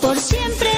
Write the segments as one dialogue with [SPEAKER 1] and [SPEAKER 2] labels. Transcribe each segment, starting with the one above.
[SPEAKER 1] por siempre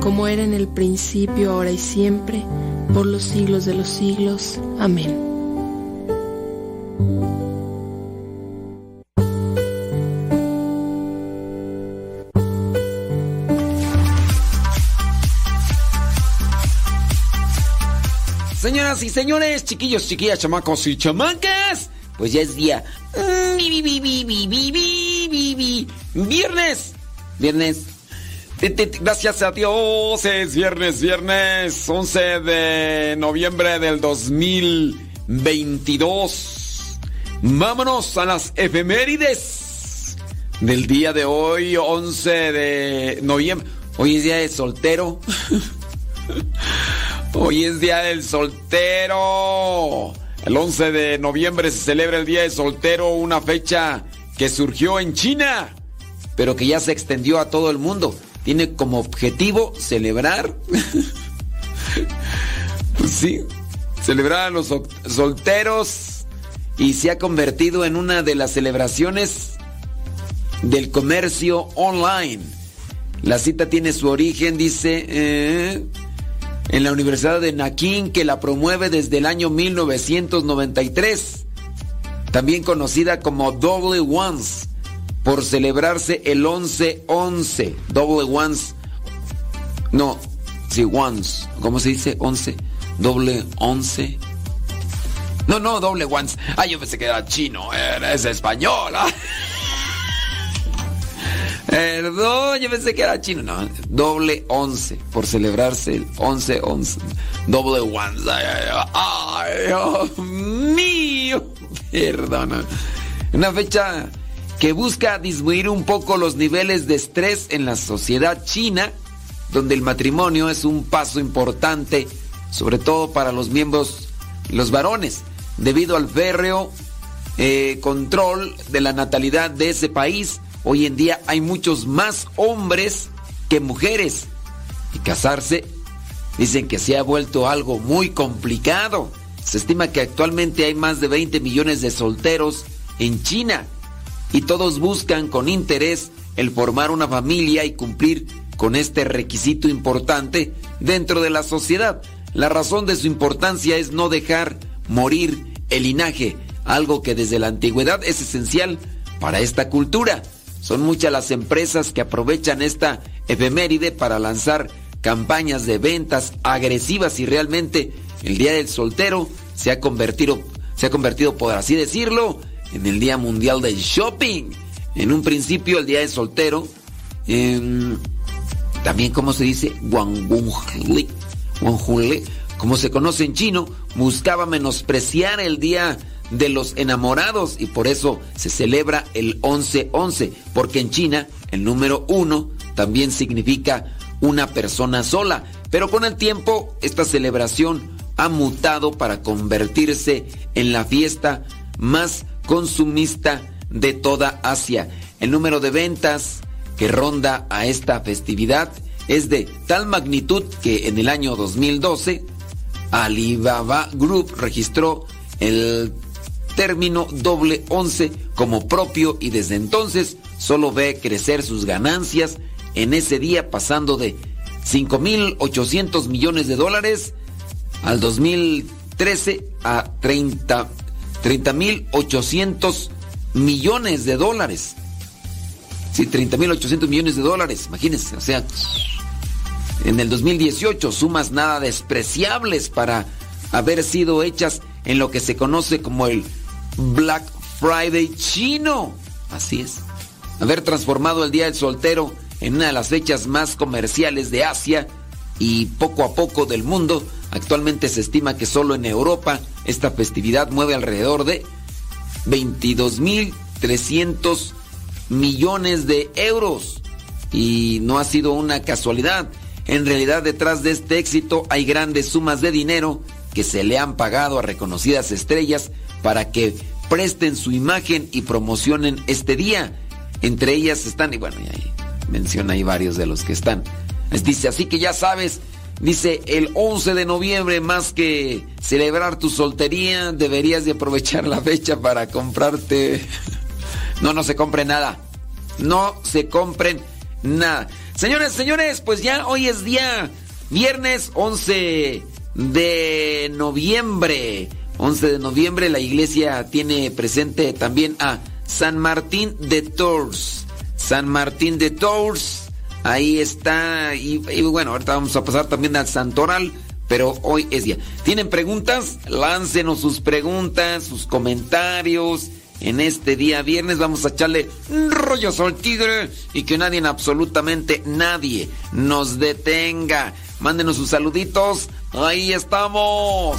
[SPEAKER 2] como era en el principio, ahora y siempre, por los siglos de los siglos. Amén.
[SPEAKER 3] Señoras y señores, chiquillos, chiquillas, chamacos y chamacas, pues ya es día. Viernes. Viernes Gracias a Dios, es viernes, viernes 11 de noviembre del 2022. Vámonos a las efemérides del día de hoy, 11 de noviembre. Hoy es día del soltero. Hoy es día del soltero. El 11 de noviembre se celebra el día del soltero, una fecha que surgió en China, pero que ya se extendió a todo el mundo tiene como objetivo celebrar, sí, celebrar a los solteros y se ha convertido en una de las celebraciones del comercio online. La cita tiene su origen, dice, eh, en la Universidad de Nakin, que la promueve desde el año 1993, también conocida como Double Ones por celebrarse el 11-11, doble once. No, sí, once. ¿Cómo se dice? 11, doble 11. No, no, doble once. Ah, yo pensé que era chino, es español. ¿ah? Perdón, yo pensé que era chino. No, doble 11, por celebrarse el 11-11. Doble once. Ay, ay, Dios mío. Perdona. Una fecha que busca disminuir un poco los niveles de estrés en la sociedad china, donde el matrimonio es un paso importante, sobre todo para los miembros, los varones, debido al férreo eh, control de la natalidad de ese país. Hoy en día hay muchos más hombres que mujeres. Y casarse dicen que se ha vuelto algo muy complicado. Se estima que actualmente hay más de 20 millones de solteros en China y todos buscan con interés el formar una familia y cumplir con este requisito importante dentro de la sociedad. La razón de su importancia es no dejar morir el linaje, algo que desde la antigüedad es esencial para esta cultura. Son muchas las empresas que aprovechan esta efeméride para lanzar campañas de ventas agresivas y realmente el Día del Soltero se ha convertido, se ha convertido por así decirlo, en el Día Mundial del Shopping. En un principio, el Día de Soltero, también como se dice, Wangungle, como se conoce en chino, buscaba menospreciar el Día de los Enamorados y por eso se celebra el 11-11, porque en China el número uno también significa una persona sola, pero con el tiempo esta celebración ha mutado para convertirse en la fiesta más consumista de toda Asia. El número de ventas que ronda a esta festividad es de tal magnitud que en el año 2012 Alibaba Group registró el término doble 11 como propio y desde entonces solo ve crecer sus ganancias en ese día pasando de 5.800 millones de dólares al 2013 a 30 30.800 millones de dólares. Sí, 30.800 millones de dólares, imagínense. O sea, en el 2018 sumas nada despreciables para haber sido hechas en lo que se conoce como el Black Friday chino. Así es. Haber transformado el Día del Soltero en una de las fechas más comerciales de Asia y poco a poco del mundo. Actualmente se estima que solo en Europa esta festividad mueve alrededor de 22.300 millones de euros. Y no ha sido una casualidad. En realidad detrás de este éxito hay grandes sumas de dinero que se le han pagado a reconocidas estrellas para que presten su imagen y promocionen este día. Entre ellas están, y bueno, menciona ahí varios de los que están. Les dice, así que ya sabes, Dice, el 11 de noviembre, más que celebrar tu soltería, deberías de aprovechar la fecha para comprarte... No, no se compre nada. No se compren nada. Señores, señores, pues ya hoy es día viernes 11 de noviembre. 11 de noviembre la iglesia tiene presente también a San Martín de Tours. San Martín de Tours Ahí está. Y, bueno, ahorita vamos a pasar también al Santoral. Pero hoy es día. ¿Tienen preguntas? Láncenos sus preguntas, sus comentarios. en este día viernes. Vamos a echarle rollos al tigre y que nadie, absolutamente nadie, nos detenga. Mándenos sus saluditos. Ahí estamos.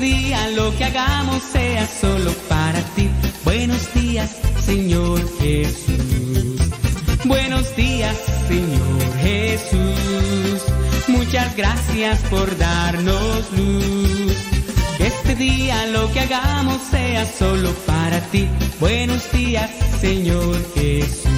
[SPEAKER 4] Día lo que hagamos sea solo para ti. Buenos días, Señor Jesús. Buenos días, Señor Jesús. Muchas gracias por darnos luz. Este día lo que hagamos sea solo para ti. Buenos días, Señor Jesús.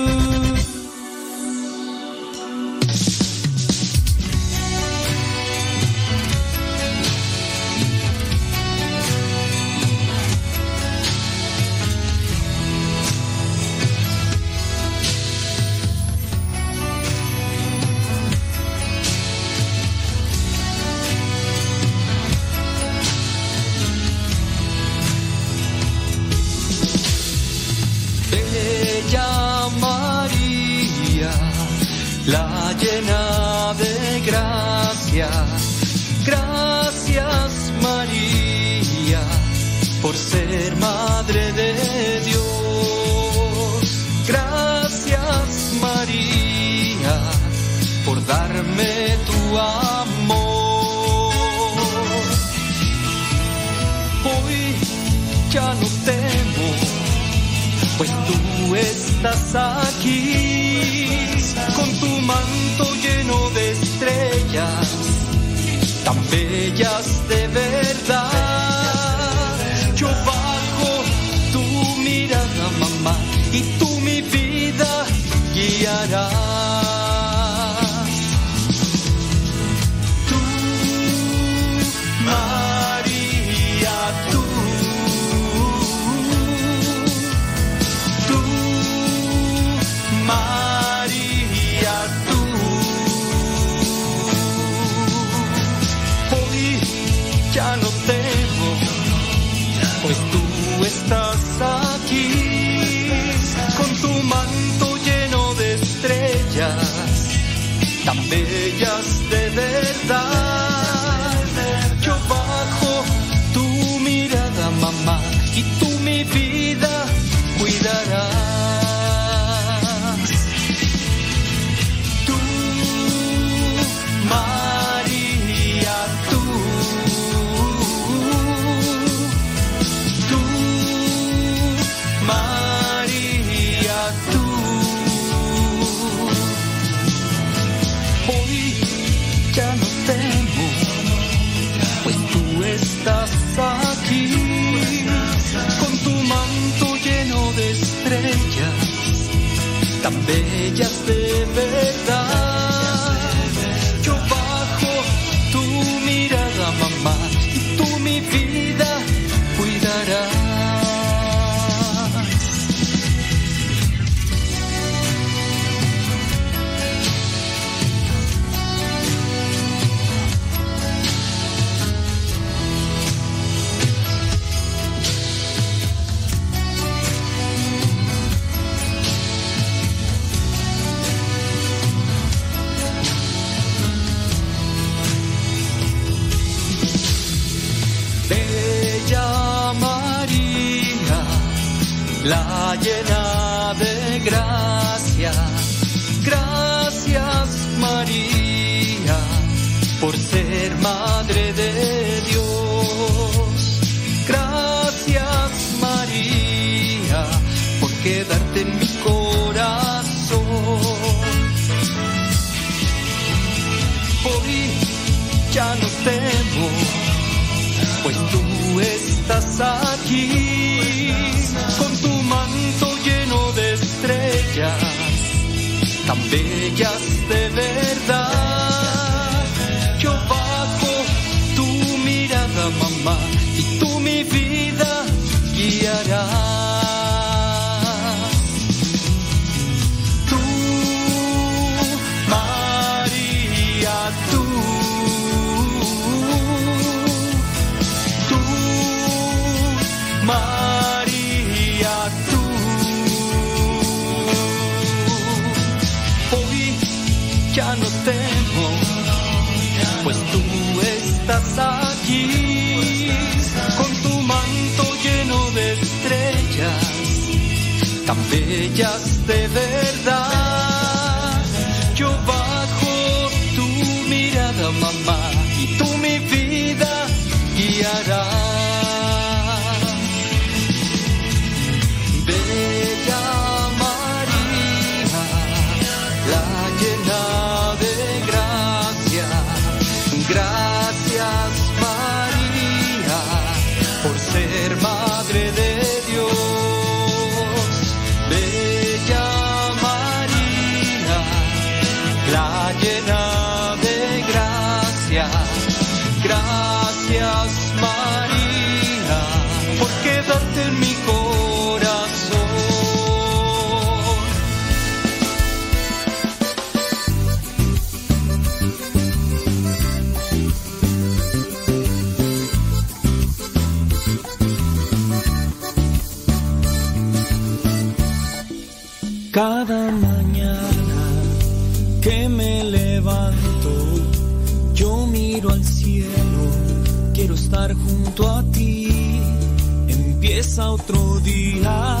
[SPEAKER 5] Ya quedarte en mi corazón. Hoy ya no temo, pues tú estás aquí con tu manto lleno de estrellas, tan bellas de verdad.
[SPEAKER 6] Yeah. otro día.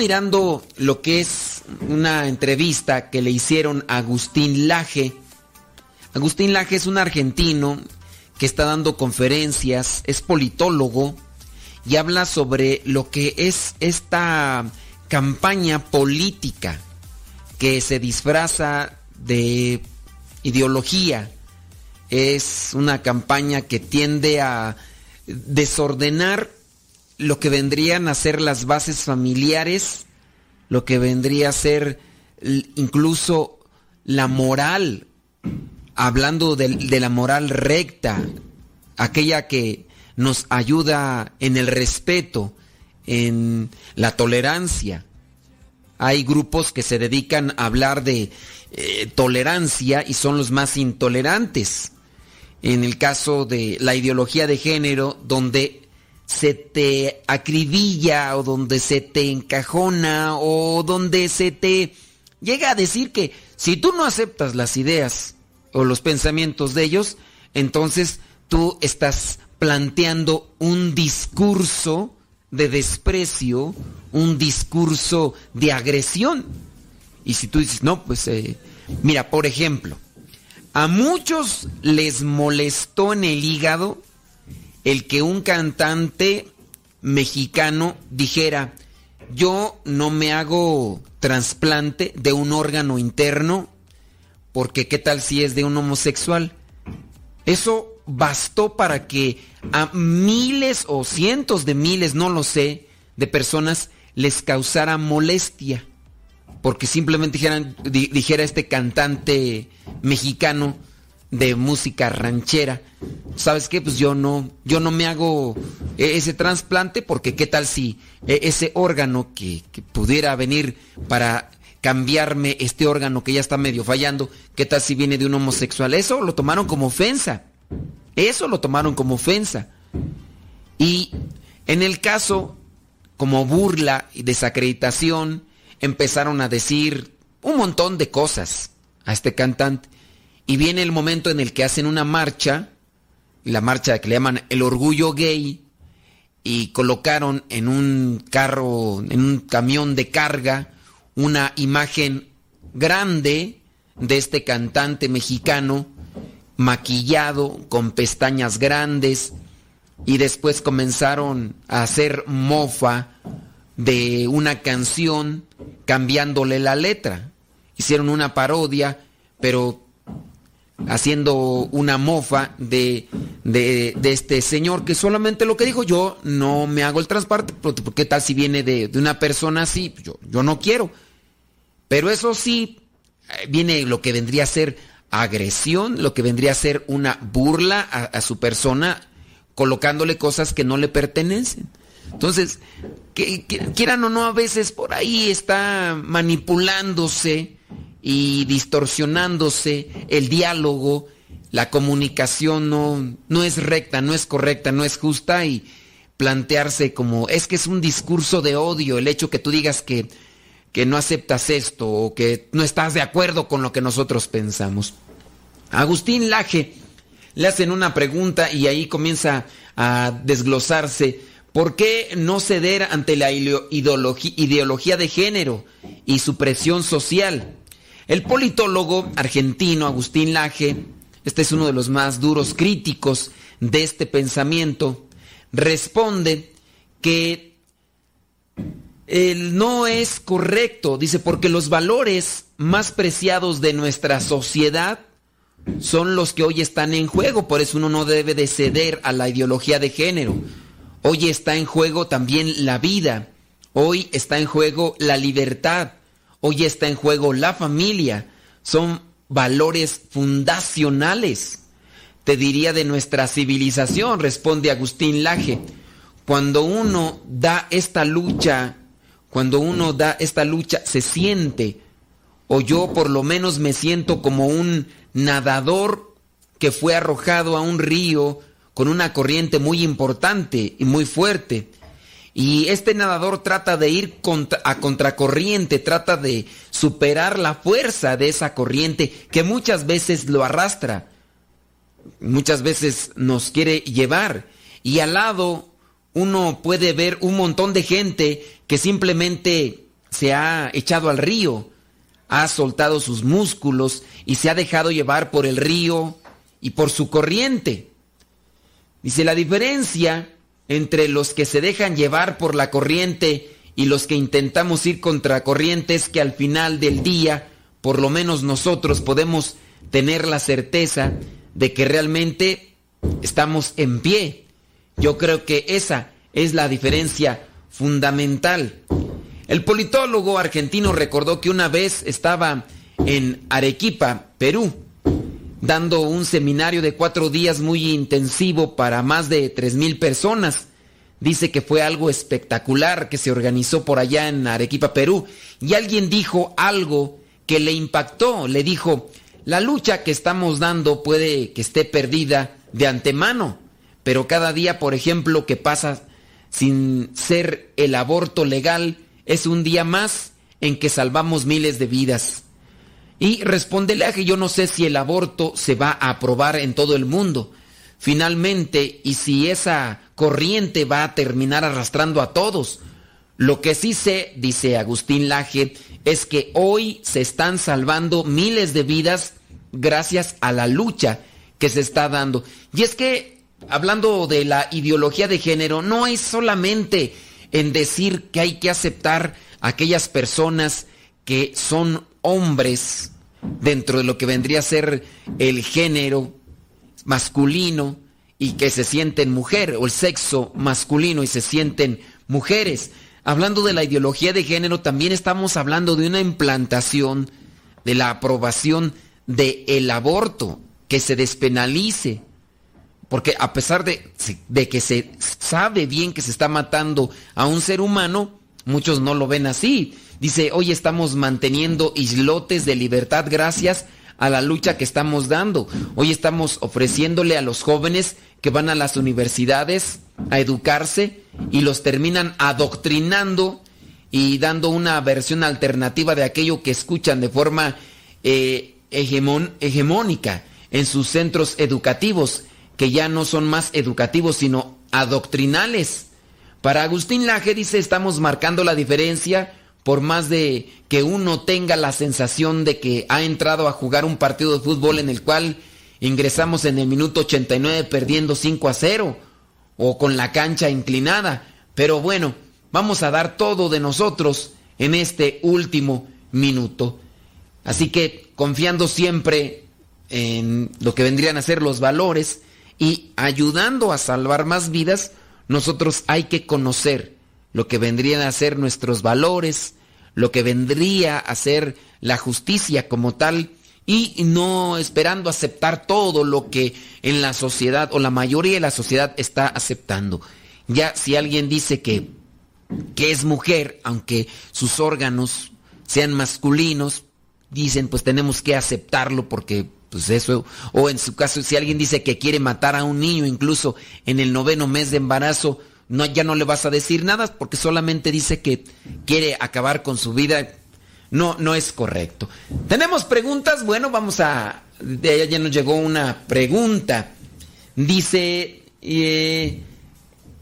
[SPEAKER 3] Mirando lo que es una entrevista que le hicieron a Agustín Laje. Agustín Laje es un argentino que está dando conferencias, es politólogo y habla sobre lo que es esta campaña política que se disfraza de ideología. Es una campaña que tiende a desordenar lo que vendrían a ser las bases familiares, lo que vendría a ser incluso la moral, hablando de, de la moral recta, aquella que nos ayuda en el respeto, en la tolerancia. Hay grupos que se dedican a hablar de eh, tolerancia y son los más intolerantes. En el caso de la ideología de género, donde se te acribilla o donde se te encajona o donde se te llega a decir que si tú no aceptas las ideas o los pensamientos de ellos, entonces tú estás planteando un discurso de desprecio, un discurso de agresión. Y si tú dices, no, pues eh, mira, por ejemplo, a muchos les molestó en el hígado el que un cantante mexicano dijera, yo no me hago trasplante de un órgano interno, porque qué tal si es de un homosexual. Eso bastó para que a miles o cientos de miles, no lo sé, de personas les causara molestia. Porque simplemente dijeran, di- dijera este cantante mexicano de música ranchera, ¿sabes qué? Pues yo no, yo no me hago e- ese trasplante porque qué tal si e- ese órgano que, que pudiera venir para cambiarme este órgano que ya está medio fallando, qué tal si viene de un homosexual. Eso lo tomaron como ofensa. Eso lo tomaron como ofensa. Y en el caso, como burla y desacreditación, empezaron a decir un montón de cosas a este cantante. Y viene el momento en el que hacen una marcha, la marcha que le llaman el orgullo gay, y colocaron en un carro, en un camión de carga, una imagen grande de este cantante mexicano, maquillado, con pestañas grandes, y después comenzaron a hacer mofa de una canción cambiándole la letra. Hicieron una parodia, pero haciendo una mofa de, de, este señor que solamente lo que dijo, yo no me hago el transporte, porque ¿qué tal si viene de, de una persona así? Yo, yo no quiero. Pero eso sí, eh, viene lo que vendría a ser agresión, lo que vendría a ser una burla a, su persona, colocándole cosas que no le pertenecen. Entonces, que- quieran o no, a veces por ahí está manipulándose y distorsionándose el diálogo la comunicación no, no es recta, no es correcta, no es justa y plantearse como, es que es un discurso de odio el hecho que tú digas que, que no aceptas esto o que no estás de acuerdo con lo que nosotros pensamos. Agustín Laje le hacen una pregunta y ahí comienza a desglosarse por qué no ceder ante la ideología, de género y su presión social. El politólogo argentino Agustín Laje este es uno de los más duros críticos de este pensamiento, responde que no es correcto, dice, porque los valores más preciados de nuestra sociedad son los que hoy están en juego, por eso uno no debe de ceder a la ideología de género. Hoy está en juego también la vida, hoy está en juego la libertad, hoy está en juego la familia, son valores fundacionales, te diría de nuestra civilización, responde Agustín Laje. Cuando uno da esta lucha, cuando uno da esta lucha, se siente, o yo por lo menos me siento como un nadador que fue arrojado a un río con una corriente muy importante y muy fuerte y este nadador trata de ir a contracorriente, trata de superar la fuerza de esa corriente que muchas veces lo arrastra, muchas veces nos quiere llevar. Y al lado uno puede ver un montón de gente que simplemente se ha echado al río, ha soltado sus músculos y se ha dejado llevar por el río y por su corriente. Dice, la diferencia entre los que se dejan llevar por la corriente y los que intentamos ir contra corriente es que al final del día, por lo menos nosotros podemos tener la certeza de que realmente estamos en pie. Yo creo que esa es la diferencia fundamental. El politólogo argentino recordó que una vez estaba en Arequipa, Perú, dando un seminario de cuatro días muy intensivo para más de tres mil personas. Dice que fue algo espectacular que se organizó por allá en Arequipa, Perú. Y alguien dijo algo que le impactó. Le dijo, la lucha que estamos dando puede que esté perdida de antemano, pero cada día, por ejemplo, que pasa sin ser el aborto legal, es un día más en que salvamos miles de vidas. Y respóndele a que yo no sé si el aborto se va a aprobar en todo el mundo. Finalmente, y si esa corriente va a terminar arrastrando a todos. Lo que sí sé, dice Agustín Laje, es que hoy se están salvando miles de vidas gracias a la lucha que se está dando. Y es que, hablando de la ideología de género, no es solamente en decir que hay que aceptar a aquellas personas que son hombres dentro de lo que vendría a ser el género masculino y que se sienten mujer, o el sexo masculino y se sienten mujeres. Hablando de la ideología de género, también estamos hablando de una implantación de la aprobación del el aborto, que se despenalice. Porque a pesar de, de que se sabe bien que se está matando a un ser humano, muchos no lo ven así. Dice, hoy estamos manteniendo islotes de libertad gracias a la lucha que estamos dando. Hoy estamos ofreciéndole a los jóvenes que van a las universidades a educarse y los terminan adoctrinando y dando una versión alternativa de aquello que escuchan de forma eh, hegemónica en sus centros educativos, que ya no son más educativos, sino adoctrinales. Para Agustín Laje dice, estamos marcando la diferencia por más de que uno tenga la sensación de que ha entrado a jugar un partido de fútbol en el cual ingresamos en el minuto 89 perdiendo 5 a 0 o con la cancha inclinada. Pero bueno, vamos a dar todo de nosotros en este último minuto. Así que confiando siempre en lo que vendrían a ser los valores y ayudando a salvar más vidas, nosotros hay que conocer lo que vendrían a ser nuestros valores, lo que vendría a ser la justicia como tal, y no esperando aceptar todo lo que en la sociedad o la mayoría de la sociedad está aceptando. Ya si alguien dice que, que es mujer, aunque sus órganos sean masculinos, dicen pues tenemos que aceptarlo porque pues eso, o en su caso, si alguien dice que quiere matar a un niño, incluso en el noveno mes de embarazo, no, ya no le vas a decir nada porque solamente dice que quiere acabar con su vida. No, no es correcto. ¿Tenemos preguntas? Bueno, vamos a... De allá ya nos llegó una pregunta. Dice... Eh,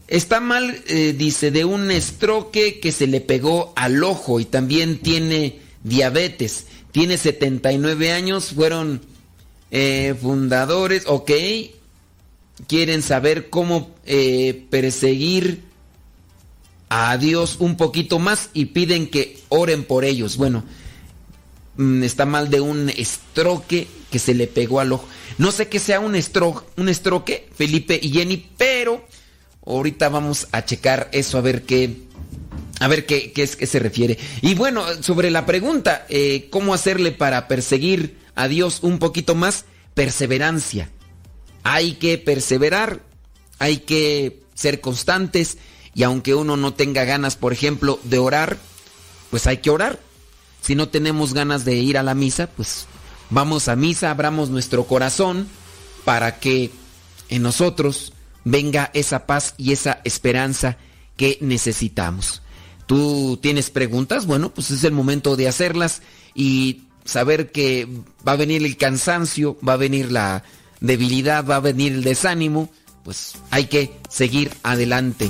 [SPEAKER 3] está mal, eh, dice, de un estroque que se le pegó al ojo y también tiene diabetes. Tiene 79 años, fueron eh, fundadores, ok. Quieren saber cómo eh, perseguir a Dios un poquito más y piden que oren por ellos. Bueno, mm, está mal de un estroque que se le pegó al ojo. No sé qué sea un, estro, un estroque, Felipe y Jenny, pero ahorita vamos a checar eso a ver qué, a ver qué, qué es que se refiere. Y bueno, sobre la pregunta, eh, ¿cómo hacerle para perseguir a Dios un poquito más? Perseverancia. Hay que perseverar, hay que ser constantes y aunque uno no tenga ganas, por ejemplo, de orar, pues hay que orar. Si no tenemos ganas de ir a la misa, pues vamos a misa, abramos nuestro corazón para que en nosotros venga esa paz y esa esperanza que necesitamos tú tienes preguntas, bueno, pues es el momento de hacerlas y saber que va a venir el cansancio, va a venir la debilidad, va a venir el desánimo, pues hay que seguir adelante.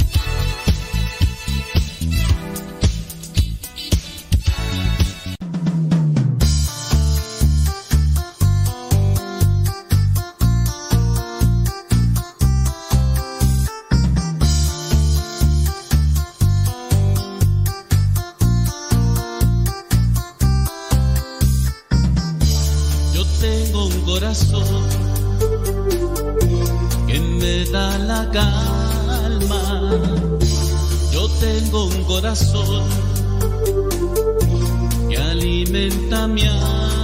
[SPEAKER 7] la calma. Yo tengo un corazón que alimenta mi alma.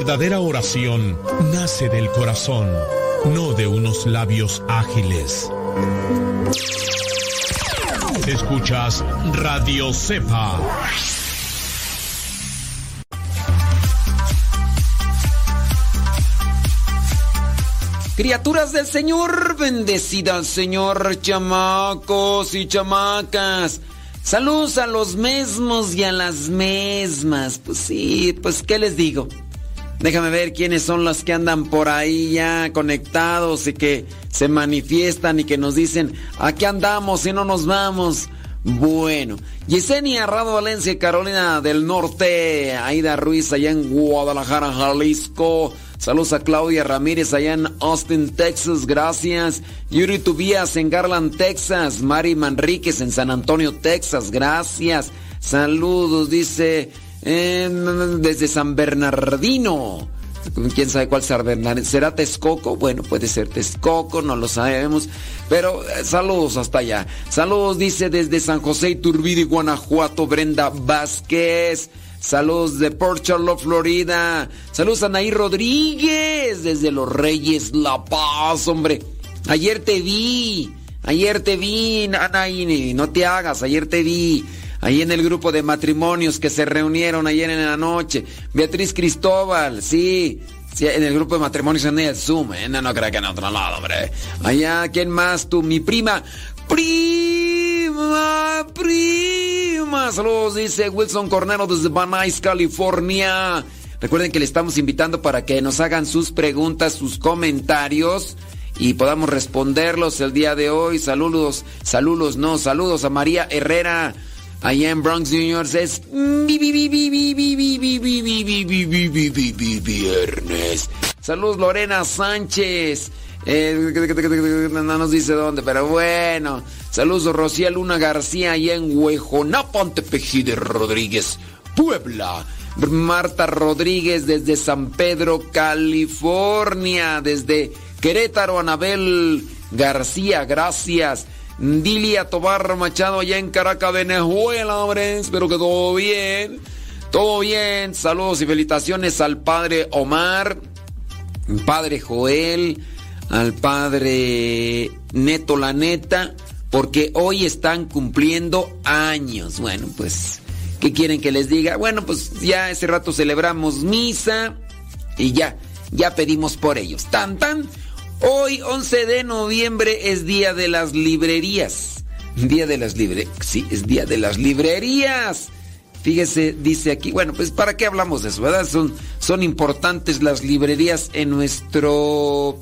[SPEAKER 7] Verdadera oración nace del corazón, no de unos labios ágiles. Escuchas Radio Cepa.
[SPEAKER 3] Criaturas del Señor, bendecida Señor, chamacos y chamacas. Saludos a los mismos y a las mismas. Pues sí, pues ¿qué les digo? Déjame ver quiénes son los que andan por ahí ya conectados y que se manifiestan y que nos dicen, aquí andamos y no nos vamos. Bueno, Yesenia Rado Valencia, Carolina del Norte, Aida Ruiz allá en Guadalajara, Jalisco. Saludos a Claudia Ramírez allá en Austin, Texas, gracias. Yuri Tubías en Garland, Texas. Mari Manríquez en San Antonio, Texas, gracias. Saludos, dice desde San Bernardino. ¿Quién sabe cuál San Bernardino? ¿Será Texcoco? Bueno, puede ser Texcoco, no lo sabemos. Pero eh, saludos hasta allá. Saludos, dice desde San José Iturbide, Guanajuato, Brenda Vázquez. Saludos de Port Charlotte, Florida. Saludos a Nair Rodríguez desde Los Reyes, La Paz, hombre. Ayer te vi. Ayer te vi, Anaí, no te hagas, ayer te vi ahí en el grupo de matrimonios que se reunieron ayer en la noche. Beatriz Cristóbal, sí. Sí, en el grupo de matrimonios en el Zoom, ¿eh? no, no creo que en otro lado, hombre. Allá, ¿quién más? Tú, mi prima. Prima, prima. Saludos, dice Wilson Cornero desde Van California. Recuerden que le estamos invitando para que nos hagan sus preguntas, sus comentarios y podamos responderlos el día de hoy. Saludos, saludos, no, saludos a María Herrera allá en Bronx, New York, es viernes. Saludos Lorena Sánchez. no nos dice dónde, pero bueno. Saludos Rocía Luna García allá en Huejonapa, de Rodríguez, Puebla. Marta Rodríguez desde San Pedro, California. Desde Querétaro, Anabel García, gracias. Dilia Tobar Machado allá en Caracas, Venezuela, hombre. Espero que todo bien. Todo bien. Saludos y felicitaciones al padre Omar, padre Joel, al padre Neto La Neta, porque hoy están cumpliendo años. Bueno, pues, ¿qué quieren que les diga? Bueno, pues ya ese rato celebramos misa y ya, ya pedimos por ellos. Tan, tan. Hoy, 11 de noviembre, es Día de las Librerías. Día de las Librerías. Sí, es Día de las Librerías. Fíjese, dice aquí, bueno, pues ¿para qué hablamos de eso, verdad? Son, son importantes las librerías en nuestro,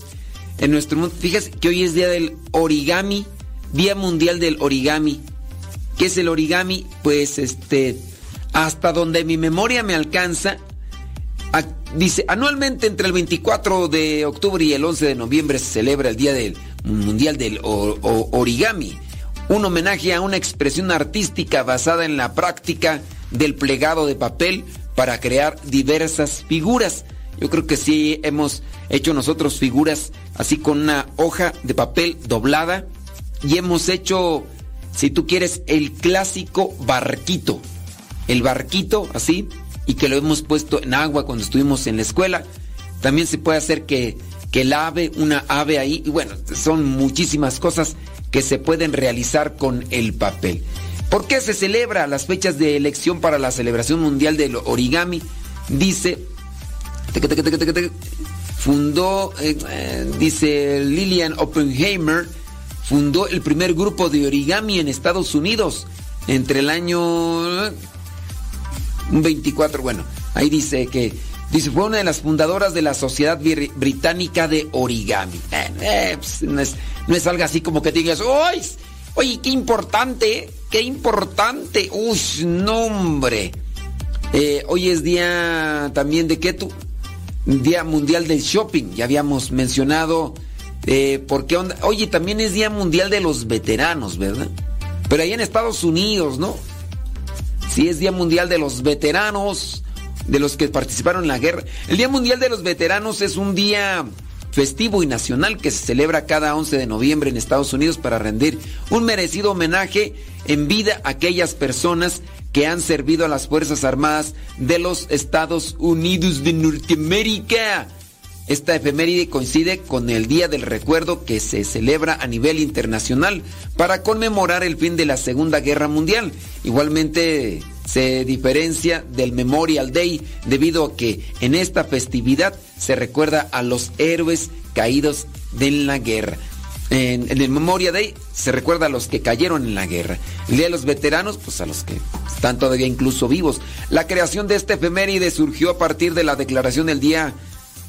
[SPEAKER 3] en nuestro mundo. Fíjese que hoy es Día del Origami, Día Mundial del Origami. ¿Qué es el origami? Pues este, hasta donde mi memoria me alcanza, Dice, anualmente entre el 24 de octubre y el 11 de noviembre se celebra el Día del Mundial del Origami, un homenaje a una expresión artística basada en la práctica del plegado de papel para crear diversas figuras. Yo creo que sí hemos hecho nosotros figuras así con una hoja de papel doblada y hemos hecho, si tú quieres, el clásico barquito. El barquito así y que lo hemos puesto en agua cuando estuvimos en la escuela. También se puede hacer que, que el ave, una ave ahí, y bueno, son muchísimas cosas que se pueden realizar con el papel. ¿Por qué se celebra las fechas de elección para la celebración mundial del origami? Dice, fundó, eh, eh, dice Lillian Oppenheimer, fundó el primer grupo de origami en Estados Unidos entre el año un 24, bueno, ahí dice que dice fue una de las fundadoras de la Sociedad Británica de Origami. Eh, pues, no, es, no es algo así como que digas, ¡Uy! Oye, qué importante, qué importante. Uy, nombre. Eh, hoy es día también de tú? Día Mundial del Shopping. Ya habíamos mencionado eh, por qué onda. Oye, también es Día Mundial de los Veteranos, ¿verdad? Pero ahí en Estados Unidos, ¿no? Sí, es Día Mundial de los Veteranos, de los que participaron en la guerra. El Día Mundial de los Veteranos es un día festivo y nacional que se celebra cada 11 de noviembre en Estados Unidos para rendir un merecido homenaje en vida a aquellas personas que han servido a las Fuerzas Armadas de los Estados Unidos de Norteamérica. Esta efeméride coincide con el Día del Recuerdo que se celebra a nivel internacional para conmemorar el fin de la Segunda Guerra Mundial. Igualmente se diferencia del Memorial Day debido a que en esta festividad se recuerda a los héroes caídos en la guerra. En, el Memorial Day se recuerda a los que cayeron en la guerra. El Día de los Veteranos, pues a los que están todavía incluso vivos. La creación de este efeméride surgió a partir de la declaración del Día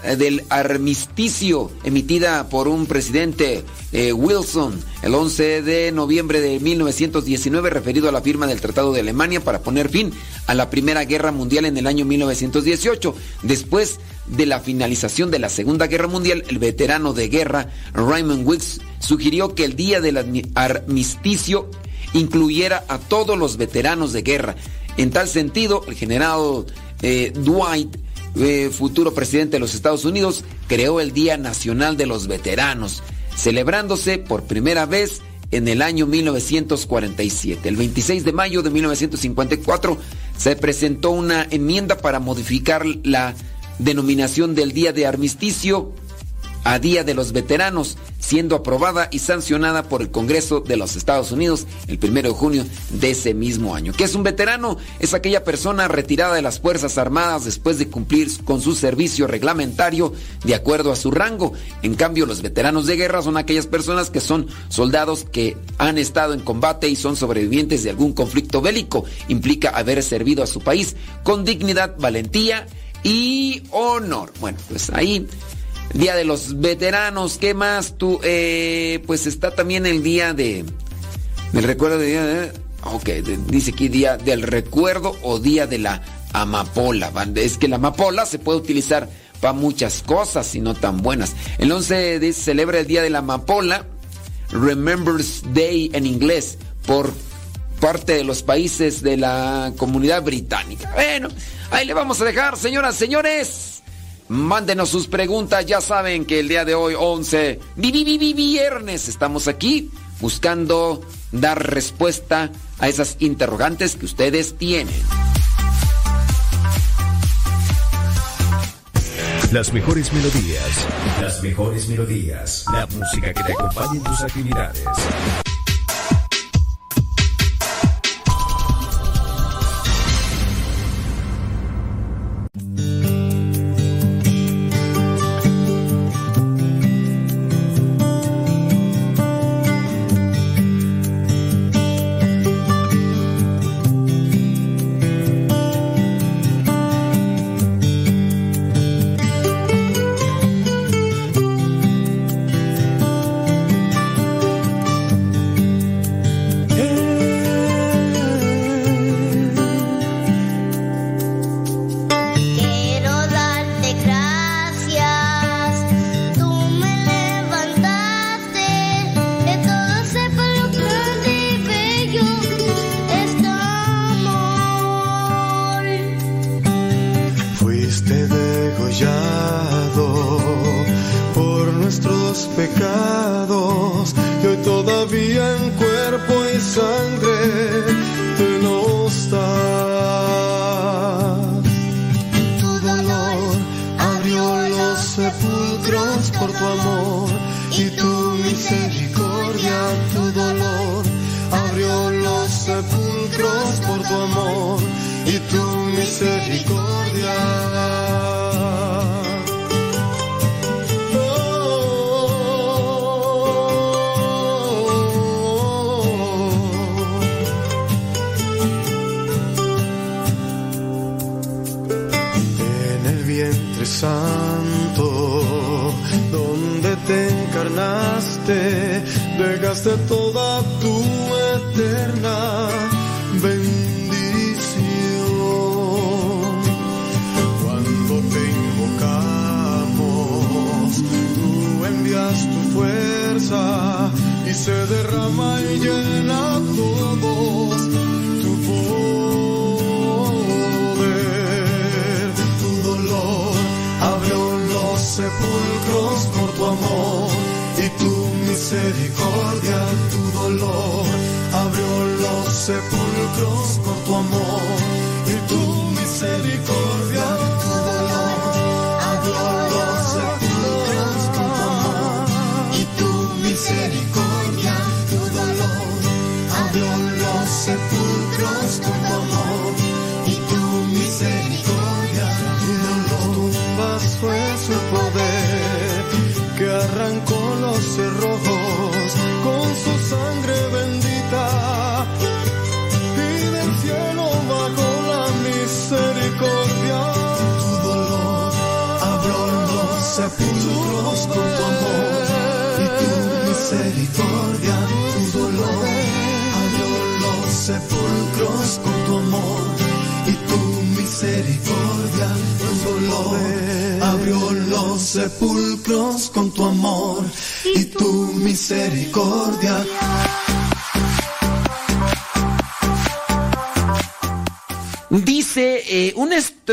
[SPEAKER 3] del armisticio emitida por un presidente eh, Wilson el 11 de noviembre de 1919 referido a la firma del Tratado de Alemania para poner fin a la Primera Guerra Mundial en el año 1918. Después de la finalización de la Segunda Guerra Mundial, el veterano de guerra Raymond Wicks sugirió que el día del armisticio incluyera a todos los veteranos de guerra. En tal sentido, el general eh, Dwight eh, futuro presidente de los Estados Unidos, creó el Día Nacional de los Veteranos, celebrándose por primera vez en el año 1947. El 26 de mayo de 1954 se presentó una enmienda para modificar la denominación del Día de Armisticio a Día de los Veteranos, siendo aprobada y sancionada por el Congreso de los Estados Unidos el 1 de junio de ese mismo año. ¿Qué es un veterano? Es aquella persona retirada de las Fuerzas Armadas después de cumplir con su servicio reglamentario de acuerdo a su rango. En cambio, los veteranos de guerra son aquellas personas que son soldados que han estado en combate y son sobrevivientes de algún conflicto bélico. Implica haber servido a su país con dignidad, valentía y honor. Bueno, pues ahí Día de los veteranos, ¿qué más? Tú, eh, pues está también el día de. Del recuerdo de día de. Ok, dice aquí día del recuerdo o día de la amapola. Es que la amapola se puede utilizar para muchas cosas y no tan buenas. El 11 de, celebra el día de la amapola, Remembers Day en inglés, por parte de los países de la comunidad británica. Bueno, ahí le vamos a dejar, señoras, señores. Mándenos sus preguntas, ya saben que el día de hoy, 11, viernes, estamos aquí buscando dar respuesta a esas interrogantes que ustedes tienen.
[SPEAKER 8] Las mejores melodías. Las mejores melodías. La música que te acompañe en tus actividades.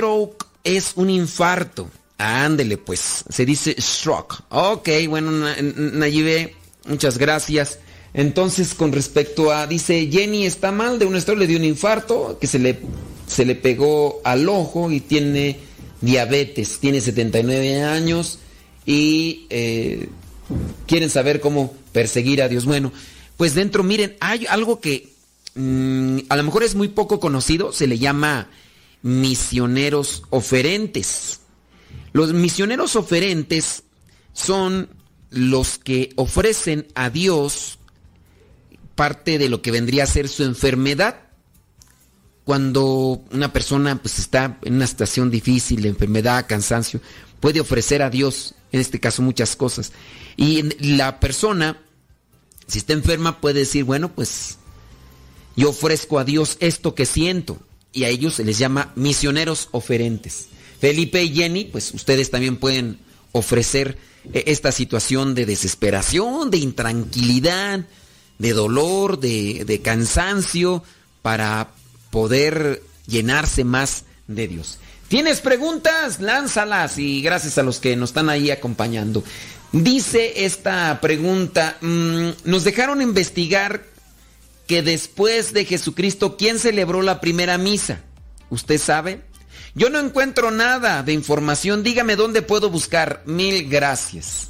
[SPEAKER 3] Stroke es un infarto. Ándele, pues, se dice stroke. Ok, bueno, Na- Nayibe, muchas gracias. Entonces, con respecto a, dice, Jenny está mal de un stroke, le dio un infarto, que se le, se le pegó al ojo y tiene diabetes, tiene 79 años y eh, quieren saber cómo perseguir a Dios. Bueno, pues dentro, miren, hay algo que mm, a lo mejor es muy poco conocido, se le llama misioneros oferentes. Los misioneros oferentes son los que ofrecen a Dios parte de lo que vendría a ser su enfermedad. Cuando una persona pues está en una situación difícil, de enfermedad, cansancio, puede ofrecer a Dios, en este caso muchas cosas. Y la persona, si está enferma, puede decir, bueno, pues yo ofrezco a Dios esto que siento. Y a ellos se les llama misioneros oferentes. Felipe y Jenny, pues ustedes también pueden ofrecer eh, esta situación de desesperación, de intranquilidad, de dolor, de, de cansancio, para poder llenarse más de Dios. ¿Tienes preguntas? Lánzalas y gracias a los que nos están ahí acompañando. Dice esta pregunta, mm, nos dejaron investigar que después de Jesucristo, ¿quién celebró la primera misa? ¿Usted sabe? Yo no encuentro nada de información, dígame dónde puedo buscar. Mil gracias.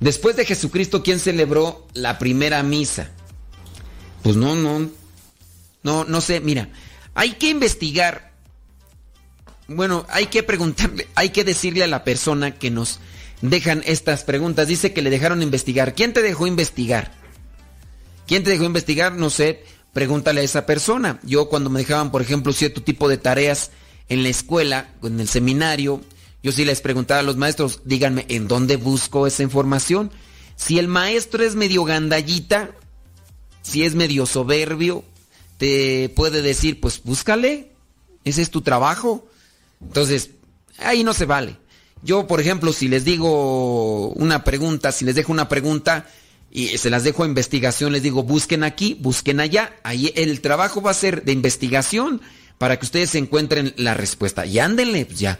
[SPEAKER 3] Después de Jesucristo, ¿quién celebró la primera misa? Pues no, no, no, no sé, mira, hay que investigar. Bueno, hay que preguntarle, hay que decirle a la persona que nos dejan estas preguntas. Dice que le dejaron investigar. ¿Quién te dejó investigar? ¿Quién te dejó investigar? No sé, pregúntale a esa persona. Yo cuando me dejaban, por ejemplo, cierto tipo de tareas en la escuela, en el seminario, yo sí les preguntaba a los maestros, díganme, ¿en dónde busco esa información? Si el maestro es medio gandallita, si es medio soberbio, te puede decir, pues búscale, ese es tu trabajo. Entonces, ahí no se vale. Yo, por ejemplo, si les digo una pregunta, si les dejo una pregunta y se las dejo a investigación, les digo, busquen aquí, busquen allá. Ahí el trabajo va a ser de investigación para que ustedes encuentren la respuesta. Y ándenle, pues ya.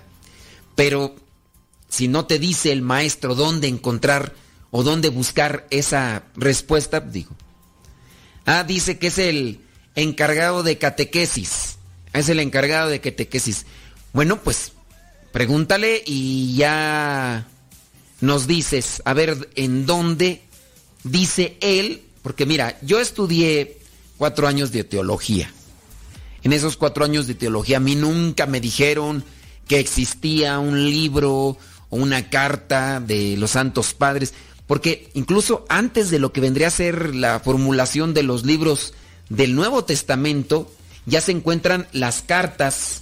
[SPEAKER 3] Pero si no te dice el maestro dónde encontrar o dónde buscar esa respuesta, digo. Ah, dice que es el encargado de catequesis. Es el encargado de catequesis. Bueno, pues pregúntale y ya nos dices, a ver, ¿en dónde dice él? Porque mira, yo estudié cuatro años de teología. En esos cuatro años de teología a mí nunca me dijeron que existía un libro o una carta de los santos padres, porque incluso antes de lo que vendría a ser la formulación de los libros del Nuevo Testamento, ya se encuentran las cartas,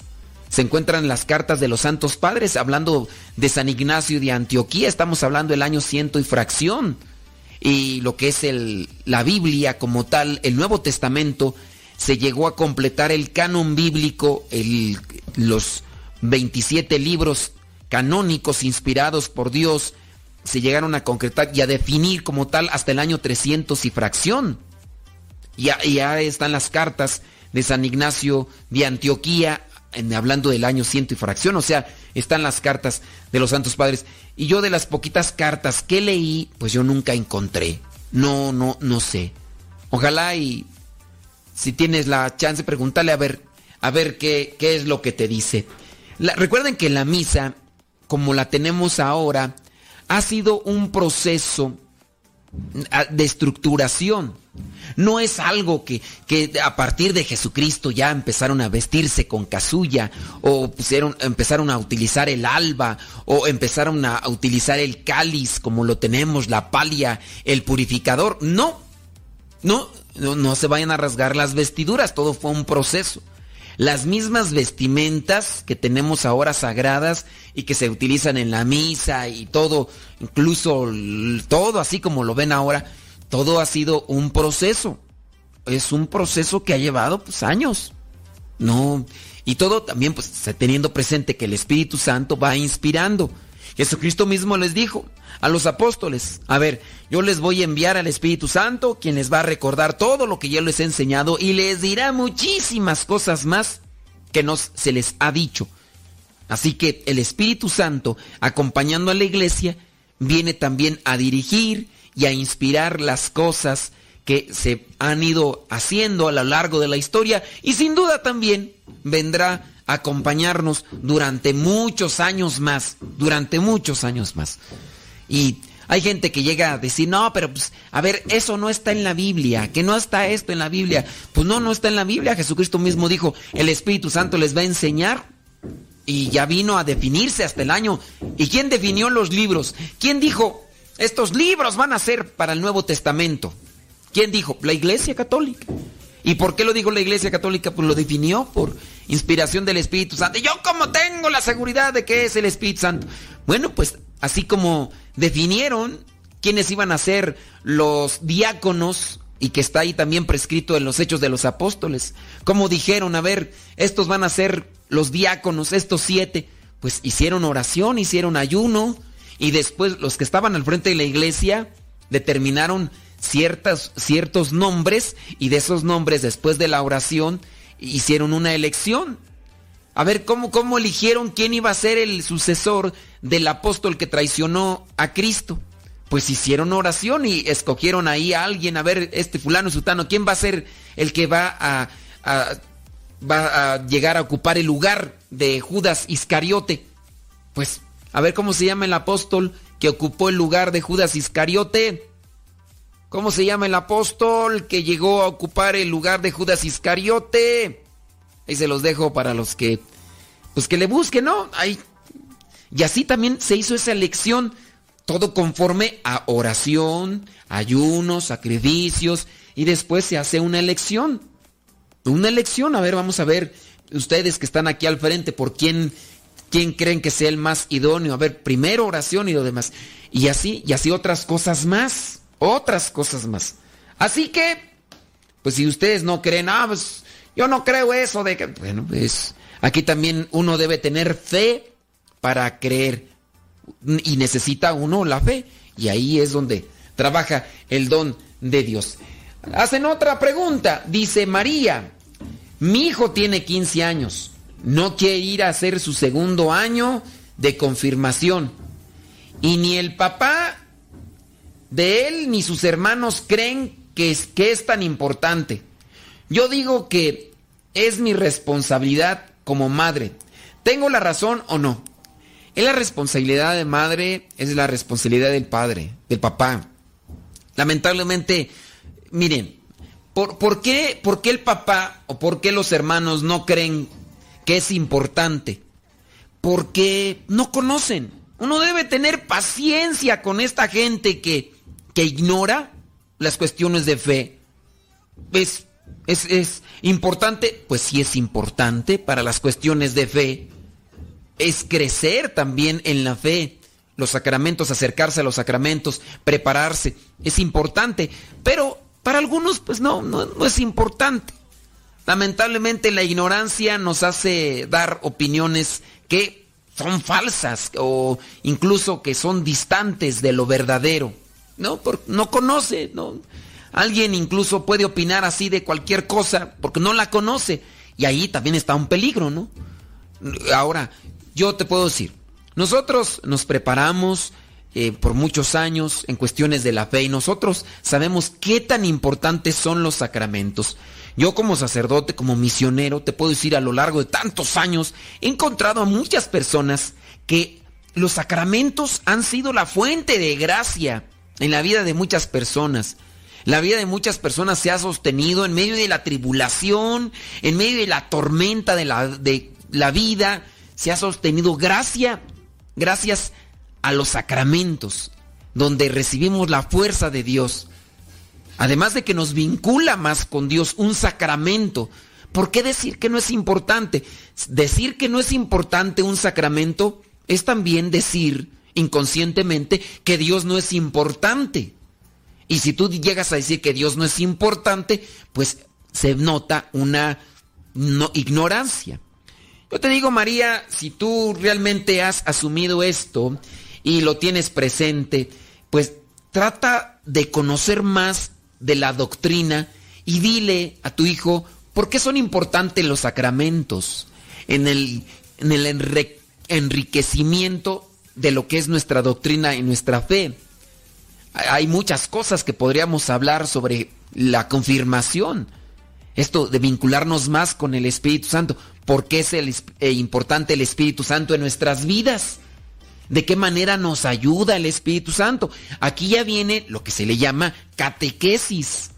[SPEAKER 3] se encuentran las cartas de los santos padres, hablando de San Ignacio de Antioquía, estamos hablando del año ciento y fracción, y lo que es el, la Biblia como tal, el Nuevo Testamento, se llegó a completar el canon bíblico, el, los 27 libros canónicos inspirados por Dios, se llegaron a concretar y a definir como tal hasta el año 300 y fracción. Ya, ya están las cartas de San Ignacio de Antioquía, hablando del año ciento y fracción, o sea, están las cartas de los santos padres. Y yo de las poquitas cartas que leí, pues yo nunca encontré. No, no, no sé. Ojalá y si tienes la chance, pregúntale a ver, a ver qué, qué es lo que te dice. La- recuerden que la misa, como la tenemos ahora, ha sido un proceso ah, de estructuración. No es algo que, que a partir de Jesucristo ya empezaron a vestirse con casulla o pusieron, empezaron a utilizar el alba o empezaron a, utilizar el cáliz como lo tenemos, la palia, el purificador. No, no, no, no se vayan a rasgar las vestiduras, todo fue un proceso. Las mismas vestimentas que tenemos ahora sagradas y que se utilizan en la misa y todo, incluso todo así como lo ven ahora, todo ha sido un proceso. Es un proceso que ha llevado pues años. No, y todo también pues teniendo presente que el Espíritu Santo va inspirando. Jesucristo mismo les dijo a los apóstoles, a ver, yo les voy a enviar al Espíritu Santo, quien les va a recordar todo lo que yo les he enseñado y les dirá muchísimas cosas más que nos se les ha dicho. Así que el Espíritu Santo, acompañando a la iglesia, viene también a dirigir y a inspirar las cosas que se han ido haciendo a lo largo de la historia y sin duda también vendrá a acompañarnos durante muchos años más, durante muchos años más. Y hay gente que llega a decir, no, pero pues, a ver, eso no está en la Biblia, que no está esto en la Biblia. Pues no, no está en la Biblia. Jesucristo mismo dijo, el Espíritu Santo les va a enseñar y ya vino a definirse hasta el año. ¿Y quién definió los libros? ¿Quién dijo, estos libros van a ser para el Nuevo Testamento? ¿Quién dijo? La Iglesia Católica. ¿Y por qué lo dijo la Iglesia Católica? Pues lo definió por inspiración del Espíritu Santo. Y yo como tengo la seguridad de que es el Espíritu Santo. Bueno, pues así como definieron quiénes iban a ser los diáconos y que está ahí también prescrito en los hechos de los apóstoles. Como dijeron, a ver, estos van a ser los diáconos, estos siete, pues hicieron oración, hicieron ayuno y después los que estaban al frente de la iglesia determinaron ciertas, ciertos nombres y de esos nombres después de la oración hicieron una elección. A ver, ¿cómo, ¿cómo eligieron quién iba a ser el sucesor del apóstol que traicionó a Cristo? Pues hicieron oración y escogieron ahí a alguien, a ver, este fulano sutano, ¿quién va a ser el que va a, a- va a llegar a ocupar el lugar de Judas Iscariote? Pues, a ver cómo se llama el apóstol que ocupó el lugar de Judas Iscariote. ¿Cómo se llama el apóstol que llegó a ocupar el lugar de Judas Iscariote? Ahí se los dejo para los que, pues que le busquen, ¿no? Ahí. Y así también se hizo esa elección, todo conforme a oración, ayunos, sacrificios, y después se hace una elección. Una elección, a ver, vamos a ver, ustedes que están aquí al frente, por quién, quién creen que sea el más idóneo. A ver, primero oración y lo demás. Y así, y así otras cosas más, otras cosas más. Así que, pues si ustedes no creen, ah, pues yo no creo eso de que, bueno, pues aquí también uno debe tener fe para creer y necesita uno la fe y ahí es donde trabaja el don de Dios. Hacen otra pregunta, dice María, mi hijo tiene 15 años, no quiere ir a hacer su segundo año de confirmación y ni el papá de él ni sus hermanos creen que es, que es tan importante. Yo digo que es mi responsabilidad como madre. ¿Tengo la razón o no? Es la responsabilidad de madre, es la responsabilidad del padre, del papá. Lamentablemente, miren, ¿por, por qué, ¿por qué el papá o por qué los hermanos no creen que es importante? Porque no conocen. Uno debe tener paciencia con esta gente que, que ignora las cuestiones de fe. Es, es, es importante, pues sí es importante para las cuestiones de fe. Es crecer también en la fe. Los sacramentos, acercarse a los sacramentos, prepararse, es importante. Pero para algunos, pues no, no, no es importante. Lamentablemente la ignorancia nos hace dar opiniones que son falsas o incluso que son distantes de lo verdadero. No, no conoce, no. Alguien incluso puede opinar así de cualquier cosa porque no la conoce y ahí también está un peligro, ¿no? Ahora, yo te puedo decir, nosotros nos preparamos, eh, por muchos años en cuestiones de la fe y nosotros sabemos qué tan importantes son los sacramentos. Yo como sacerdote, como misionero, te puedo decir a lo largo de tantos años, he encontrado a muchas personas que los sacramentos han sido la fuente de gracia en la vida de muchas personas. La vida de muchas personas se ha sostenido en medio de la tribulación, en medio de la tormenta de la, de la vida, se ha sostenido gracia, gracias a los sacramentos, donde recibimos la fuerza de Dios. Además de que nos vincula más con Dios un sacramento. ¿Por qué decir que no es importante? Decir que no es importante un sacramento es también decir inconscientemente que Dios no es importante. Y si tú llegas a decir que Dios no es importante, pues se nota una ignorancia. Yo te digo, María, si tú realmente has asumido esto y lo tienes presente, pues trata de conocer más de la doctrina y dile a tu hijo por qué son importantes los sacramentos en el, en el enriquecimiento de lo que es nuestra doctrina y nuestra fe. Hay muchas cosas que podríamos hablar sobre la confirmación, esto de vincularnos más con el Espíritu Santo. ¿Por qué es el, eh, importante el Espíritu Santo en nuestras vidas? ¿De qué manera nos ayuda el Espíritu Santo? Aquí ya viene lo que se le llama catequesis.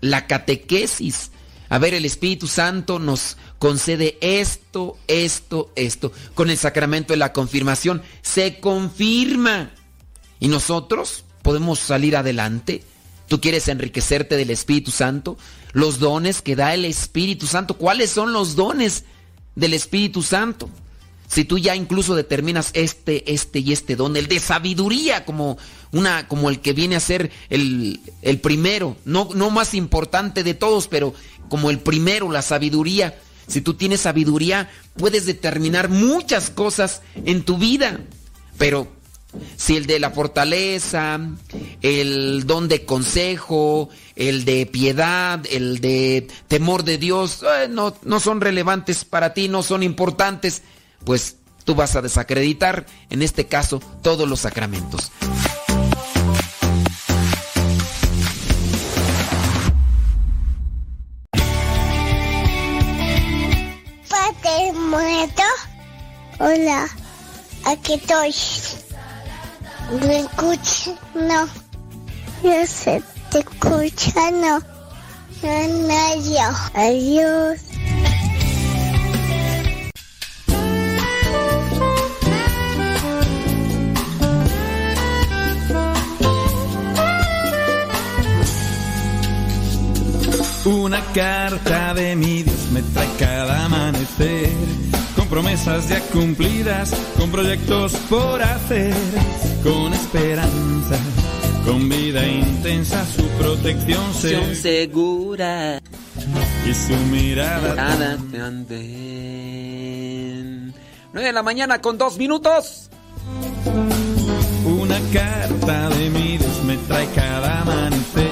[SPEAKER 3] La catequesis. A ver, el Espíritu Santo nos concede esto, esto, esto. Con el sacramento de la confirmación se confirma. Y nosotros podemos salir adelante. ¿Tú quieres enriquecerte del Espíritu Santo? Los dones que da el Espíritu Santo. ¿Cuáles son los dones del Espíritu Santo? Si tú ya incluso determinas este, este y este don, el de sabiduría como una, como el que viene a ser el, el primero, no, no más importante de todos, pero como el primero, la sabiduría. Si tú tienes sabiduría, puedes determinar muchas cosas en tu vida. Pero si el de la fortaleza, el don de consejo, el de piedad, el de temor de Dios, eh, no, no son relevantes para ti, no son importantes, pues tú vas a desacreditar, en este caso, todos los sacramentos.
[SPEAKER 9] Padre muerto. Hola, aquí estoy. ¿Me escuchas? No. Yo sé, te escucha, no. No, no, yo. Adiós.
[SPEAKER 10] Una carta de mi Dios me trae cada amanecer, con promesas ya cumplidas, con proyectos por hacer, con esperanza, con vida intensa, su protección se-
[SPEAKER 3] segura
[SPEAKER 10] y su mirada.
[SPEAKER 3] Nada te anden. 9 de la mañana con dos minutos.
[SPEAKER 10] Una carta de mi Dios me trae cada amanecer,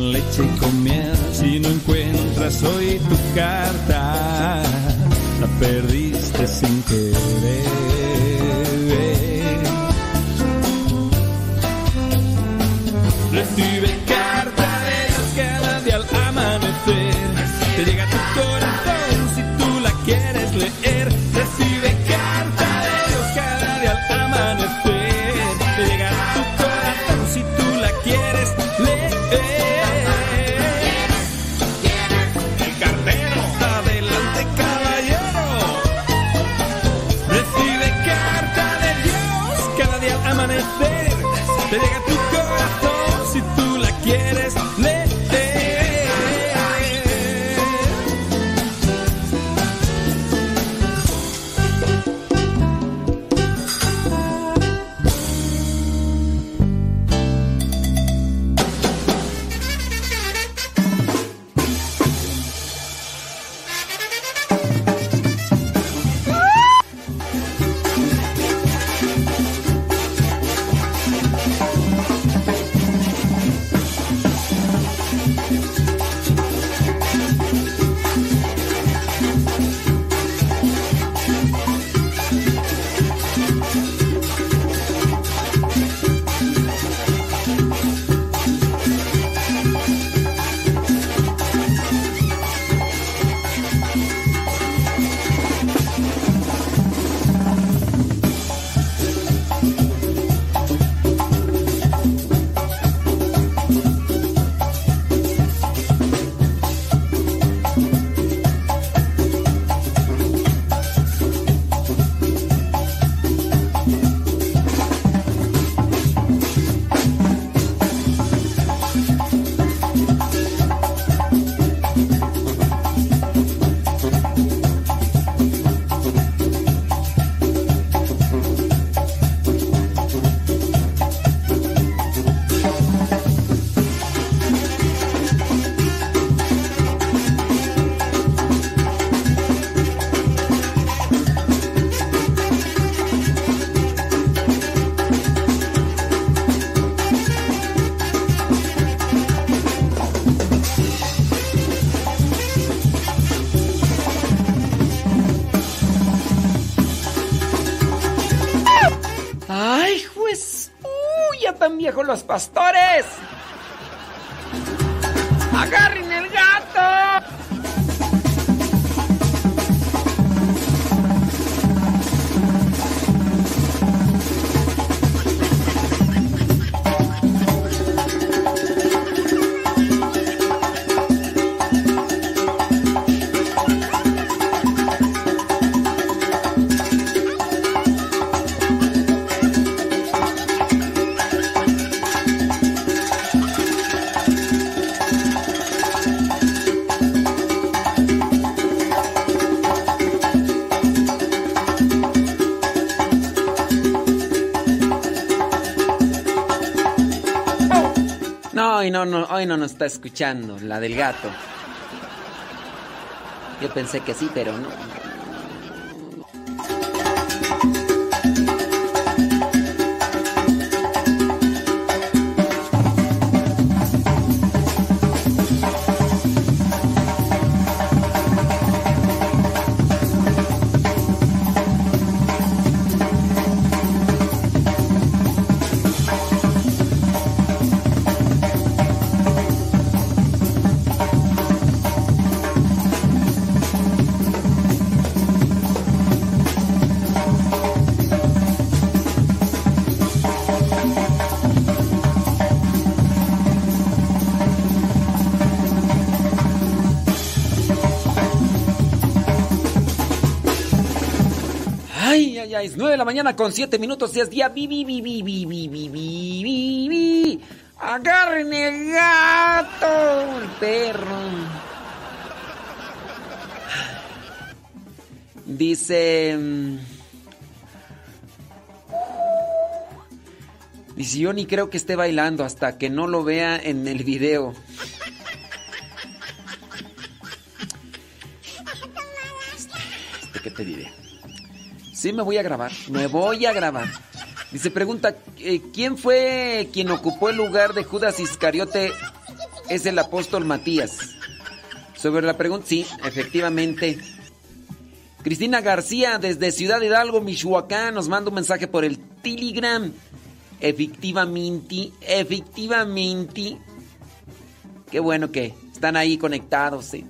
[SPEAKER 10] leche y con miel. Si no encuentras hoy tu carta, la perdiste sin querer. Recibe carta
[SPEAKER 3] con los pastores. Hoy no, no, hoy no nos está escuchando, la del gato. Yo pensé que sí, pero no. Mañana con 7 minutos y es día bi, bi, bi, bi, bi, bi, bi, bi. Agarren el gato, el perro. Dice... mm, Dice, yo ni creo que esté bailando hasta que no lo vea en el video. Sí, me voy a grabar. Me voy a grabar. Dice, pregunta, eh, ¿quién fue quien ocupó el lugar de Judas Iscariote? Es el apóstol Matías. Sobre la pregunta, sí, efectivamente. Cristina García, desde Ciudad Hidalgo, Michoacán, nos manda un mensaje por el Telegram. Efectivamente, efectivamente. Qué bueno que están ahí conectados. sí.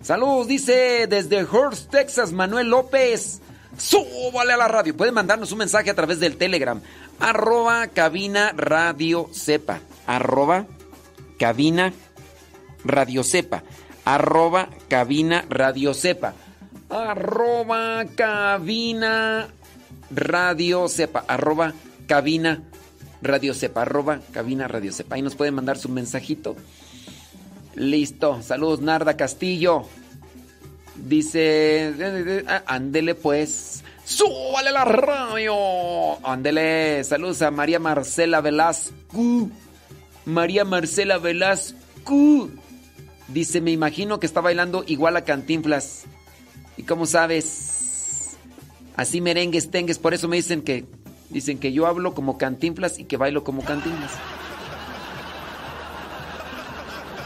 [SPEAKER 3] Saludos, dice desde Hearst, Texas, Manuel López. Súbale a la radio. Pueden mandarnos un mensaje a través del Telegram. Arroba cabina radio sepa. Arroba cabina radio sepa. Arroba cabina radio sepa. Arroba cabina radio sepa. Arroba cabina Radio Cepa. Ahí nos pueden mandar su mensajito. Listo. Saludos, Narda Castillo. Dice, ah, ándele pues. ¡Súbale la radio! Ándele. Saludos a María Marcela Velasco. María Marcela Velasco. Dice, me imagino que está bailando igual a Cantinflas. ¿Y cómo sabes? Así merengues, tengues. Por eso me dicen que dicen que yo hablo como Cantinflas y que bailo como Cantinflas.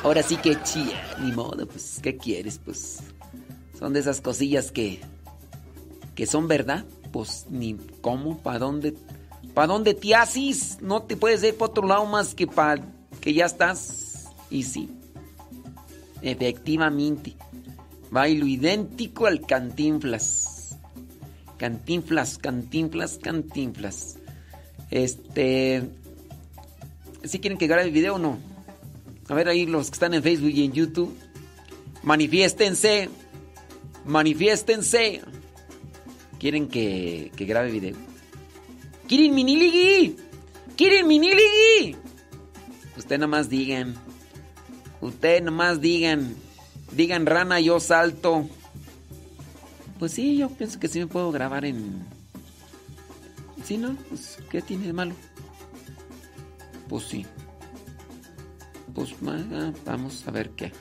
[SPEAKER 3] Ahora sí que chía, ni modo, pues, ¿qué quieres? Pues son de esas cosillas que que son verdad. Pues ni cómo, para dónde, para dónde te haces. No te puedes ir para otro lado más que para que ya estás. Y sí, efectivamente, bailo idéntico al Cantinflas. Cantinflas, Cantinflas, Cantinflas. Este, ¿sí quieren que grabe el video o no? A ver ahí los que están en Facebook y en YouTube. Manifiéstense. Manifiéstense. ¿Quieren que, que grabe video? ¿Quieren miniligi? ¿Quieren miniligi? Usted nomás digan. Usted nomás digan. Digan rana, yo salto. Pues sí, yo pienso que sí me puedo grabar en... Sí, ¿no? Pues, ¿qué tiene de malo? Pues sí. Pues ah, vamos a ver qué.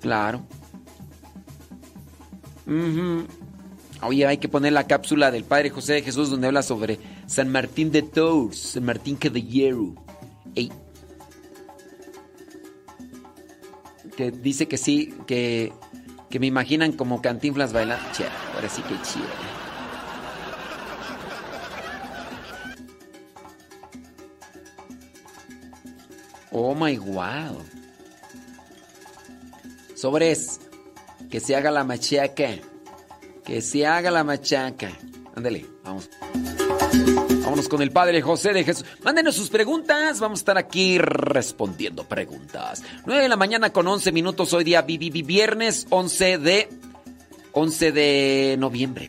[SPEAKER 3] Claro. Oye, hay que poner la cápsula del Padre José de Jesús donde habla sobre San Martín de Tours, San Martín Caballero. Ey. Que dice que sí, que, que me imaginan como cantinflas bailando. Che, ahora sí que chido. Oh my wow. Sobres. Que se haga la machaca. Que se haga la machaca. Ándale, vamos. Vámonos con el Padre José de Jesús. Mándenos sus preguntas. Vamos a estar aquí respondiendo preguntas. 9 de la mañana con 11 minutos. Hoy día vi- vi- vi- viernes 11 de 11 de noviembre.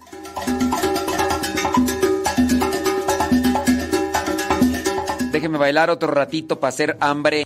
[SPEAKER 3] Déjeme bailar otro ratito para hacer hambre.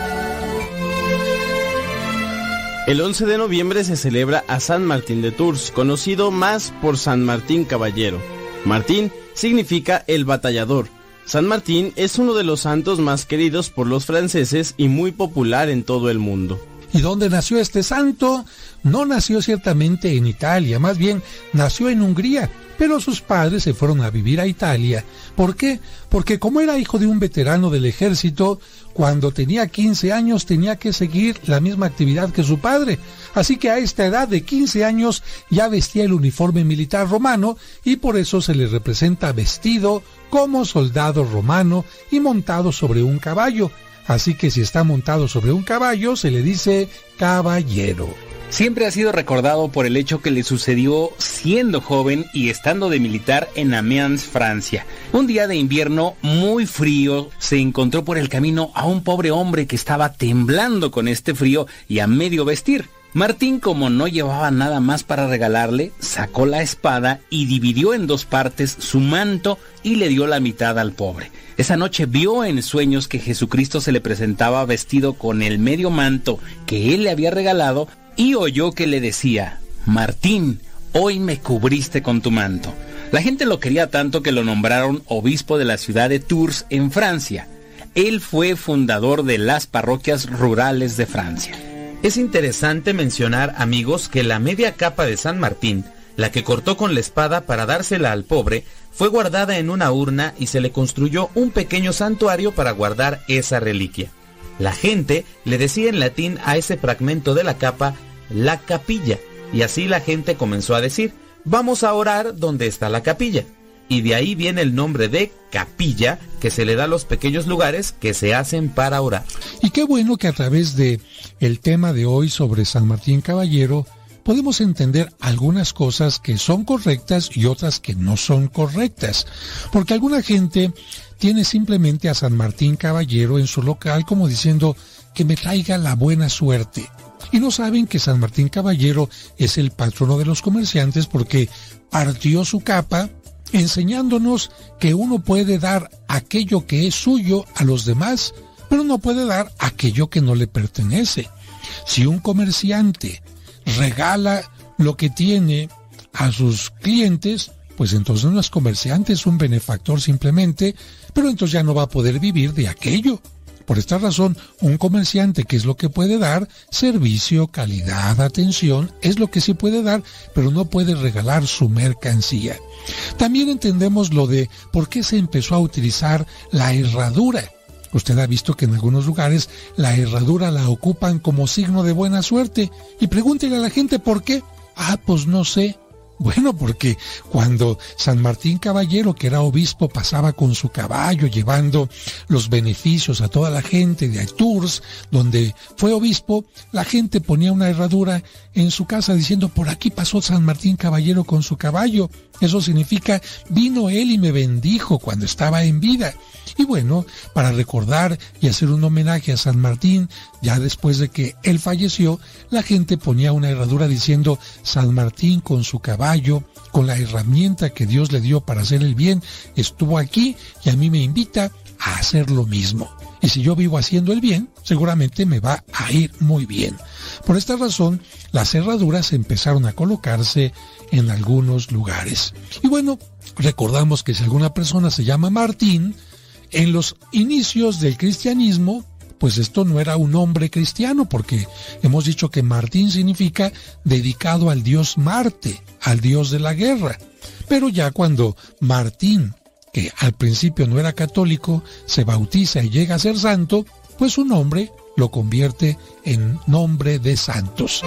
[SPEAKER 11] El 11 de noviembre se celebra a San Martín de Tours, conocido más por San Martín Caballero. Martín significa el batallador. San Martín es uno de los santos más queridos por los franceses y muy popular en todo el mundo.
[SPEAKER 12] ¿Y dónde nació este santo? No nació ciertamente en Italia, más bien nació en Hungría, pero sus padres se fueron a vivir a Italia. ¿Por qué? Porque como era hijo de un veterano del ejército, cuando tenía 15 años tenía que seguir la misma actividad que su padre. Así que a esta edad de 15 años ya vestía el uniforme militar romano y por eso se le representa vestido como soldado romano y montado sobre un caballo. Así que si está montado sobre un caballo se le dice caballero.
[SPEAKER 13] Siempre ha sido recordado por el hecho que le sucedió siendo joven y estando de militar en Amiens, Francia. Un día de invierno muy frío se encontró por el camino a un pobre hombre que estaba temblando con este frío y a medio vestir. Martín, como no llevaba nada más para regalarle, sacó la espada y dividió en dos partes su manto y le dio la mitad al pobre. Esa noche vio en sueños que Jesucristo se le presentaba vestido con el medio manto que él le había regalado y oyó que le decía, Martín, hoy me cubriste con tu manto. La gente lo quería tanto que lo nombraron obispo de la ciudad de Tours en Francia. Él fue fundador de las parroquias rurales de Francia.
[SPEAKER 14] Es interesante mencionar, amigos, que la media capa de San Martín, la que cortó con la espada para dársela al pobre, fue guardada en una urna y se le construyó un pequeño santuario para guardar esa reliquia. La gente le decía en latín a ese fragmento de la capa la capilla, y así la gente comenzó a decir, vamos a orar donde está la capilla. Y de ahí viene el nombre de capilla que se le da a los pequeños lugares que se hacen para orar.
[SPEAKER 12] Y qué bueno que a través de el tema de hoy sobre San Martín Caballero podemos entender algunas cosas que son correctas y otras que no son correctas. Porque alguna gente tiene simplemente a San Martín Caballero en su local como diciendo que me traiga la buena suerte. Y no saben que San Martín Caballero es el patrono de los comerciantes porque partió su capa enseñándonos que uno puede dar aquello que es suyo a los demás, pero no puede dar aquello que no le pertenece. Si un comerciante regala lo que tiene a sus clientes, pues entonces no es comerciante, es un benefactor simplemente, pero entonces ya no va a poder vivir de aquello. Por esta razón, un comerciante, que es lo que puede dar? Servicio, calidad, atención, es lo que sí puede dar, pero no puede regalar su mercancía. También entendemos lo de por qué se empezó a utilizar la herradura. Usted ha visto que en algunos lugares la herradura la ocupan como signo de buena suerte. Y pregúntele a la gente por qué. Ah, pues no sé. Bueno, porque cuando San Martín Caballero, que era obispo, pasaba con su caballo llevando los beneficios a toda la gente de Tours, donde fue obispo, la gente ponía una herradura en su casa diciendo, por aquí pasó San Martín Caballero con su caballo. Eso significa, vino él y me bendijo cuando estaba en vida. Y bueno, para recordar y hacer un homenaje a San Martín, ya después de que él falleció, la gente ponía una herradura diciendo San Martín con su caballo, con la herramienta que Dios le dio para hacer el bien, estuvo aquí y a mí me invita a hacer lo mismo. Y si yo vivo haciendo el bien, seguramente me va a ir muy bien. Por esta razón, las herraduras empezaron a colocarse en algunos lugares. Y bueno, recordamos que si alguna persona se llama Martín, en los inicios del cristianismo, pues esto no era un hombre cristiano, porque hemos dicho que Martín significa dedicado al dios Marte, al dios de la guerra. Pero ya cuando Martín, que al principio no era católico, se bautiza y llega a ser santo, pues su nombre lo convierte en nombre de santos.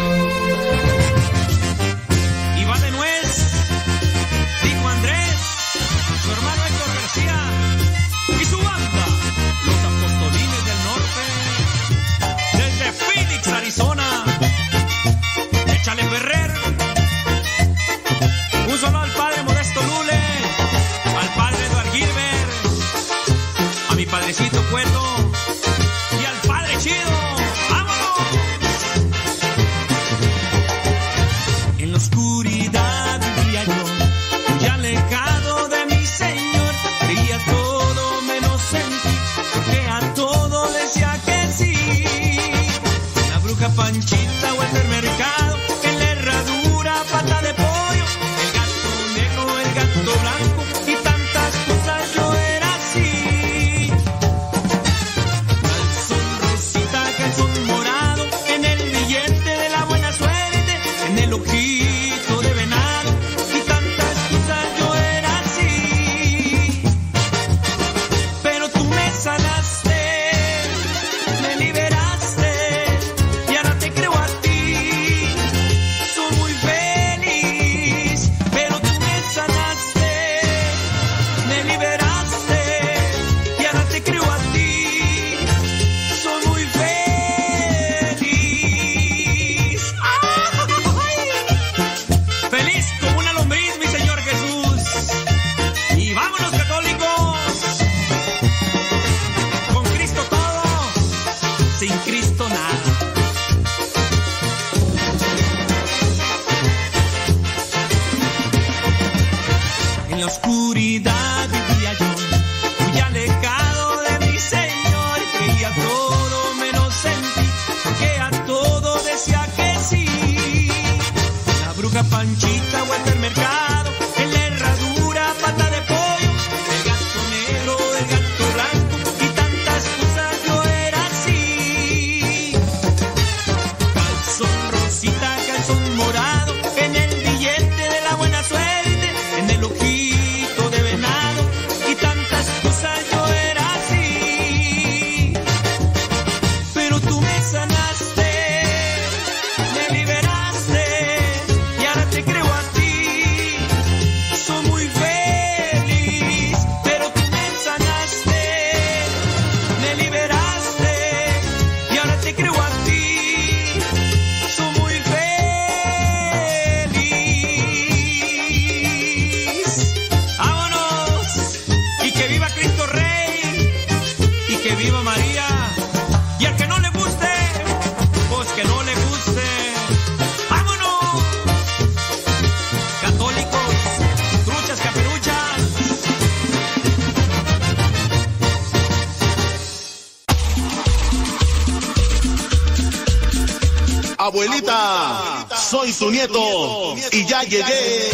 [SPEAKER 15] Tu nieto y ya llegué.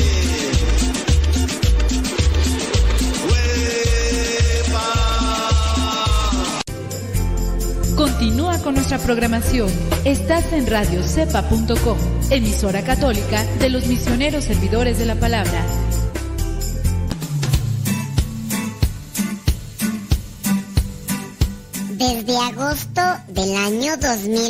[SPEAKER 16] Continúa con nuestra programación. Estás en radiocepa.com, emisora católica de los misioneros servidores de la palabra.
[SPEAKER 17] Desde agosto del año 2009,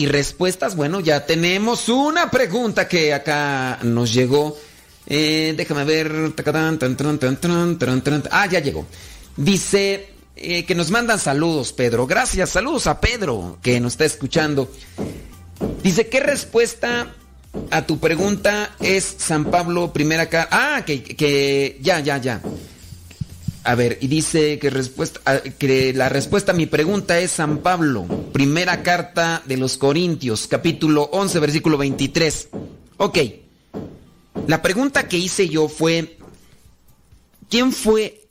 [SPEAKER 3] Y respuestas. Bueno, ya tenemos una pregunta que acá nos llegó. Eh, déjame ver. Ah, ya llegó. Dice eh, que nos mandan saludos, Pedro. Gracias, saludos a Pedro que nos está escuchando. Dice, ¿qué respuesta a tu pregunta es San Pablo primera? Ah, que ya, ya, ya. A ver, y dice que, respuesta, ah, que la respuesta a mi pregunta es San Pablo, primera carta de los Corintios, capítulo 11, versículo 23. Ok, la pregunta que hice yo fue, ¿quién fue,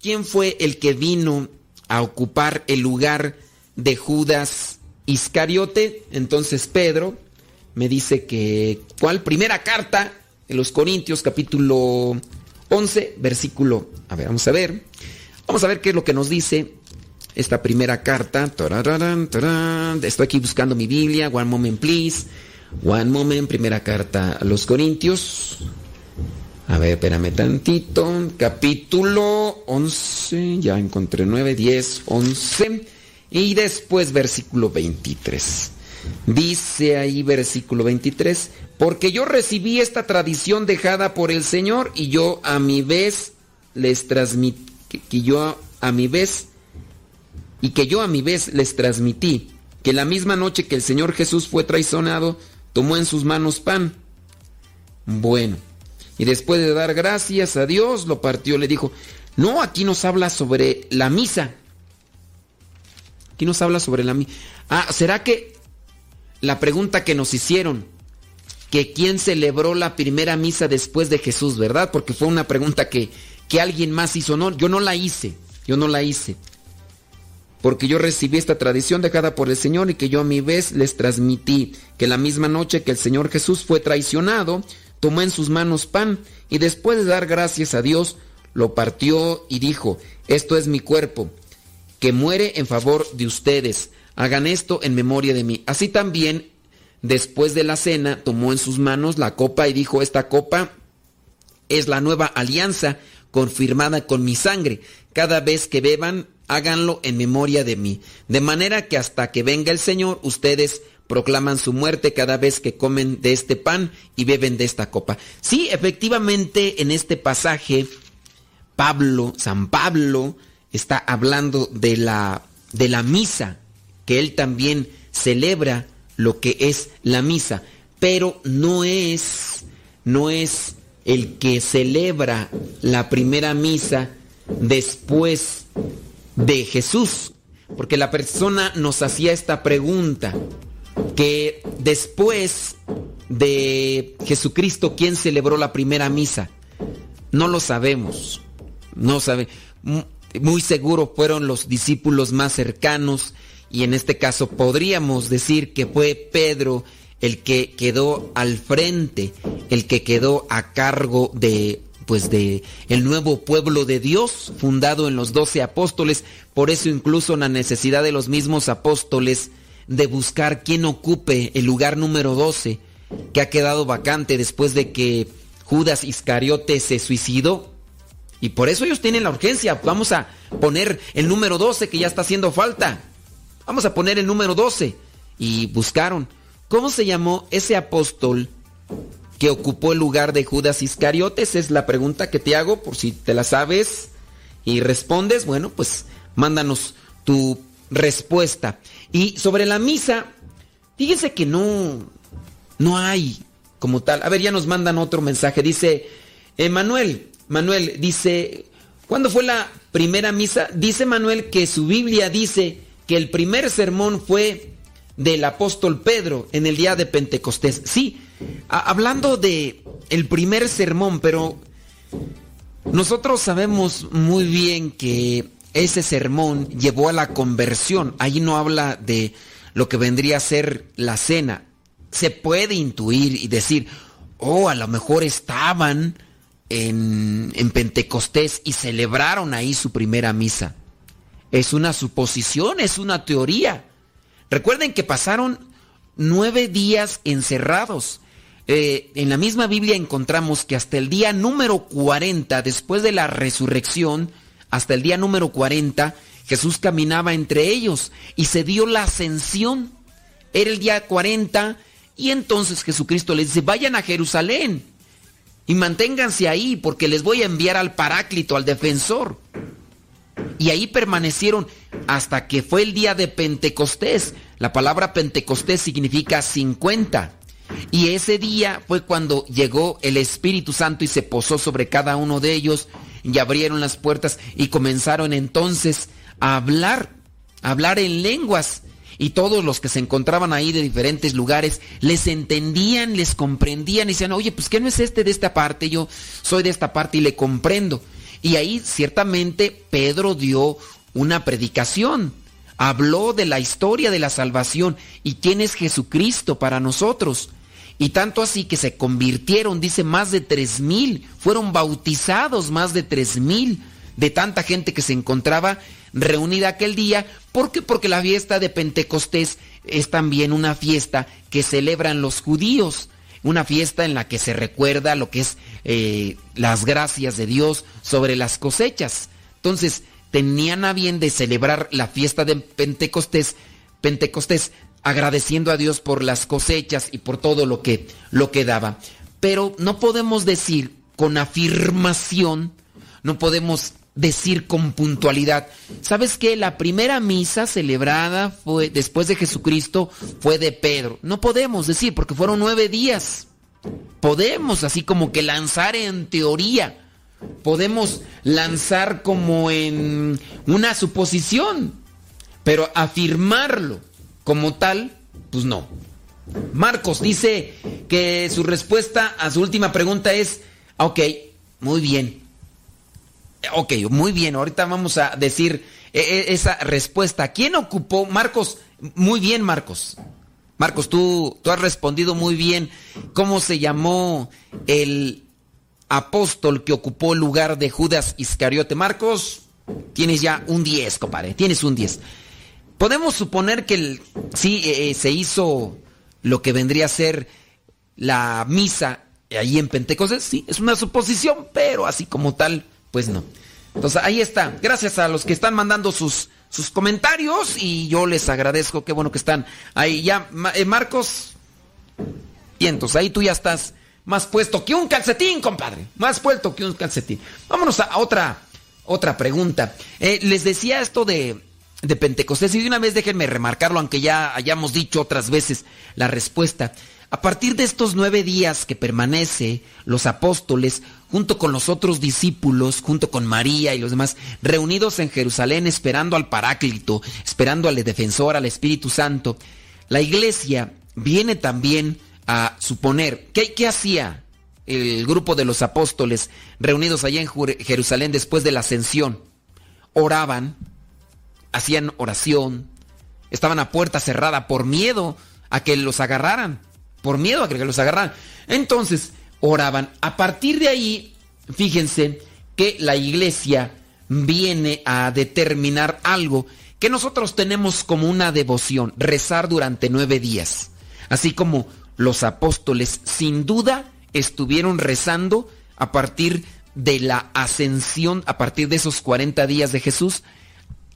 [SPEAKER 3] quién fue el que vino a ocupar el lugar de Judas Iscariote? Entonces Pedro me dice que, ¿cuál? Primera carta de los Corintios, capítulo 11, versículo. A ver, vamos a ver. Vamos a ver qué es lo que nos dice esta primera carta. Tarán. Estoy aquí buscando mi Biblia. One moment, please. One moment, primera carta a los Corintios. A ver, espérame tantito. Capítulo 11. Ya encontré 9, 10, 11. Y después versículo 23. Dice ahí versículo 23, porque yo recibí esta tradición dejada por el Señor y yo a mi vez les transmití, que, yo a mi vez, y que yo a mi vez les transmití, que la misma noche que el Señor Jesús fue traicionado, tomó en sus manos pan. Bueno, y después de dar gracias a Dios, lo partió, le dijo, no, aquí nos habla sobre la misa. Aquí nos habla sobre la misa. Ah, ¿será que la pregunta que nos hicieron, que quién celebró la primera misa después de Jesús, ¿verdad? Porque fue una pregunta que, que alguien más hizo, no, yo no la hice, yo no la hice. Porque yo recibí esta tradición dejada por el Señor y que yo a mi vez les transmití que la misma noche que el Señor Jesús fue traicionado, tomó en sus manos pan y después de dar gracias a Dios, lo partió y dijo, esto es mi cuerpo, que muere en favor de ustedes. Hagan esto en memoria de mí. Así también, después de la cena, tomó en sus manos la copa y dijo, esta copa es la nueva alianza confirmada con mi sangre. Cada vez que beban, háganlo en memoria de mí. De manera que hasta que venga el Señor, ustedes proclaman su muerte cada vez que comen de este pan y beben de esta copa. Sí, efectivamente, en este pasaje, Pablo, San Pablo, está hablando de la, de la misa, que él también celebra lo que es la misa, pero no es, no es el que celebra la primera misa después de Jesús, porque la persona nos hacía esta pregunta, que después de Jesucristo, ¿quién celebró la primera misa? No lo sabemos, no sabe. Muy seguro fueron los discípulos más cercanos y en este caso podríamos decir que fue Pedro el que quedó al frente, el que quedó a cargo de pues de el nuevo pueblo de Dios fundado en los doce apóstoles, por eso incluso la necesidad de los mismos apóstoles de buscar quién ocupe el lugar número 12 que ha quedado vacante después de que Judas Iscariote se suicidó. Y por eso ellos tienen la urgencia. Vamos a poner el número 12 que ya está haciendo falta. Vamos a poner el número 12. Y buscaron. ¿Cómo se llamó ese apóstol que ocupó el lugar de Judas Iscariote? Esa es la pregunta que te hago por si te la sabes y respondes. Bueno, pues mándanos tu respuesta. Y sobre la misa, fíjense que no, no hay como tal. A ver, ya nos mandan otro mensaje. Dice, Manuel, Manuel dice, ¿cuándo fue la primera misa? Dice Manuel que su Biblia dice que el primer sermón fue del apóstol Pedro en el día de Pentecostés. Sí, hablando de el primer sermón, pero nosotros sabemos muy bien que ese sermón llevó a la conversión. Ahí no habla de lo que vendría a ser la cena. Se puede intuir y decir, oh, a lo mejor estaban en, en Pentecostés y celebraron ahí su primera misa. Es una suposición, es una teoría. Recuerden que pasaron nueve días encerrados. Eh, en la misma Biblia encontramos que hasta el día número 40, después de la resurrección, hasta el día número 40, Jesús caminaba entre ellos y se dio la ascensión. Era el día 40 y entonces Jesucristo les dice, vayan a Jerusalén y manténganse ahí porque les voy a enviar al Paráclito, al defensor. Y ahí permanecieron hasta que fue el día de Pentecostés. La palabra Pentecostés significa 50. Y ese día fue cuando llegó el Espíritu Santo y se posó sobre cada uno de ellos y abrieron las puertas y comenzaron entonces a hablar, a hablar en lenguas. Y todos los que se encontraban ahí de diferentes lugares les entendían, les comprendían y decían, oye, pues que no es este de esta parte, yo soy de esta parte y le comprendo. Y ahí ciertamente Pedro dio una predicación, habló de la historia de la salvación y quién es Jesucristo para nosotros. Y tanto así que se convirtieron, dice, más de tres mil, fueron bautizados más de tres mil de tanta gente que se encontraba reunida aquel día. ¿Por qué? Porque la fiesta de Pentecostés es también una fiesta que celebran los judíos, una fiesta en la que se recuerda lo que es eh, las gracias de Dios sobre las cosechas. Entonces, tenían a bien de celebrar la fiesta de Pentecostés, Pentecostés agradeciendo a Dios por las cosechas y por todo lo que, lo que daba. Pero no podemos decir con afirmación, no podemos decir con puntualidad. ¿Sabes qué? La primera misa celebrada fue después de Jesucristo fue de Pedro. No podemos decir porque fueron nueve días. Podemos así como que lanzar en teoría. Podemos lanzar como en una suposición. Pero afirmarlo como tal, pues no. Marcos dice que su respuesta a su última pregunta es, ok, muy bien. Ok, muy bien, ahorita vamos a decir eh, eh, esa respuesta. ¿Quién ocupó? Marcos, muy bien, Marcos. Marcos, tú, tú has respondido muy bien. ¿Cómo se llamó el apóstol que ocupó el lugar de Judas Iscariote? Marcos, tienes ya un 10, compadre. Tienes un 10. Podemos suponer que sí eh, se hizo lo que vendría a ser la misa ahí en Pentecostés. Sí, es una suposición, pero así como tal, pues no. Entonces ahí está. Gracias a los que están mandando sus, sus comentarios y yo les agradezco. Qué bueno que están ahí ya. Eh, Marcos. Y entonces ahí tú ya estás más puesto que un calcetín, compadre. Más puesto que un calcetín. Vámonos a otra, otra pregunta. Eh, les decía esto de, de Pentecostés y de una vez déjenme remarcarlo, aunque ya hayamos dicho otras veces la respuesta. A partir de estos nueve días que permanece los apóstoles, junto con los otros discípulos, junto con María y los demás, reunidos en Jerusalén esperando al Paráclito, esperando al defensor, al Espíritu Santo, la iglesia viene también a suponer, ¿qué, hacía el grupo de los apóstoles reunidos allá en Jerusalén después de la ascensión? Oraban, hacían oración, estaban a puerta cerrada por miedo a que los agarraran por miedo a que los agarraran. Entonces, oraban. A partir de ahí, fíjense que la iglesia viene a determinar algo que nosotros tenemos como una devoción, rezar durante nueve días. Así como los apóstoles sin duda estuvieron rezando a partir de la ascensión, a partir de esos 40 días de Jesús,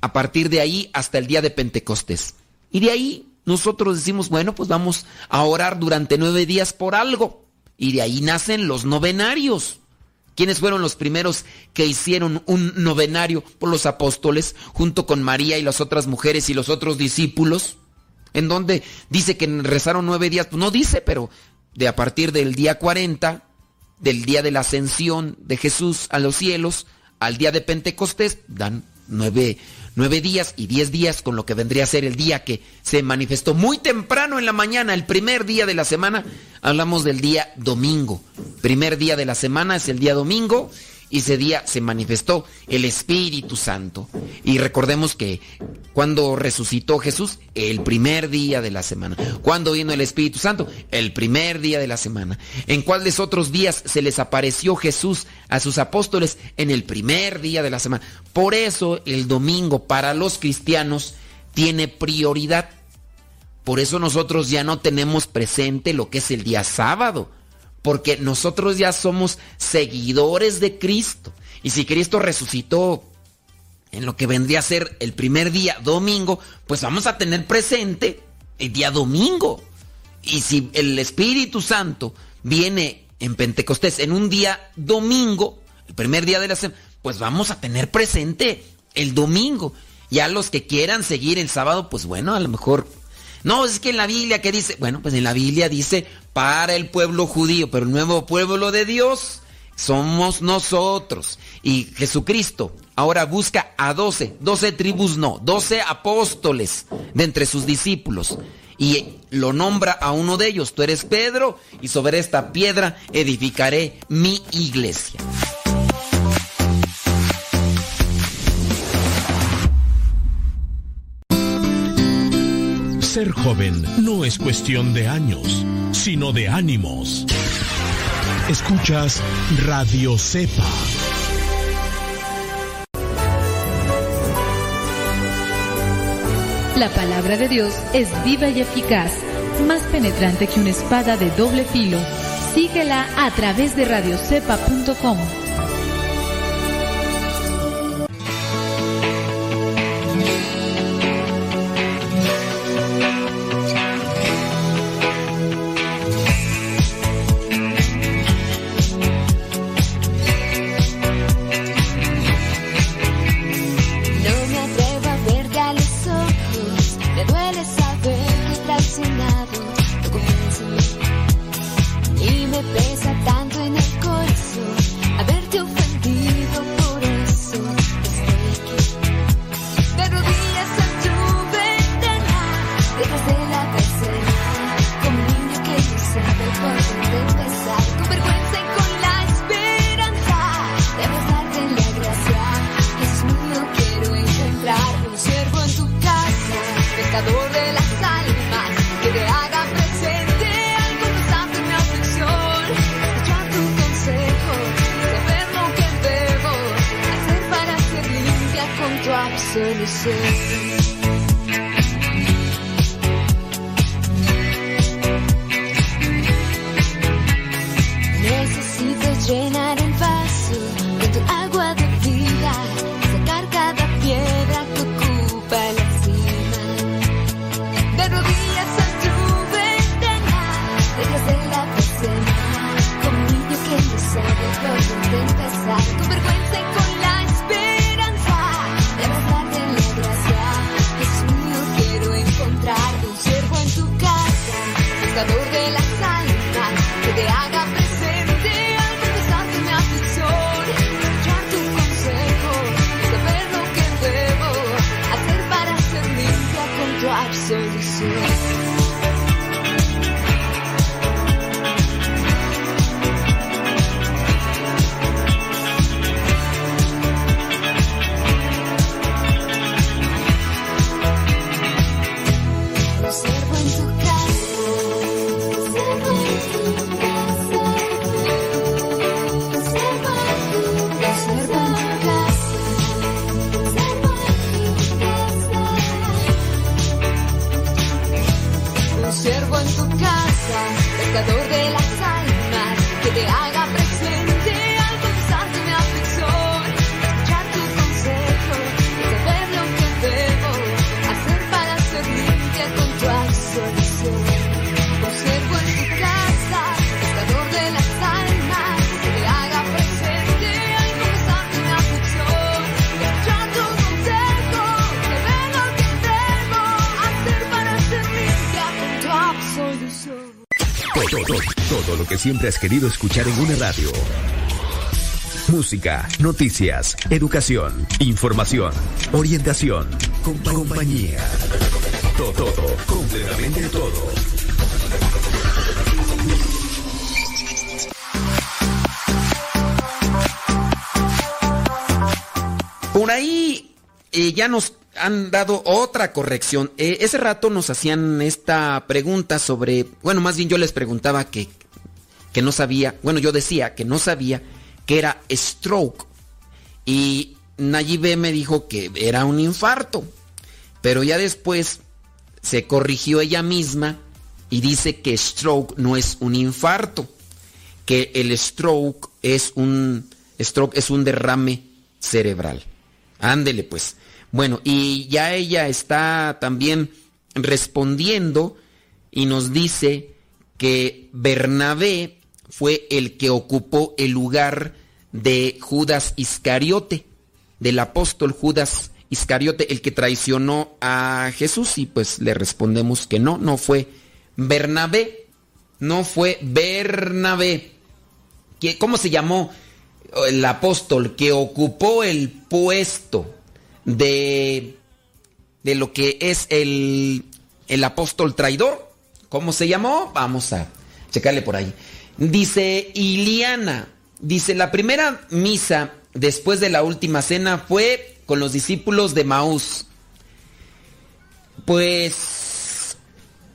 [SPEAKER 3] a partir de ahí hasta el día de Pentecostés. Y de ahí nosotros decimos, bueno, pues vamos a orar durante nueve días por algo. Y de ahí nacen los novenarios. ¿Quiénes fueron los primeros que hicieron un novenario por los apóstoles junto con María y las otras mujeres y los otros discípulos? En donde dice que rezaron nueve días, pues no dice, pero de a partir del día 40, del día de la ascensión de Jesús a los cielos, al día de Pentecostés, dan nueve, nueve días y diez días con lo que vendría a ser el día que se manifestó muy temprano en la mañana, el primer día de la semana, hablamos del día domingo. Primer día de la semana es el día domingo y ese día se manifestó el Espíritu Santo. Y recordemos que cuando resucitó Jesús, el primer día de la semana. Cuando vino el Espíritu Santo, el primer día de la semana. ¿En cuáles otros días se les apareció Jesús a sus apóstoles? En el primer día de la semana. Por eso el domingo para los cristianos tiene prioridad. Por eso nosotros ya no tenemos presente lo que es el día sábado porque nosotros ya somos seguidores de Cristo. Y si Cristo resucitó en lo que vendría a ser el primer día, domingo, pues vamos a tener presente el día domingo. Y si el Espíritu Santo viene en Pentecostés en un día domingo, el primer día de la semana, pues vamos a tener presente el domingo. Ya los que quieran seguir el sábado, pues bueno, a lo mejor no, es que en la Biblia que dice, bueno, pues en la Biblia dice para el pueblo judío, pero el nuevo pueblo de Dios somos nosotros. Y Jesucristo ahora busca a doce, doce tribus no, doce apóstoles de entre sus discípulos. Y lo nombra a uno de ellos, tú eres Pedro, y sobre esta piedra edificaré mi iglesia.
[SPEAKER 7] Ser joven no es cuestión de años, sino de ánimos. Escuchas Radio Cepa.
[SPEAKER 16] La palabra de Dios es viva y eficaz, más penetrante que una espada de doble filo. Síguela a través de radiocepa.com.
[SPEAKER 18] siempre has querido escuchar en una radio. Música, noticias, educación, información, orientación, compa- compañía. Todo, todo, completamente todo.
[SPEAKER 3] Por ahí eh, ya nos han dado otra corrección. Eh, ese rato nos hacían esta pregunta sobre, bueno, más bien yo les preguntaba que, que no sabía, bueno, yo decía que no sabía que era stroke. Y Nayibe me dijo que era un infarto. Pero ya después se corrigió ella misma y dice que stroke no es un infarto, que el stroke es un stroke es un derrame cerebral. Ándele pues. Bueno, y ya ella está también respondiendo y nos dice que Bernabé fue el que ocupó el lugar de Judas Iscariote, del apóstol Judas Iscariote, el que traicionó a Jesús, y pues le respondemos que no, no fue Bernabé, no fue Bernabé. ¿Qué- ¿Cómo se llamó el apóstol que ocupó el puesto de, de lo que es el, el apóstol traidor? ¿Cómo se llamó? Vamos a checarle por ahí. Dice Iliana, dice, la primera misa después de la última cena fue con los discípulos de Maús. Pues,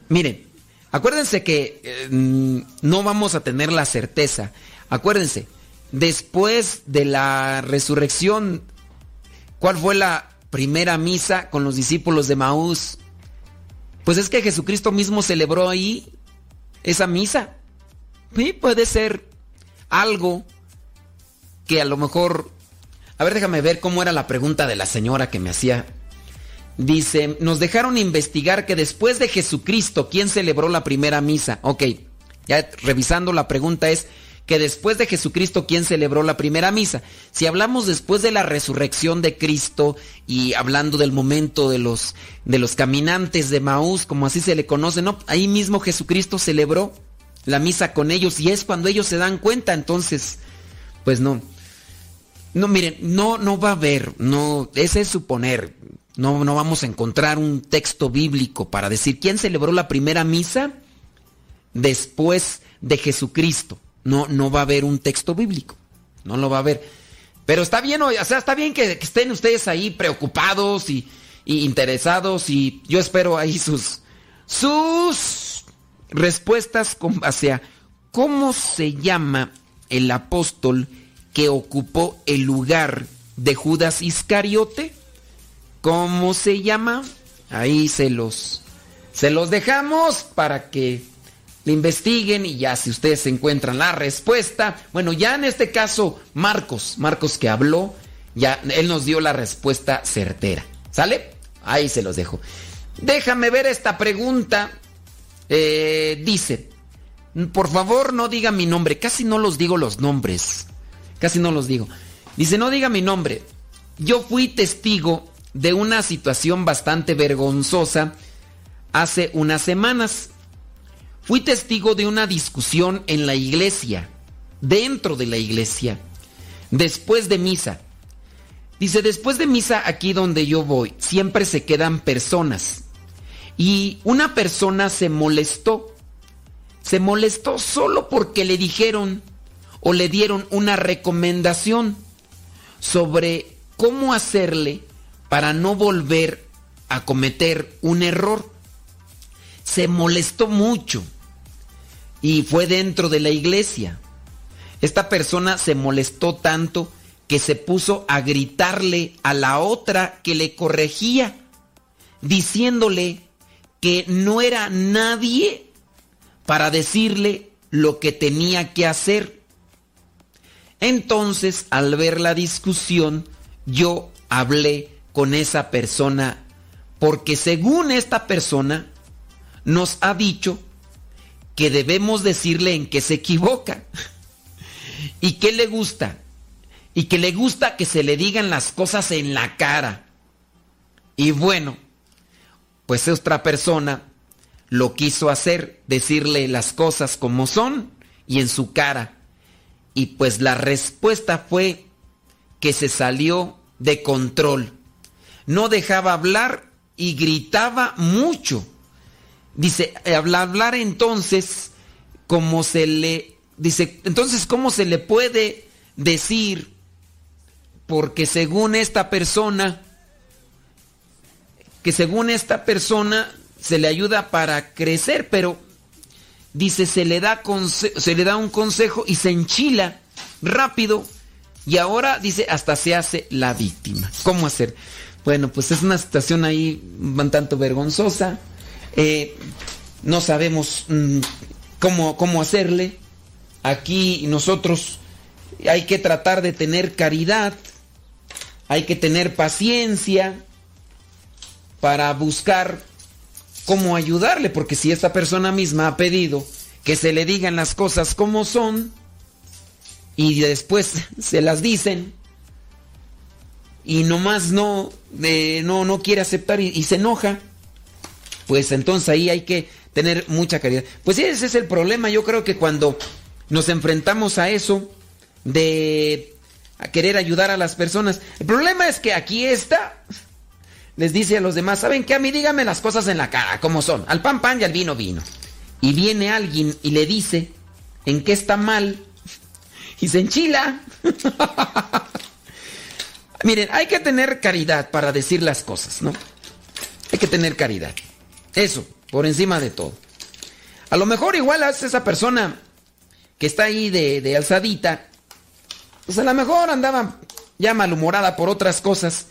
[SPEAKER 3] miren, acuérdense que mm, no vamos a tener la certeza. Acuérdense, después de la resurrección, ¿cuál fue la primera misa con los discípulos de Maús? Pues es que Jesucristo mismo celebró ahí esa misa. Sí, puede ser algo que a lo mejor... A ver, déjame ver cómo era la pregunta de la señora que me hacía. Dice, nos dejaron investigar que después de Jesucristo, ¿quién celebró la primera misa? Ok, ya revisando la pregunta es que después de Jesucristo, ¿quién celebró la primera misa? Si hablamos después de la resurrección de Cristo y hablando del momento de los, de los caminantes de Maús, como así se le conoce, ¿no? Ahí mismo Jesucristo celebró la misa con ellos y es cuando ellos se dan cuenta, entonces, pues no. No, miren, no, no va a haber, no, ese es suponer. No, no vamos a encontrar un texto bíblico para decir quién celebró la primera misa después de Jesucristo. No, no va a haber un texto bíblico. No lo va a haber. Pero está bien, o sea, está bien que, estén ustedes ahí preocupados y interesados y yo espero ahí sus sus respuestas con base a cómo se llama el apóstol que ocupó el lugar de Judas Iscariote. ¿Cómo se llama? Ahí se los se los dejamos para que le investiguen y ya si ustedes encuentran la respuesta, bueno, ya en este caso Marcos, Marcos que habló, ya él nos dio la respuesta certera. ¿Sale? Ahí se los dejo. Déjame ver esta pregunta. Eh, dice, por favor no diga mi nombre, casi no los digo los nombres, casi no los digo. Dice, no diga mi nombre. Yo fui testigo de una situación bastante vergonzosa hace unas semanas. Fui testigo de una discusión en la iglesia, dentro de la iglesia, después de misa. Dice, después de misa aquí donde yo voy, siempre se quedan personas. Y una persona se molestó. Se molestó solo porque le dijeron o le dieron una recomendación sobre cómo hacerle para no volver a cometer un error. Se molestó mucho y fue dentro de la iglesia. Esta persona se molestó tanto que se puso a gritarle a la otra que le corregía, diciéndole que no era nadie para decirle lo que tenía que hacer. Entonces, al ver la discusión, yo hablé con esa persona porque según esta persona nos ha dicho que debemos decirle en qué se equivoca y qué le gusta y que le gusta que se le digan las cosas en la cara. Y bueno, pues otra persona lo quiso hacer, decirle las cosas como son y en su cara. Y pues la respuesta fue que se salió de control. No dejaba hablar y gritaba mucho. Dice, al hablar entonces, como se le, dice, entonces, ¿cómo se le puede decir? Porque según esta persona, que según esta persona se le ayuda para crecer, pero dice, se le da, se le da un consejo y se enchila rápido y ahora dice, hasta se hace la víctima. ¿Cómo hacer? Bueno, pues es una situación ahí un tanto vergonzosa. Eh, no sabemos mm, cómo, cómo hacerle. Aquí nosotros hay que tratar de tener caridad, hay que tener paciencia para buscar cómo ayudarle, porque si esta persona misma ha pedido que se le digan las cosas como son y después se las dicen y nomás no, eh, no, no quiere aceptar y, y se enoja, pues entonces ahí hay que tener mucha caridad. Pues ese es el problema, yo creo que cuando nos enfrentamos a eso de a querer ayudar a las personas, el problema es que aquí está les dice a los demás, ¿saben qué? A mí díganme las cosas en la cara, como son, al pan pan y al vino vino. Y viene alguien y le dice en qué está mal y se enchila. Miren, hay que tener caridad para decir las cosas, ¿no? Hay que tener caridad. Eso, por encima de todo. A lo mejor igual a esa persona que está ahí de, de alzadita, pues a lo mejor andaba ya malhumorada por otras cosas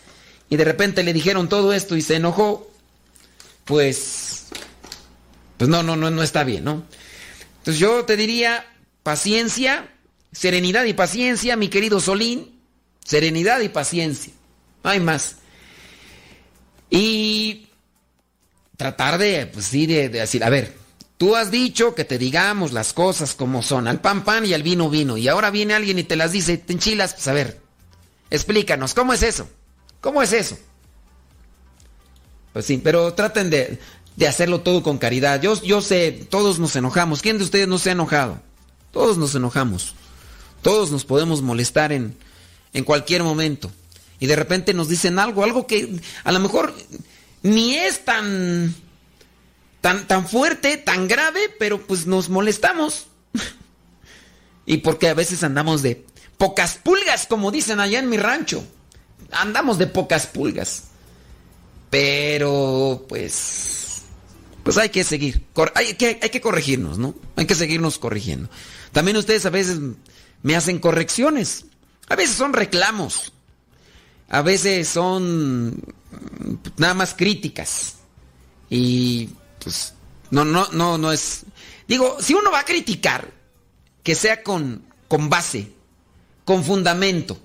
[SPEAKER 3] y de repente le dijeron todo esto y se enojó, pues, pues no, no, no, no está bien, ¿no? Entonces yo te diría paciencia, serenidad y paciencia, mi querido Solín, serenidad y paciencia, no hay más. Y tratar de, pues sí, de, de decir, a ver, tú has dicho que te digamos las cosas como son, al pan pan y al vino vino, y ahora viene alguien y te las dice, te enchilas, pues a ver, explícanos, ¿cómo es eso? ¿Cómo es eso? Pues sí, pero traten de, de hacerlo todo con caridad. Yo, yo sé, todos nos enojamos. ¿Quién de ustedes no se ha enojado? Todos nos enojamos. Todos nos podemos molestar en, en cualquier momento. Y de repente nos dicen algo, algo que a lo mejor ni es tan, tan, tan fuerte, tan grave, pero pues nos molestamos. y porque a veces andamos de pocas pulgas, como dicen allá en mi rancho andamos de pocas pulgas. Pero, pues, pues hay que seguir. Hay, que, hay que corregirnos, ¿no? Hay que seguirnos corrigiendo. También ustedes a veces me hacen correcciones. A veces son reclamos. A veces son mm, nada más críticas. Y pues no, no, no, no es. Digo, si uno va a criticar, que sea con, con base, con fundamento,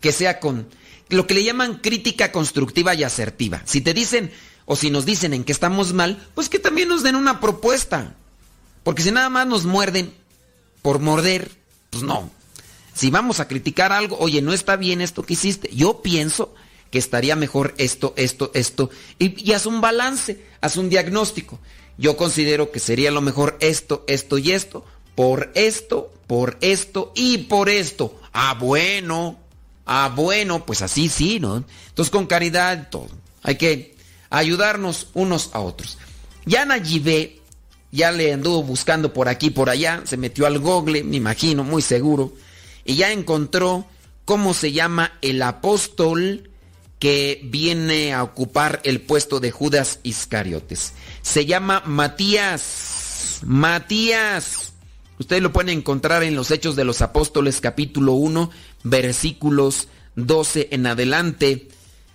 [SPEAKER 3] que sea con lo que le llaman crítica constructiva y asertiva. Si te dicen o si nos dicen en que estamos mal, pues que también nos den una propuesta. Porque si nada más nos muerden por morder, pues no. Si vamos a criticar algo, oye, no está bien esto que hiciste. Yo pienso que estaría mejor esto, esto, esto. Y, y haz un balance, haz un diagnóstico. Yo considero que sería lo mejor esto, esto y esto. Por esto, por esto y por esto. Ah, bueno. Ah, bueno, pues así sí, ¿no? Entonces con caridad todo. Hay que ayudarnos unos a otros. Ya Nayibé ya le anduvo buscando por aquí, por allá, se metió al google, me imagino, muy seguro, y ya encontró cómo se llama el apóstol que viene a ocupar el puesto de Judas Iscariotes. Se llama Matías. Matías. Ustedes lo pueden encontrar en los Hechos de los Apóstoles capítulo 1, versículos 12 en adelante.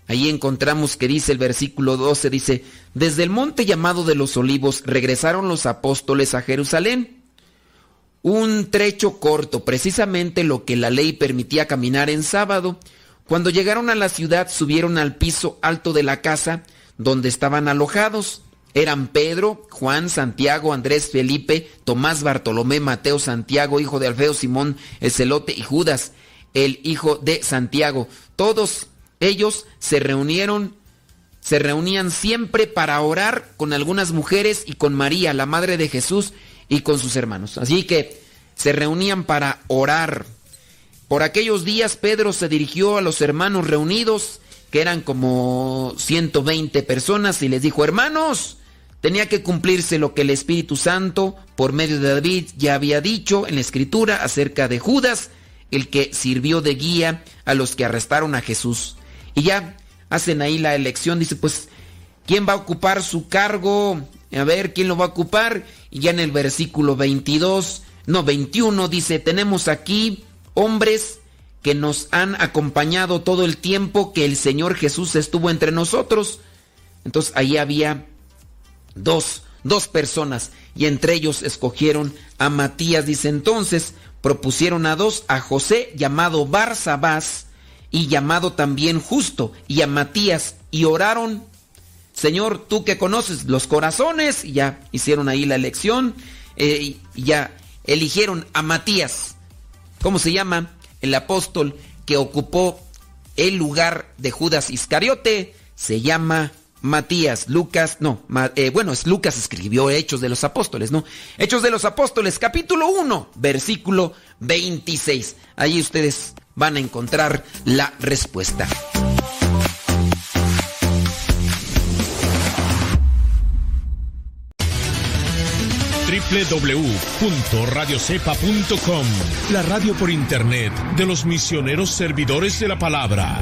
[SPEAKER 3] Ahí encontramos que dice el versículo 12, dice, desde el monte llamado de los olivos regresaron los apóstoles a Jerusalén. Un trecho corto, precisamente lo que la ley permitía caminar en sábado. Cuando llegaron a la ciudad subieron al piso alto de la casa donde estaban alojados. Eran Pedro, Juan, Santiago, Andrés, Felipe, Tomás, Bartolomé, Mateo, Santiago, hijo de Alfeo, Simón, el celote y Judas, el hijo de Santiago. Todos ellos se reunieron, se reunían siempre para orar con algunas mujeres y con María, la madre de Jesús, y con sus hermanos. Así que se reunían para orar. Por aquellos días Pedro se dirigió a los hermanos reunidos, que eran como 120 personas, y les dijo, hermanos, tenía que cumplirse lo que el Espíritu Santo, por medio de David, ya había dicho en la Escritura acerca de Judas, el que sirvió de guía a los que arrestaron a Jesús. Y ya hacen ahí la elección, dice, pues, ¿quién va a ocupar su cargo? A ver, ¿quién lo va a ocupar? Y ya en el versículo 22, no, 21 dice, tenemos aquí hombres que nos han acompañado todo el tiempo que el Señor Jesús estuvo entre nosotros. Entonces ahí había dos, dos personas y entre ellos escogieron a Matías. Dice entonces, propusieron a dos, a José llamado Barsabás y llamado también Justo y a Matías y oraron. Señor, tú que conoces los corazones, y ya hicieron ahí la elección, eh, y ya eligieron a Matías. ¿Cómo se llama? El apóstol que ocupó el lugar de Judas Iscariote se llama Matías. Lucas, no, eh, bueno, es Lucas escribió Hechos de los Apóstoles, ¿no? Hechos de los Apóstoles, capítulo 1, versículo 26. Ahí ustedes van a encontrar la respuesta.
[SPEAKER 7] www.radiocepa.com, la radio por internet de los misioneros servidores de la palabra.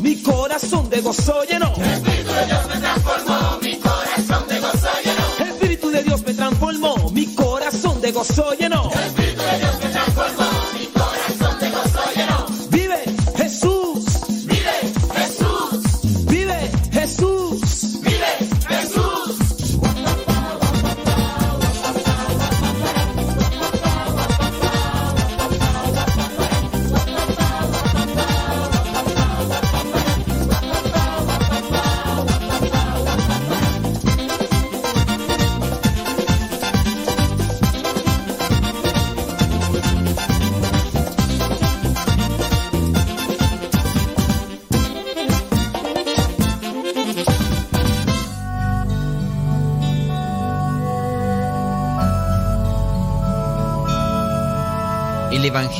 [SPEAKER 19] mi corazón de gozo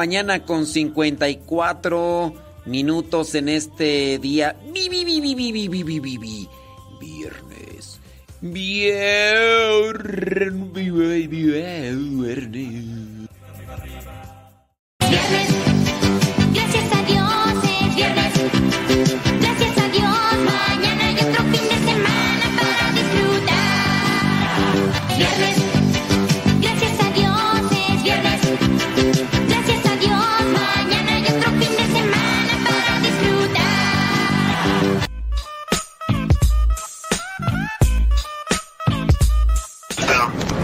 [SPEAKER 3] mañana con 54 minutos en este día. Viernes.
[SPEAKER 1] Viernes.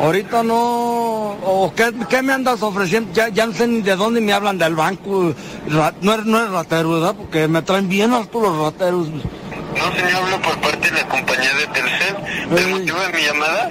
[SPEAKER 20] ahorita no, o ¿qué, qué me andas ofreciendo? Ya, ya no sé ni de dónde me hablan del banco, Ra- no eres, no eres ratero, ¿verdad? Porque me traen bien hartos los rateros.
[SPEAKER 21] No, señor, hablo por parte de la compañía de Telcel. ¿El motivo de mi llamada?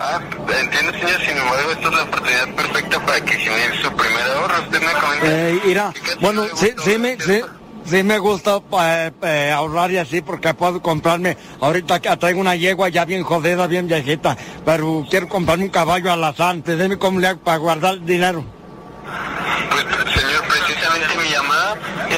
[SPEAKER 21] Ah, entiendo, señor. Sin embargo, esta es la oportunidad perfecta para que genere su primer ahorro. Usted me comenta.
[SPEAKER 20] Eh, mira, bueno, sí, sí me, sí, sí me gusta eh, eh, ahorrar y así porque puedo comprarme, ahorita que traigo una yegua ya bien jodida, bien viejita, pero quiero comprarme un caballo alazán, dime cómo le hago para guardar dinero.
[SPEAKER 21] Señor, precisamente mi llamada es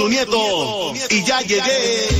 [SPEAKER 15] Tu nieto y ya llegué.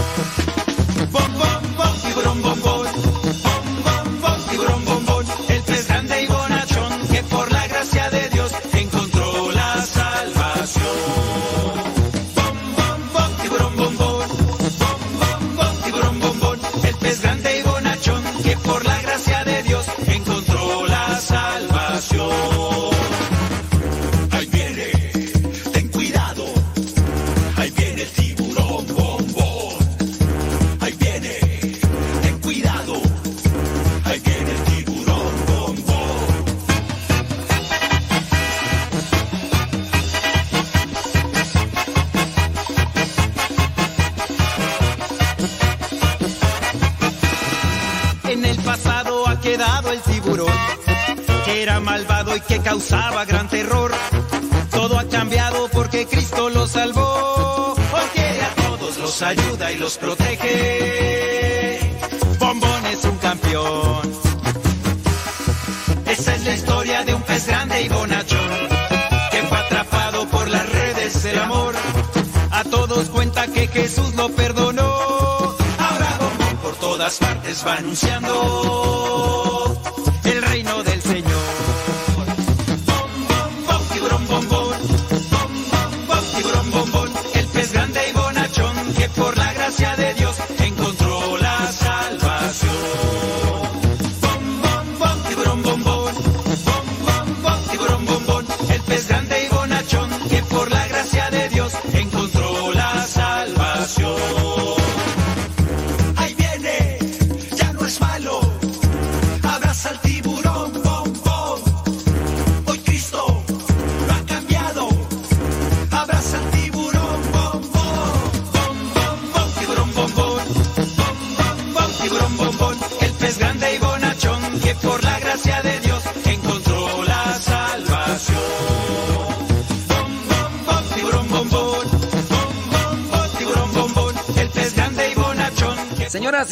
[SPEAKER 22] Va anunciando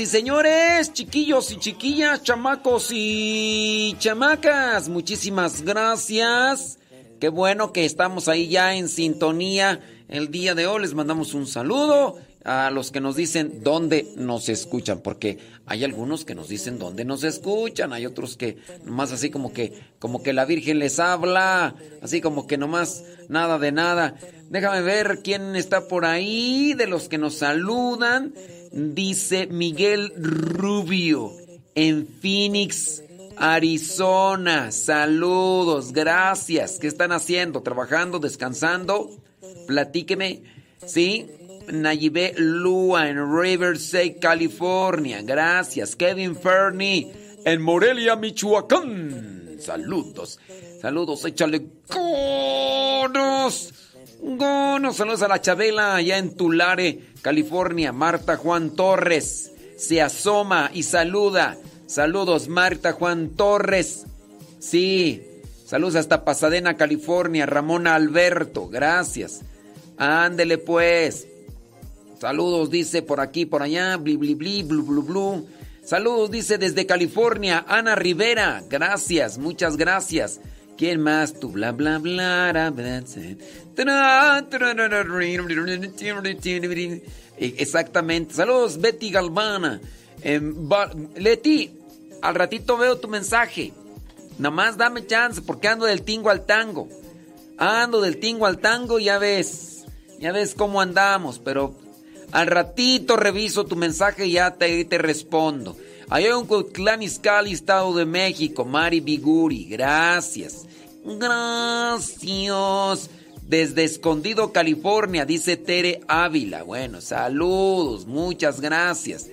[SPEAKER 3] señores, chiquillos y chiquillas, chamacos y chamacas, muchísimas gracias. Qué bueno que estamos ahí ya en sintonía el día de hoy. Les mandamos un saludo a los que nos dicen dónde nos escuchan, porque hay algunos que nos dicen dónde nos escuchan, hay otros que nomás así como que como que la Virgen les habla, así como que nomás nada de nada. Déjame ver quién está por ahí de los que nos saludan. Dice Miguel Rubio en Phoenix, Arizona. Saludos, gracias. ¿Qué están haciendo? ¿Trabajando? ¿Descansando? Platíqueme. ¿Sí? Nayibé Lua en Riverside, California. Gracias. Kevin Fernie en Morelia, Michoacán. Saludos. Saludos, échale gonos. Gonos. Saludos a la Chabela allá en Tulare, California. Marta Juan Torres se asoma y saluda. Saludos, Marta Juan Torres. Sí. Saludos hasta Pasadena, California. Ramona Alberto. Gracias. Ándele pues. Saludos, dice por aquí, por allá. Bli, bli, bli, blu, blu, blu. Saludos, dice desde California. Ana Rivera. Gracias, muchas gracias. ¿Quién más? Tú, bla, bla, bla. Exactamente. Saludos, Betty Galvana. Em, Leti, al ratito veo tu mensaje. Nada más dame chance porque ando del tingo al tango. Ando del tingo al tango, ya ves. Ya ves cómo andamos, pero al ratito reviso tu mensaje y ya te, te respondo. Cuauhtlán Izcalli, Estado de México, Mari Biguri, gracias. Gracias. Desde Escondido, California, dice Tere Ávila. Bueno, saludos, muchas gracias.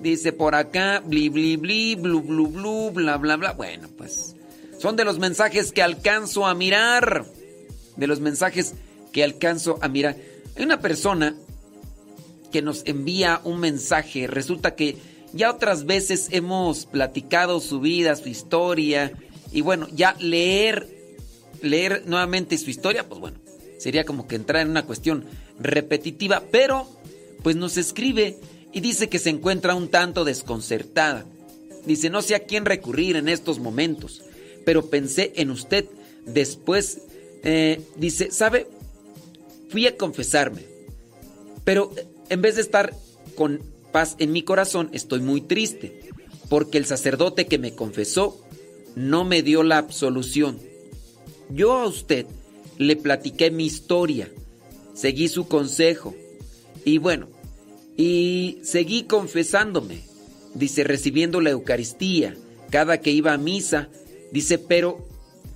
[SPEAKER 3] Dice por acá, bli, bli, bli, blu, blu, blu, bla, bla, bla. Bueno, pues son de los mensajes que alcanzo a mirar. De los mensajes que alcanzo a mirar. Hay una persona que nos envía un mensaje. Resulta que ya otras veces hemos platicado su vida, su historia. Y bueno, ya leer, leer nuevamente su historia, pues bueno, sería como que entrar en una cuestión repetitiva. Pero, pues nos escribe y dice que se encuentra un tanto desconcertada. Dice, no sé a quién recurrir en estos momentos, pero pensé en usted. Después, eh, dice, ¿sabe? Fui a confesarme, pero eh, en vez de estar con paz en mi corazón, estoy muy triste, porque el sacerdote que me confesó no me dio la absolución. Yo a usted le platiqué mi historia, seguí su consejo, y bueno, y seguí confesándome, dice, recibiendo la Eucaristía cada que iba a misa, dice, pero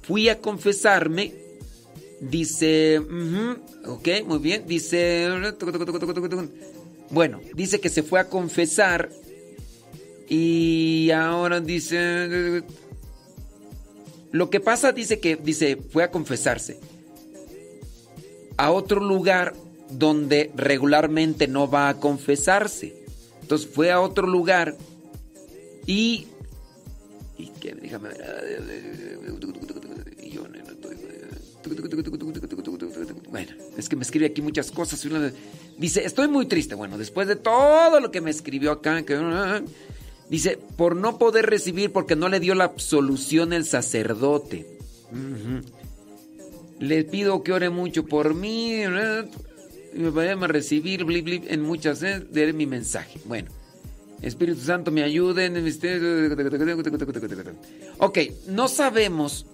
[SPEAKER 3] fui a confesarme, dice, ujú, ok, muy bien, dice, bueno, dice que se fue a confesar y ahora dice, lo que pasa dice que, dice, fue a confesarse a otro lugar donde regularmente no va a confesarse. Entonces fue a otro lugar y Y déjame ver. Bueno, es que me escribe aquí muchas cosas. Dice, estoy muy triste. Bueno, después de todo lo que me escribió acá, dice, por no poder recibir porque no le dio la absolución el sacerdote. Le pido que ore mucho por mí. me vayan a recibir en muchas ¿eh? de mi mensaje. Bueno, Espíritu Santo me ayude en el misterio. Ok, no sabemos,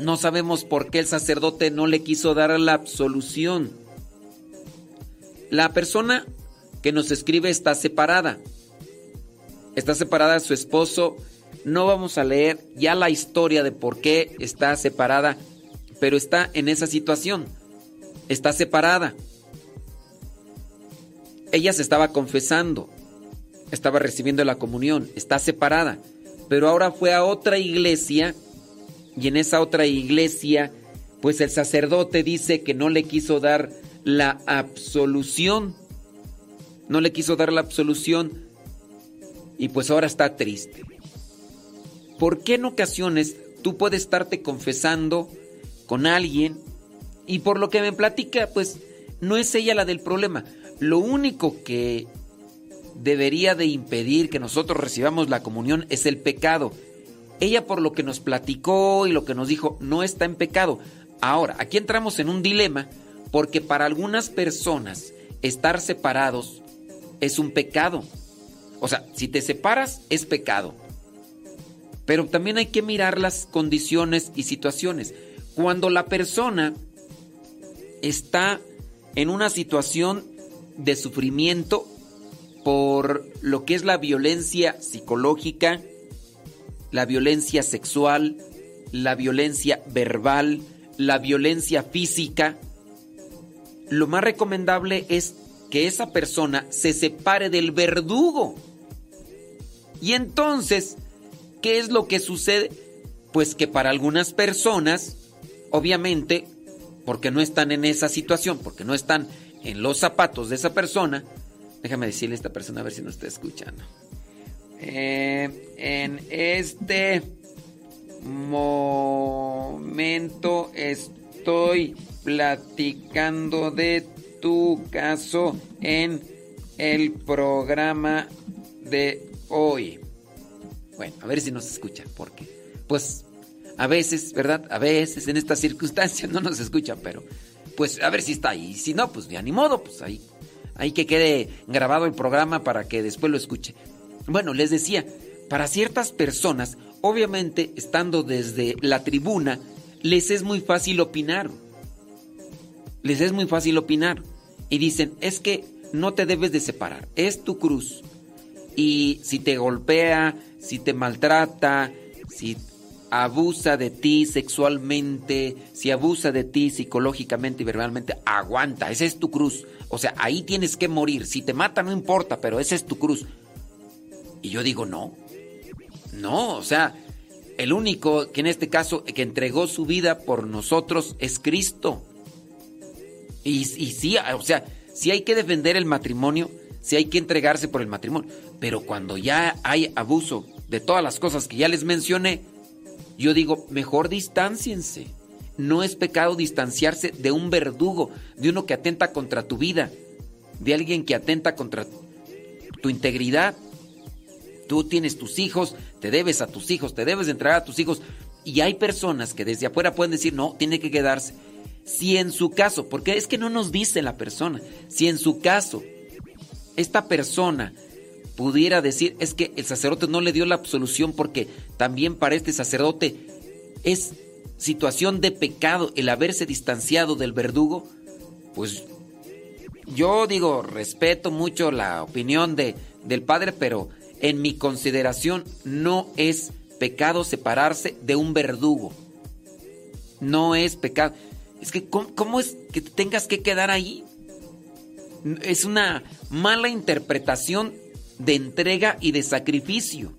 [SPEAKER 3] no sabemos por qué el sacerdote no le quiso dar la absolución. La persona que nos escribe está separada. Está separada de su esposo. No vamos a leer ya la historia de por qué está separada, pero está en esa situación. Está separada. Ella se estaba confesando, estaba recibiendo la comunión, está separada, pero ahora fue a otra iglesia y en esa otra iglesia, pues el sacerdote dice que no le quiso dar la absolución, no le quiso dar la absolución y pues ahora está triste. ¿Por qué en ocasiones tú puedes estarte confesando con alguien y por lo que me platica, pues no es ella la del problema? Lo único que debería de impedir que nosotros recibamos la comunión es el pecado. Ella por lo que nos platicó y lo que nos dijo no está en pecado. Ahora, aquí entramos en un dilema porque para algunas personas estar separados es un pecado. O sea, si te separas es pecado. Pero también hay que mirar las condiciones y situaciones. Cuando la persona está en una situación de sufrimiento por lo que es la violencia psicológica, la violencia sexual, la violencia verbal, la violencia física, lo más recomendable es que esa persona se separe del verdugo. Y entonces, ¿qué es lo que sucede? Pues que para algunas personas, obviamente, porque no están en esa situación, porque no están en los zapatos de esa persona, déjame decirle a esta persona a ver si nos está escuchando. Eh, en este momento estoy platicando de tu caso en el programa de hoy. Bueno, a ver si nos escucha, porque pues a veces, ¿verdad? A veces en estas circunstancias no nos escuchan, pero pues a ver si está ahí. Si no, pues ya ni modo, pues ahí. Ahí que quede grabado el programa para que después lo escuche. Bueno, les decía, para ciertas personas, obviamente estando desde la tribuna, les es muy fácil opinar. Les es muy fácil opinar. Y dicen, es que no te debes de separar, es tu cruz. Y si te golpea, si te maltrata, si abusa de ti sexualmente, si abusa de ti psicológicamente y verbalmente, aguanta, esa es tu cruz. O sea, ahí tienes que morir. Si te mata no importa, pero esa es tu cruz. Y yo digo, no. No, o sea, el único que en este caso que entregó su vida por nosotros es Cristo. Y, y sí, o sea, sí hay que defender el matrimonio, sí hay que entregarse por el matrimonio. Pero cuando ya hay abuso de todas las cosas que ya les mencioné, yo digo, mejor distanciense. No es pecado distanciarse de un verdugo, de uno que atenta contra tu vida, de alguien que atenta contra tu integridad. Tú tienes tus hijos, te debes a tus hijos, te debes de entregar a tus hijos. Y hay personas que desde afuera pueden decir, no, tiene que quedarse. Si en su caso, porque es que no nos dice la persona, si en su caso esta persona pudiera decir, es que el sacerdote no le dio la absolución porque también para este sacerdote es situación de pecado el haberse distanciado del verdugo, pues yo digo, respeto mucho la opinión de, del padre, pero en mi consideración no es pecado separarse de un verdugo. No es pecado. Es que, ¿cómo, es que te tengas que quedar ahí? Es una mala interpretación de entrega y de sacrificio.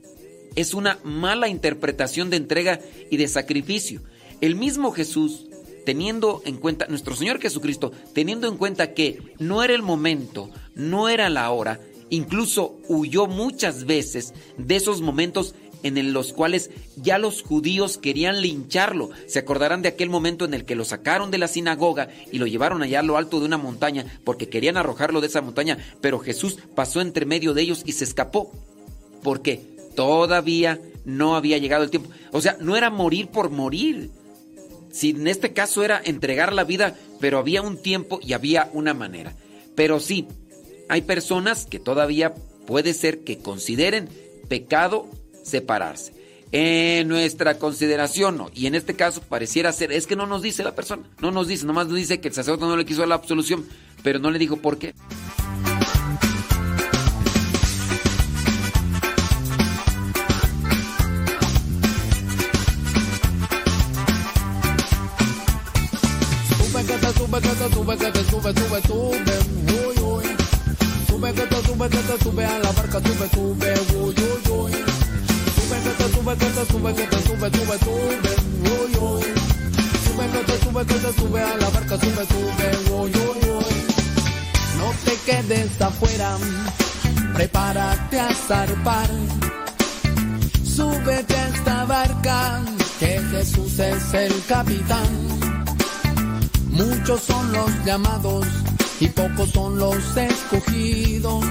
[SPEAKER 3] Es una mala interpretación de entrega y de sacrificio. El mismo Jesús, teniendo en cuenta, nuestro Señor Jesucristo, teniendo en cuenta que no era el momento, no era la hora, incluso huyó muchas veces de esos momentos en los cuales ya los judíos querían lincharlo. Se acordarán de aquel momento en el que lo sacaron de la sinagoga y lo llevaron allá a lo alto de una montaña porque querían arrojarlo de esa montaña, pero Jesús pasó entre medio de ellos y se escapó. Porque todavía no había llegado el tiempo. O sea, no era morir por morir. Si en este caso era entregar la vida, pero había un tiempo y había una manera. Pero sí, hay personas que todavía puede ser que consideren pecado separarse. En nuestra consideración, no. Y en este caso pareciera ser, es que no nos dice la persona, no nos dice, nomás nos dice que el sacerdote no le quiso la absolución, pero no le dijo por qué.
[SPEAKER 19] Sube, que te sube a la barca, sube, sube, uy, uy, uy. Sube que te sube, que te sube, que te sube, sube, sube, uy, uy. Sube que te sube, que te sube a la barca, sube, sube, uy, uy, uy. No te quedes afuera, prepárate a zarpar. Súbete a esta barca, que Jesús es el capitán. Muchos son los llamados y pocos son los escogidos.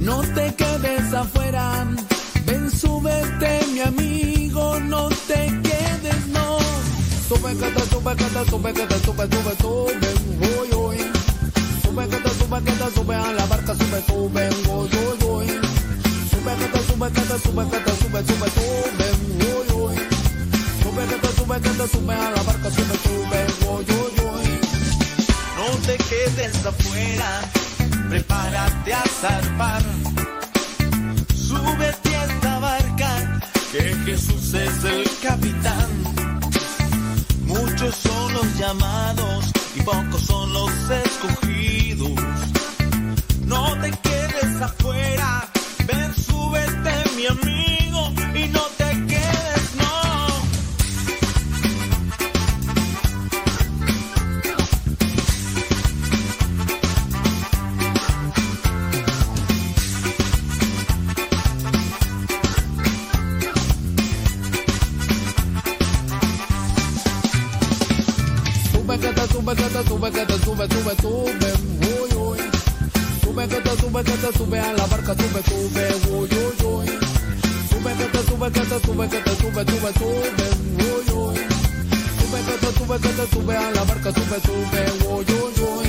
[SPEAKER 19] No te quedes afuera, ven, súbete, mi amigo, no te quedes, no. Sube, te sube, te sube, te sube, sube, sube, uy, uy. Sube, te sube, te sube a la barca, sube, sube, uy, uy, uy. Sube, te sube, te sube, te sube, sube, sube, uy, uy. Sube, te sube, te sube a la barca, sube, sube, uy, uy, uy.
[SPEAKER 23] No te quedes afuera, prepárate a zarpar. Súbete a esta barca, que Jesús es el capitán. Muchos son los llamados y pocos son los escogidos. No te quedes afuera, te
[SPEAKER 19] sube, que te sube, sube, sube, uy, uy. Sube que te sube, que te sube a la barca, sube, sube, uy, uy, uy. Sube que te sube, que te sube, que te sube, sube, sube, uy, uy. Sube que te sube, que te sube a la barca, sube, sube, uy, uy, uy.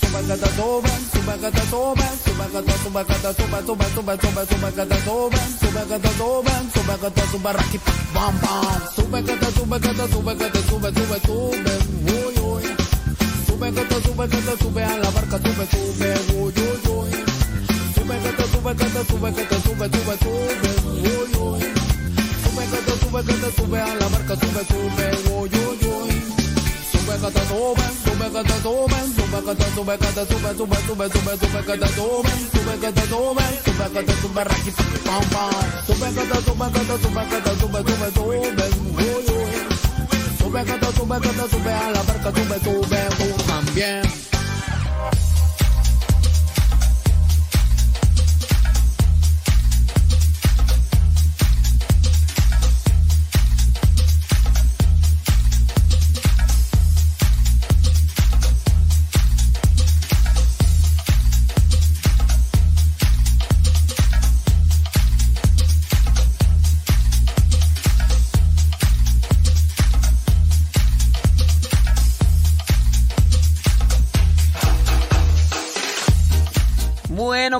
[SPEAKER 19] Sube que te sube, sube que te sube, sube que te sube, que te sube, sube, sube, sube, sube que te sube, sube que te sube, sube que te sube, raqui, pam, pam. Sube que te sube, que te sube, que te sube, sube, sube. Sube que te sube, que te sube a la barca, sube, sube, uy, uy, uy. Sube que te sube, que te sube, que te sube, sube, sube, uy, uy. Sube que te sube, que te sube a la barca, sube, sube, uy, uy, uy. Sube que te sube, sube que te sube, sube que te sube, que te sube, sube, sube, sube, sube que te sube, sube que te sube, sube que te sube, raqui, pam, pam. Sube que te sube, que te sube, que te sube, sube, sube. Sube que sube, que sube a la barca, sube, sube, tú también.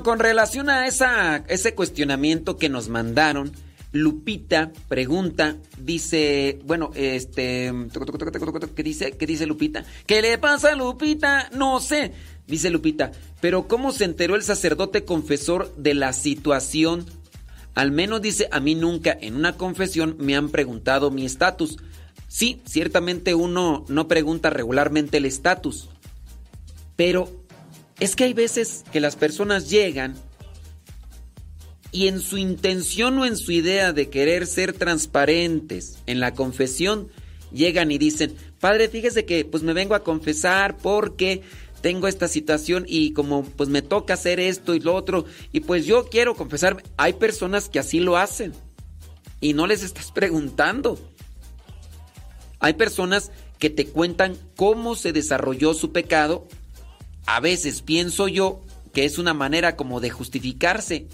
[SPEAKER 3] Con relación a ese cuestionamiento que nos mandaron, Lupita pregunta, dice, bueno, este, ¿qué dice? ¿Qué dice Lupita? ¿Qué le pasa a Lupita? No sé, dice Lupita, pero ¿cómo se enteró el sacerdote confesor de la situación? Al menos dice, a mí nunca en una confesión me han preguntado mi estatus. Sí, ciertamente uno no pregunta regularmente el estatus, pero es que hay veces que las personas llegan y en su intención o en su idea de querer ser transparentes en la confesión, llegan y dicen, Padre, fíjese que pues me vengo a confesar porque tengo esta situación y como pues me toca hacer esto y lo otro y pues yo quiero confesarme. Hay personas que así lo hacen. y no les estás preguntando. Hay personas que te cuentan cómo se desarrolló su pecado. A veces pienso yo que es una manera como de justificarse.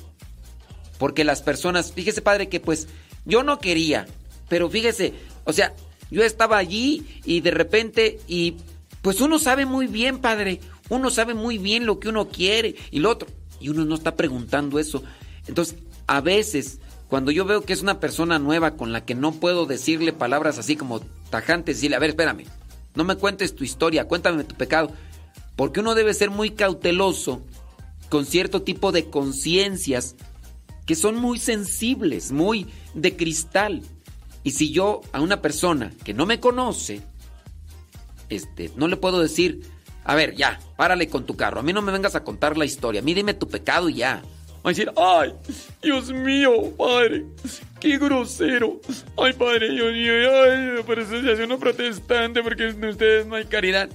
[SPEAKER 3] Porque las personas, fíjese padre que pues yo no quería, pero fíjese, o sea, yo estaba allí y de repente y pues uno sabe muy bien, padre, uno sabe muy bien lo que uno quiere y lo otro, y uno no está preguntando eso. Entonces, a veces, cuando yo veo que es una persona nueva con la que no puedo decirle palabras así como tajantes, decirle, a ver, espérame, no me cuentes tu historia, cuéntame tu pecado, porque uno debe ser muy cauteloso con cierto tipo de conciencias que son muy sensibles, muy de cristal. Y si yo a una persona que no me conoce, este, no le puedo decir, a ver, ya, párale con tu carro, a mí no me vengas a contar la historia, a mí dime tu pecado y ya. Va a decir, ay, Dios mío, padre, qué grosero. Ay, padre, Dios mío, ay, eso se hace uno protestante porque ustedes no hay caridad.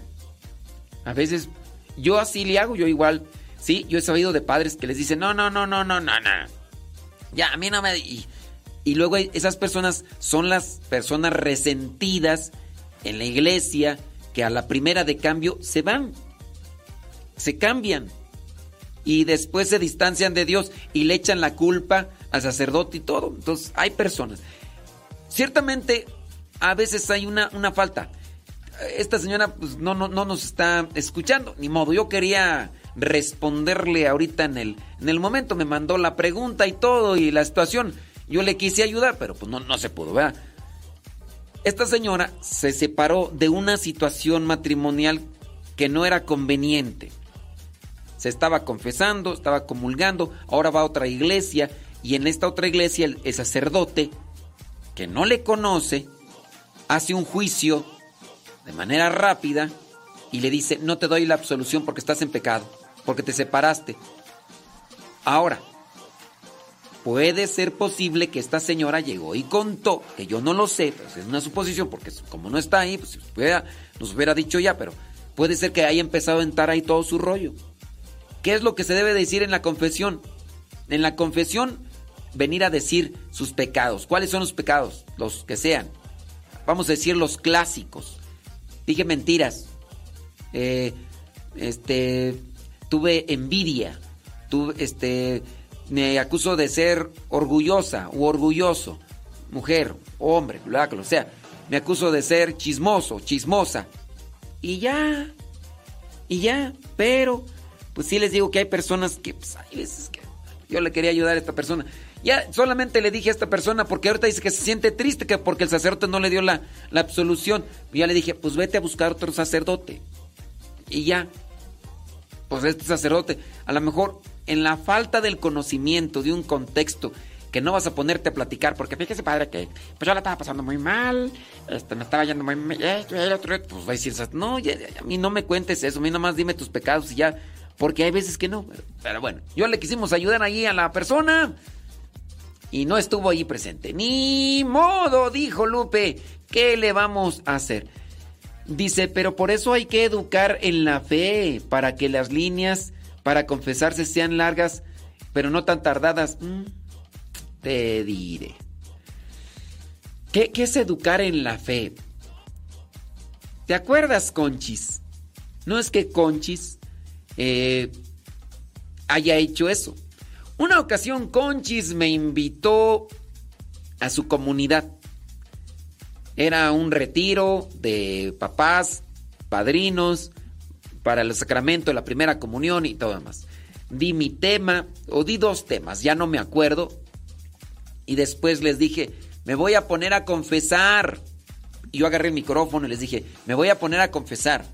[SPEAKER 3] A veces yo así le hago, yo igual. Sí, yo he sabido de padres que les dicen, no, no, no, no, no, no, no. Ya, a mí no me... Y, y luego esas personas son las personas resentidas en la iglesia que a la primera de cambio se van, se cambian y después se distancian de Dios y le echan la culpa al sacerdote y todo. Entonces hay personas. Ciertamente a veces hay una, una falta. Esta señora pues, no, no, no nos está escuchando, ni modo. Yo quería responderle ahorita en el, en el momento, me mandó la pregunta y todo y la situación. Yo le quise ayudar, pero pues no, no se pudo, ¿verdad? Esta señora se separó de una situación matrimonial que no era conveniente. Se estaba confesando, estaba comulgando, ahora va a otra iglesia y en esta otra iglesia el, el sacerdote, que no le conoce, hace un juicio de manera rápida y le dice, no te doy la absolución porque estás en pecado, porque te separaste. Ahora, puede ser posible que esta señora llegó y contó, que yo no lo sé, pero es una suposición, porque como no está ahí, pues nos hubiera dicho ya, pero puede ser que haya empezado a entrar ahí todo su rollo. ¿Qué es lo que se debe decir en la confesión? En la confesión, venir a decir sus pecados. ¿Cuáles son los pecados? Los que sean. Vamos a decir los clásicos. Dije mentiras. Eh, este, tuve envidia. Tuve, este, me acuso de ser orgullosa u orgulloso. Mujer, hombre, lo sea. Me acuso de ser chismoso, chismosa. Y ya. Y ya. Pero, pues sí les digo que hay personas que, pues, hay veces que yo le quería ayudar a esta persona. Ya solamente le dije a esta persona, porque ahorita dice que se siente triste que porque el sacerdote no le dio la, la absolución. Y ya le dije, pues vete a buscar otro sacerdote. Y ya. Pues este sacerdote, a lo mejor en la falta del conocimiento de un contexto que no vas a ponerte a platicar, porque fíjese padre que pues yo la estaba pasando muy mal, este, me estaba yendo muy mal, otro, pues va a decir, no, ya- a mí no me cuentes eso, a mí nomás dime tus pecados y ya, porque hay veces que no, pero bueno, yo le quisimos ayudar ahí a la persona y no estuvo ahí presente. Ni modo, dijo Lupe, ¿qué le vamos a hacer? Dice, pero por eso hay que educar en la fe, para que las líneas para confesarse sean largas, pero no tan tardadas. Mm, te diré. ¿Qué, qué es educar en la fe? ¿Te acuerdas, Conchis? No es que Conchis eh, haya hecho eso. Una ocasión Conchis me invitó a su comunidad. Era un retiro de papás, padrinos, para el sacramento de la primera comunión y todo demás. Di mi tema, o di dos temas, ya no me acuerdo. Y después les dije, me voy a poner a confesar. Y yo agarré el micrófono y les dije, me voy a poner a confesar.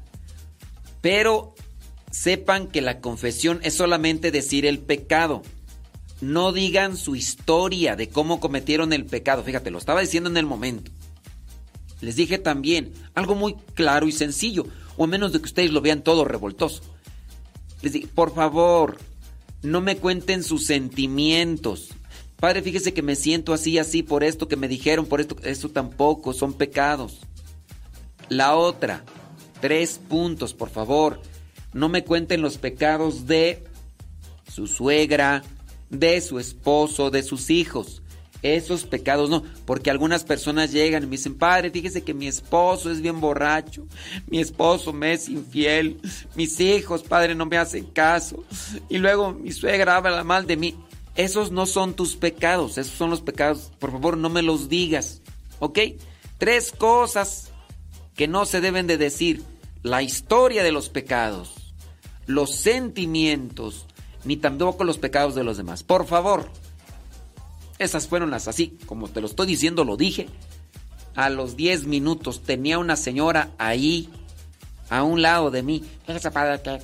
[SPEAKER 3] Pero sepan que la confesión es solamente decir el pecado. No digan su historia de cómo cometieron el pecado. Fíjate, lo estaba diciendo en el momento. Les dije también algo muy claro y sencillo, o a menos de que ustedes lo vean todo revoltoso. Les dije, por favor, no me cuenten sus sentimientos. Padre, fíjese que me siento así, así, por esto que me dijeron, por esto, esto tampoco, son pecados. La otra, tres puntos, por favor. No me cuenten los pecados de su suegra, de su esposo, de sus hijos. Esos pecados no, porque algunas personas llegan y me dicen, padre, fíjese que mi esposo es bien borracho, mi esposo me es infiel, mis hijos, padre, no me hacen caso, y luego mi suegra habla mal de mí. Esos no son tus pecados, esos son los pecados, por favor no me los digas, ¿ok? Tres cosas que no se deben de decir, la historia de los pecados, los sentimientos, ni tampoco los pecados de los demás. Por favor, esas fueron las así, como te lo estoy diciendo, lo dije. A los 10 minutos tenía una señora ahí, a un lado de mí.
[SPEAKER 24] Fíjese, padre, que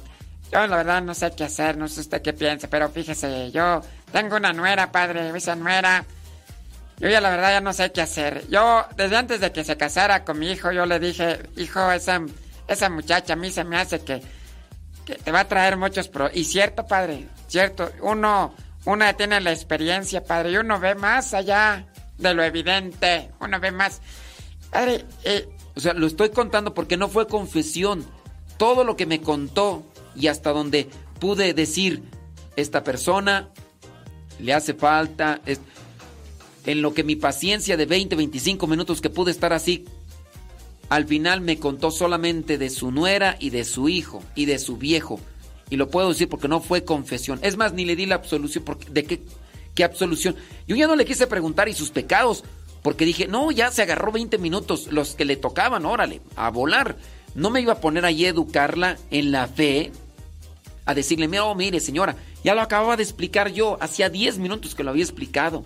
[SPEAKER 24] yo la verdad no sé qué hacer, no sé usted qué piensa, pero fíjese, yo tengo una nuera, padre, esa nuera. Yo ya la verdad ya no sé qué hacer. Yo, desde antes de que se casara con mi hijo, yo le dije, hijo, esa, esa muchacha a mí se me hace que, que te va a traer muchos pro. Y cierto, padre, cierto, uno, uno tiene la experiencia, padre, y uno ve más allá de lo evidente, uno ve más. Padre, eh,
[SPEAKER 3] O sea, lo estoy contando porque no fue confesión. Todo lo que me contó y hasta donde pude decir, esta persona le hace falta, es- en lo que mi paciencia de 20, 25 minutos que pude estar así, al final me contó solamente de su nuera y de su hijo y de su viejo. Y lo puedo decir porque no fue confesión. Es más, ni le di la absolución. Porque, ¿De qué, qué absolución? Yo ya no le quise preguntar y sus pecados. Porque dije, no, ya se agarró 20 minutos, los que le tocaban, órale, a volar. No me iba a poner ahí a educarla en la fe, a decirle, mira, oh, mire señora, ya lo acababa de explicar yo, hacía 10 minutos que lo había explicado.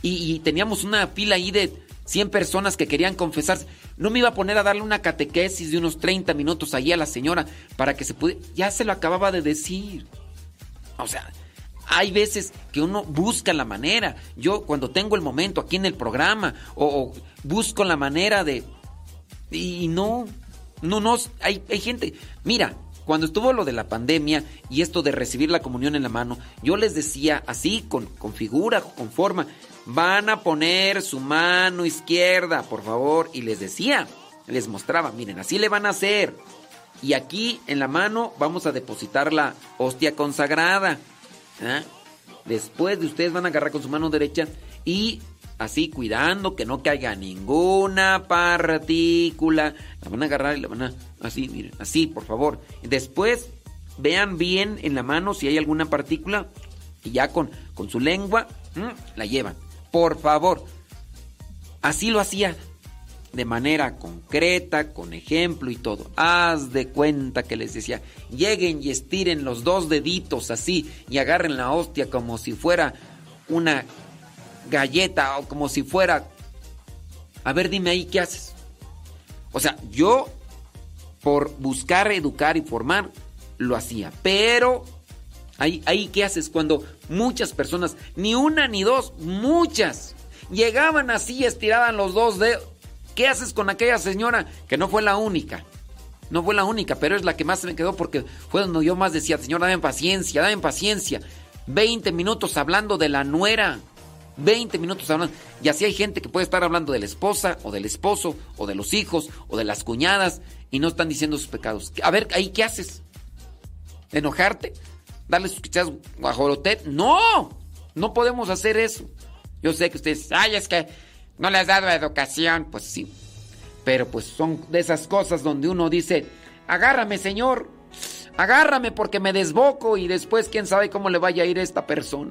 [SPEAKER 3] Y, y teníamos una fila ahí de 100 personas que querían confesarse. No me iba a poner a darle una catequesis de unos 30 minutos ahí a la señora para que se pudiera... Ya se lo acababa de decir. O sea, hay veces que uno busca la manera. Yo cuando tengo el momento aquí en el programa o, o busco la manera de... Y no, no, no, hay, hay gente... Mira, cuando estuvo lo de la pandemia y esto de recibir la comunión en la mano, yo les decía así, con, con figura, con forma, van a poner su mano izquierda, por favor, y les decía, les mostraba, miren, así le van a hacer. Y aquí en la mano vamos a depositar la hostia consagrada. ¿ah? Después de ustedes van a agarrar con su mano derecha y así cuidando que no caiga ninguna partícula. La van a agarrar y la van a... Así, miren, así, por favor. Después vean bien en la mano si hay alguna partícula y ya con, con su lengua la llevan. Por favor. Así lo hacía de manera concreta, con ejemplo y todo. Haz de cuenta que les decía, lleguen y estiren los dos deditos así y agarren la hostia como si fuera una galleta o como si fuera... A ver, dime ahí, ¿qué haces? O sea, yo por buscar educar y formar lo hacía, pero ahí, ¿qué haces cuando muchas personas, ni una ni dos, muchas, llegaban así, estiraban los dos dedos? ¿Qué haces con aquella señora que no fue la única? No fue la única, pero es la que más se me quedó porque fue donde yo más decía, señora, dame paciencia, dame paciencia. 20 minutos hablando de la nuera. 20 minutos hablando. Y así hay gente que puede estar hablando de la esposa, o del esposo, o de los hijos, o de las cuñadas, y no están diciendo sus pecados. A ver, ahí, ¿qué haces? ¿Enojarte? ¿Darle sus quichas guajorotet? ¡No! No podemos hacer eso. Yo sé que ustedes, ay, es que no le has dado educación. Pues sí. Pero pues son de esas cosas donde uno dice, agárrame, señor. Agárrame porque me desboco y después quién sabe cómo le vaya a ir a esta persona.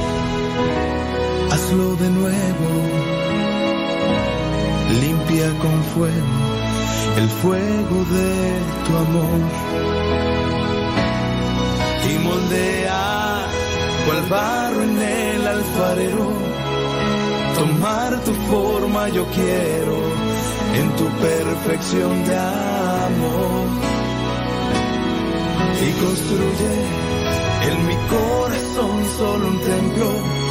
[SPEAKER 25] hazlo de nuevo, limpia con fuego el fuego de tu amor. Y moldea cual barro en el alfarero. Tomar tu forma yo quiero en tu perfección de amor. Y construye en mi corazón solo un templo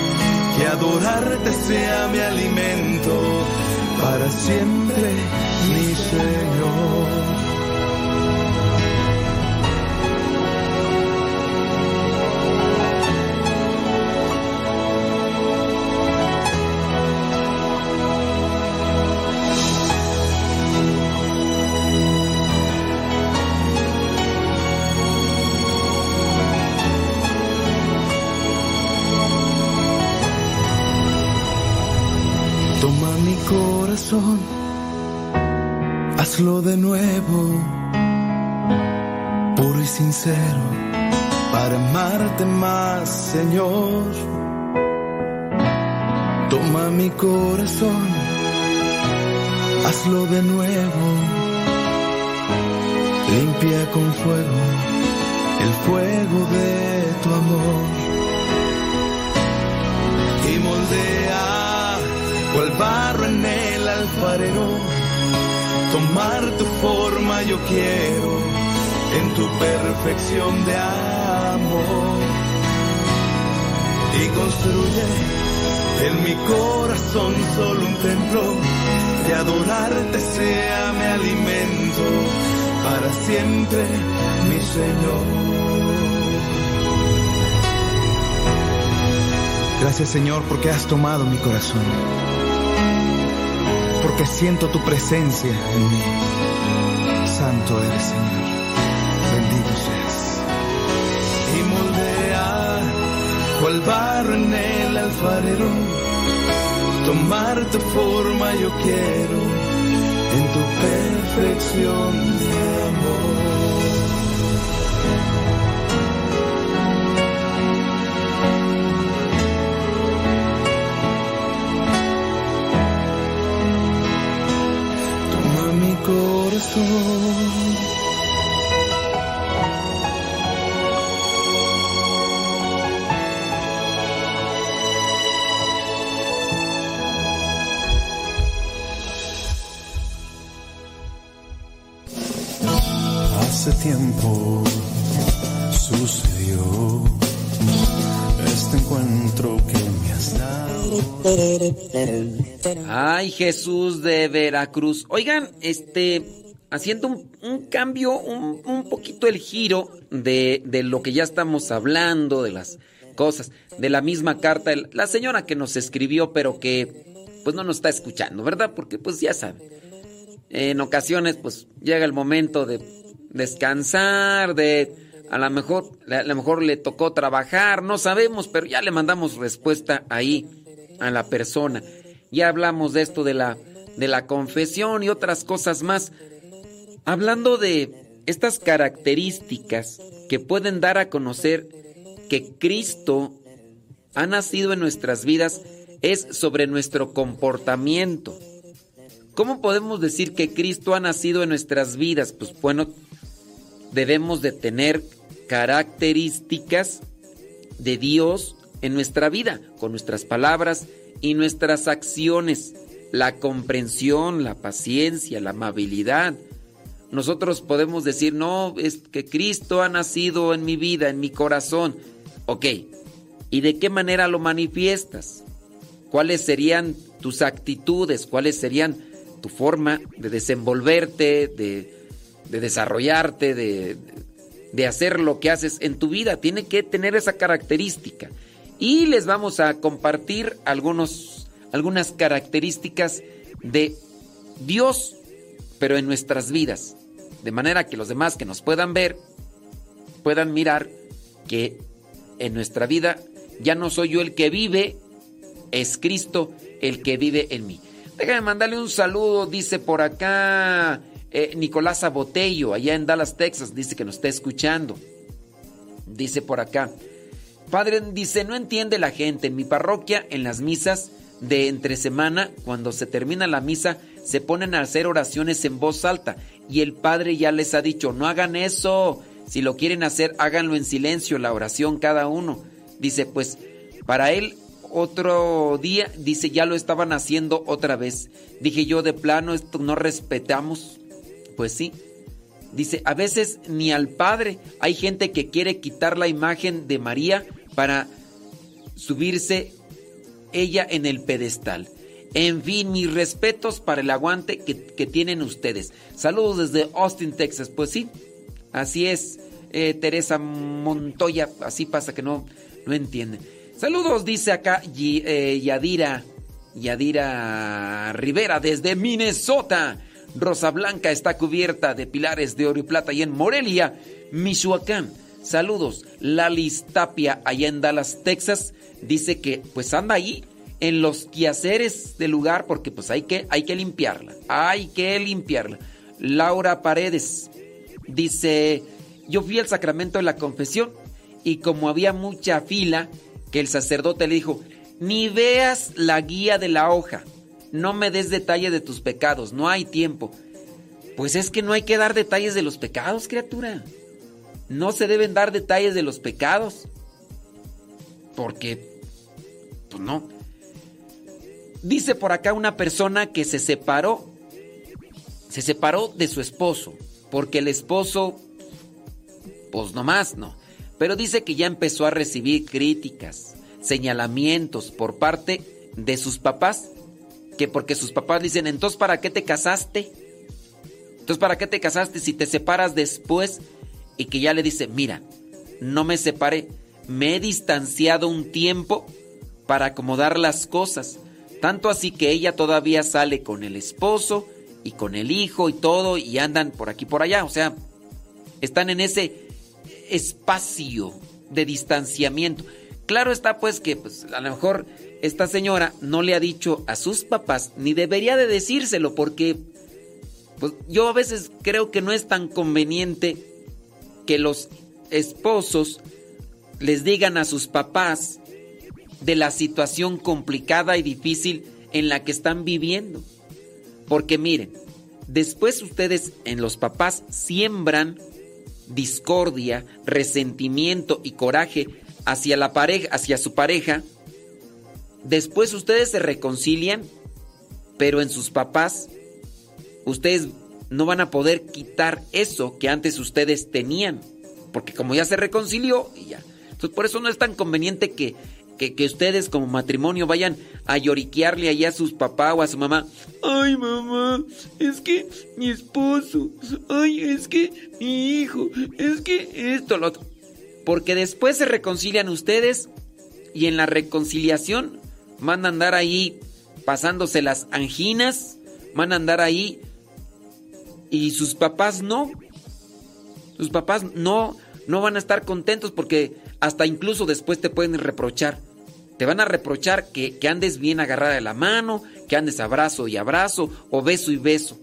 [SPEAKER 25] que adorarte sea mi alimento para siempre mi Señor. Hazlo de nuevo, puro y sincero, para amarte más, Señor. Toma mi corazón, hazlo de nuevo, limpia con fuego el fuego de tu amor. Y moldea cual barro en el alfarero. Tomar tu forma yo quiero en tu perfección de amor. Y construye en mi corazón solo un templo de adorarte sea mi alimento para siempre, mi Señor. Gracias Señor porque has tomado mi corazón porque siento tu presencia en mí. Santo eres, Señor. Bendito seas. Y moldea cual barro en el alfarero. Tomar tu forma yo quiero en tu perfección
[SPEAKER 26] Hace tiempo sucedió este encuentro que me has dado.
[SPEAKER 3] Ay, Jesús de Veracruz. Oigan, este, haciendo un, un cambio, un, un poquito el giro de, de lo que ya estamos hablando, de las cosas, de la misma carta, la señora que nos escribió, pero que pues no nos está escuchando, ¿verdad? Porque pues ya saben, en ocasiones pues llega el momento de descansar, de a lo mejor, a lo mejor le tocó trabajar, no sabemos, pero ya le mandamos respuesta ahí a la persona. Ya hablamos de esto de la de la confesión y otras cosas más. Hablando de estas características que pueden dar a conocer que Cristo ha nacido en nuestras vidas es sobre nuestro comportamiento. ¿Cómo podemos decir que Cristo ha nacido en nuestras vidas? Pues bueno, debemos de tener características de Dios en nuestra vida, con nuestras palabras y nuestras acciones, la comprensión, la paciencia, la amabilidad. Nosotros podemos decir, no, es que Cristo ha nacido en mi vida, en mi corazón. Ok, ¿y de qué manera lo manifiestas? ¿Cuáles serían tus actitudes? ¿Cuáles serían tu forma de desenvolverte, de, de desarrollarte, de, de hacer lo que haces en tu vida. Tiene que tener esa característica. Y les vamos a compartir algunos, algunas características de Dios, pero en nuestras vidas. De manera que los demás que nos puedan ver, puedan mirar que en nuestra vida ya no soy yo el que vive, es Cristo el que vive en mí. Déjame mandarle un saludo, dice por acá eh, Nicolás Abotello, allá en Dallas, Texas, dice que nos está escuchando. Dice por acá, Padre, dice, no entiende la gente, en mi parroquia, en las misas de entre semana, cuando se termina la misa, se ponen a hacer oraciones en voz alta y el Padre ya les ha dicho, no hagan eso, si lo quieren hacer, háganlo en silencio, la oración cada uno. Dice, pues, para él otro día, dice, ya lo estaban haciendo otra vez. Dije yo, de plano, esto no respetamos. Pues sí. Dice, a veces ni al Padre. Hay gente que quiere quitar la imagen de María para subirse ella en el pedestal. En fin, mis respetos para el aguante que, tienen ustedes. Saludos desde Austin, Texas. Pues sí, así es. Eh, Teresa Montoya, así pasa que no, no entiende. Saludos, dice acá eh, Yadira, Yadira Rivera desde Minnesota. Rosa Blanca está cubierta de pilares de oro y plata y en Morelia, Michoacán. Saludos, Lalis Tapia allá en Dallas, Texas, dice que pues anda ahí en los quehaceres del lugar porque pues hay que, hay que limpiarla, hay que limpiarla. Laura Paredes dice, yo fui al sacramento de la confesión y como había mucha fila, que el sacerdote le dijo, ni veas la guía de la hoja, no me des detalle de tus pecados, no hay tiempo. Pues es que no hay que dar detalles de los pecados, criatura. No se deben dar detalles de los pecados. Porque, pues no. Dice por acá una persona que se separó, se separó de su esposo, porque el esposo, pues nomás no. Pero dice que ya empezó a recibir críticas, señalamientos por parte de sus papás, que porque sus papás dicen, entonces ¿para qué te casaste? Entonces ¿para qué te casaste si te separas después? Y que ya le dice, mira, no me separé, me he distanciado un tiempo para acomodar las cosas. Tanto así que ella todavía sale con el esposo y con el hijo y todo y andan por aquí por allá. O sea, están en ese espacio de distanciamiento. Claro está pues que pues, a lo mejor esta señora no le ha dicho a sus papás ni debería de decírselo porque pues, yo a veces creo que no es tan conveniente que los esposos les digan a sus papás de la situación complicada y difícil en la que están viviendo. Porque miren, después ustedes en los papás siembran discordia, resentimiento y coraje hacia la pareja, hacia su pareja. Después ustedes se reconcilian, pero en sus papás ustedes no van a poder quitar eso que antes ustedes tenían, porque como ya se reconcilió y ya. Entonces por eso no es tan conveniente que, que, ustedes como matrimonio vayan a lloriquearle allá a sus papás o a su mamá. Ay mamá, es que mi esposo, ay es que mi hijo, es que esto, lo otro. Porque después se reconcilian ustedes y en la reconciliación van a andar ahí pasándose las anginas, van a andar ahí y sus papás no. Sus papás no, no van a estar contentos porque hasta incluso después te pueden reprochar. Te van a reprochar que, que andes bien agarrada de la mano, que andes abrazo y abrazo, o beso y beso.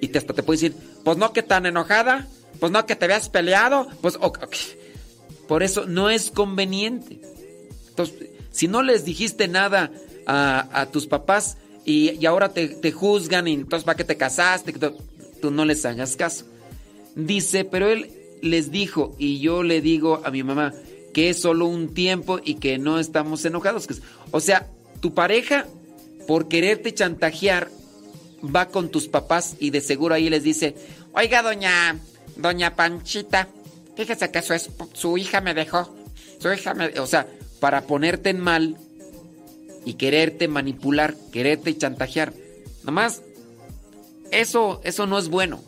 [SPEAKER 3] Y te, hasta te pueden decir, pues no que tan enojada, pues no que te veas peleado, pues. Por eso no es conveniente. Entonces, si no les dijiste nada a, tus papás y, y ahora te, te juzgan, y entonces ¿para qué te casaste? Tú no les hagas caso. Dice, pero él les dijo, y yo le digo a mi mamá, que es solo un tiempo y que no estamos enojados. O sea, tu pareja, por quererte chantajear, va con tus papás y de seguro ahí les dice,
[SPEAKER 24] Oiga, doña, doña Panchita, fíjese que su, su hija me dejó. Su hija me...
[SPEAKER 3] o sea, para ponerte en mal y quererte manipular, quererte chantajear. Nomás eso, eso no es bueno.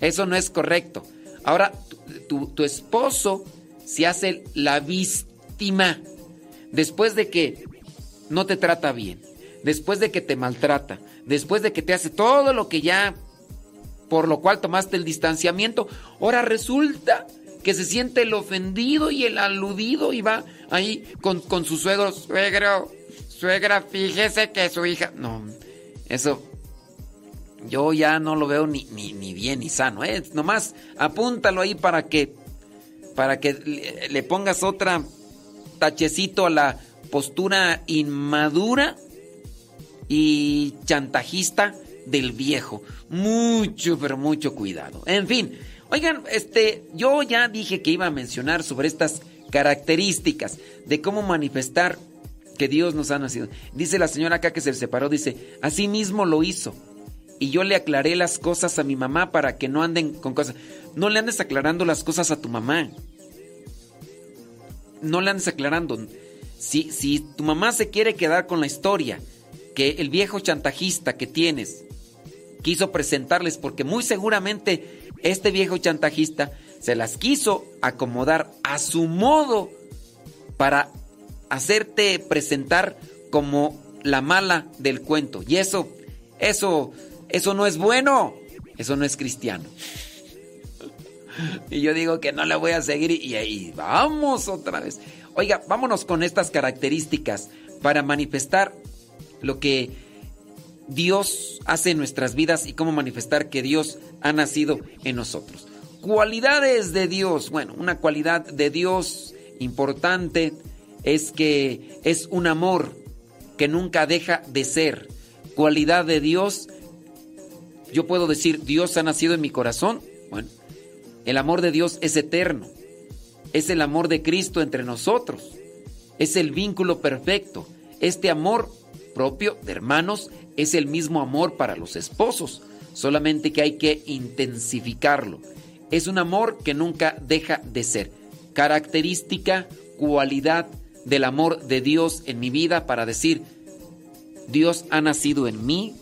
[SPEAKER 3] Eso no es correcto. Ahora, tu, tu esposo se hace la víctima después de que no te trata bien, después de que te maltrata, después de que te hace todo lo que ya, por lo cual tomaste el distanciamiento, ahora resulta que se siente el ofendido y el aludido y va ahí con, con su suegro, suegro, suegra, fíjese que su hija, no, eso yo ya no lo veo ni, ni, bien ni sano, ¿eh? Nomás apúntalo ahí para que, para que le, pongas otra tachecito a la postura inmadura y chantajista del viejo. Mucho, pero mucho cuidado. En fin, oigan, este, yo ya dije que iba a mencionar sobre estas características de cómo manifestar que Dios nos ha nacido. Dice la señora acá que se separó, dice, así mismo lo hizo. Y yo le aclaré las cosas a mi mamá para que no anden con cosas. No le andes aclarando las cosas a tu mamá. No le andes aclarando. Si, si tu mamá se quiere quedar con la historia que el viejo chantajista que tienes quiso presentarles, porque muy seguramente este viejo chantajista se las quiso acomodar a su modo para hacerte presentar como la mala del cuento. Y eso, eso, eso no es bueno. Eso no es cristiano. Y yo digo que no le voy a seguir y ahí vamos otra vez. Oiga, vámonos con estas características para manifestar lo que Dios hace en nuestras vidas y cómo manifestar que Dios ha nacido en nosotros. Cualidades de Dios. Bueno, una cualidad de Dios importante es que es un amor que nunca deja de ser. Cualidad de Dios, yo puedo decir, Dios ha nacido en mi corazón. Bueno, el amor de Dios es eterno. Es el amor de Cristo entre nosotros. Es el vínculo perfecto. Este amor propio de hermanos es el mismo amor para los esposos, solamente que hay que intensificarlo. Es un amor que nunca deja de ser. Característica, cualidad del amor de Dios en mi vida para decir, Dios ha nacido en mí,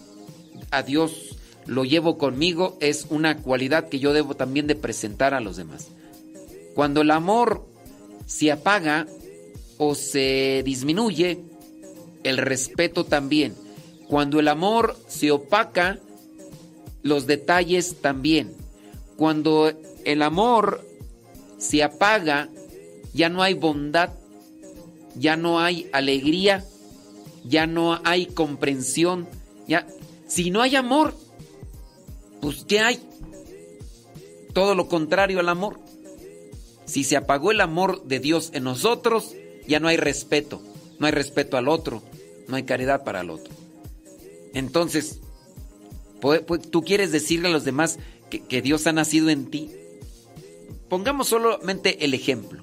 [SPEAKER 3] a Dios lo llevo conmigo, es una cualidad que yo debo también de presentar a los demás. Cuando el amor se apaga o se disminuye, el respeto también. Cuando el amor se opaca, los detalles también. Cuando el amor se apaga, ya no hay bondad, ya no hay alegría, ya no hay comprensión. Ya, si no hay amor, pues ¿qué hay? Todo lo contrario al amor. Si se apagó el amor de Dios en nosotros, ya no hay respeto. No hay respeto al otro, no hay caridad para el otro. Entonces, ¿tú quieres decirle a los demás que, que Dios ha nacido en ti? Pongamos solamente el ejemplo.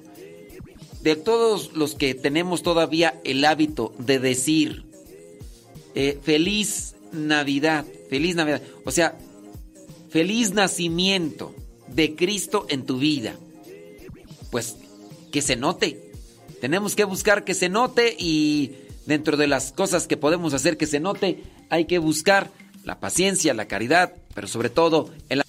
[SPEAKER 3] De todos los que tenemos todavía el hábito de decir eh, feliz Navidad, feliz Navidad, o sea, feliz nacimiento de Cristo en tu vida pues que se note. Tenemos que buscar que se note y dentro de las cosas que podemos hacer que se note, hay que buscar la paciencia, la caridad, pero sobre todo el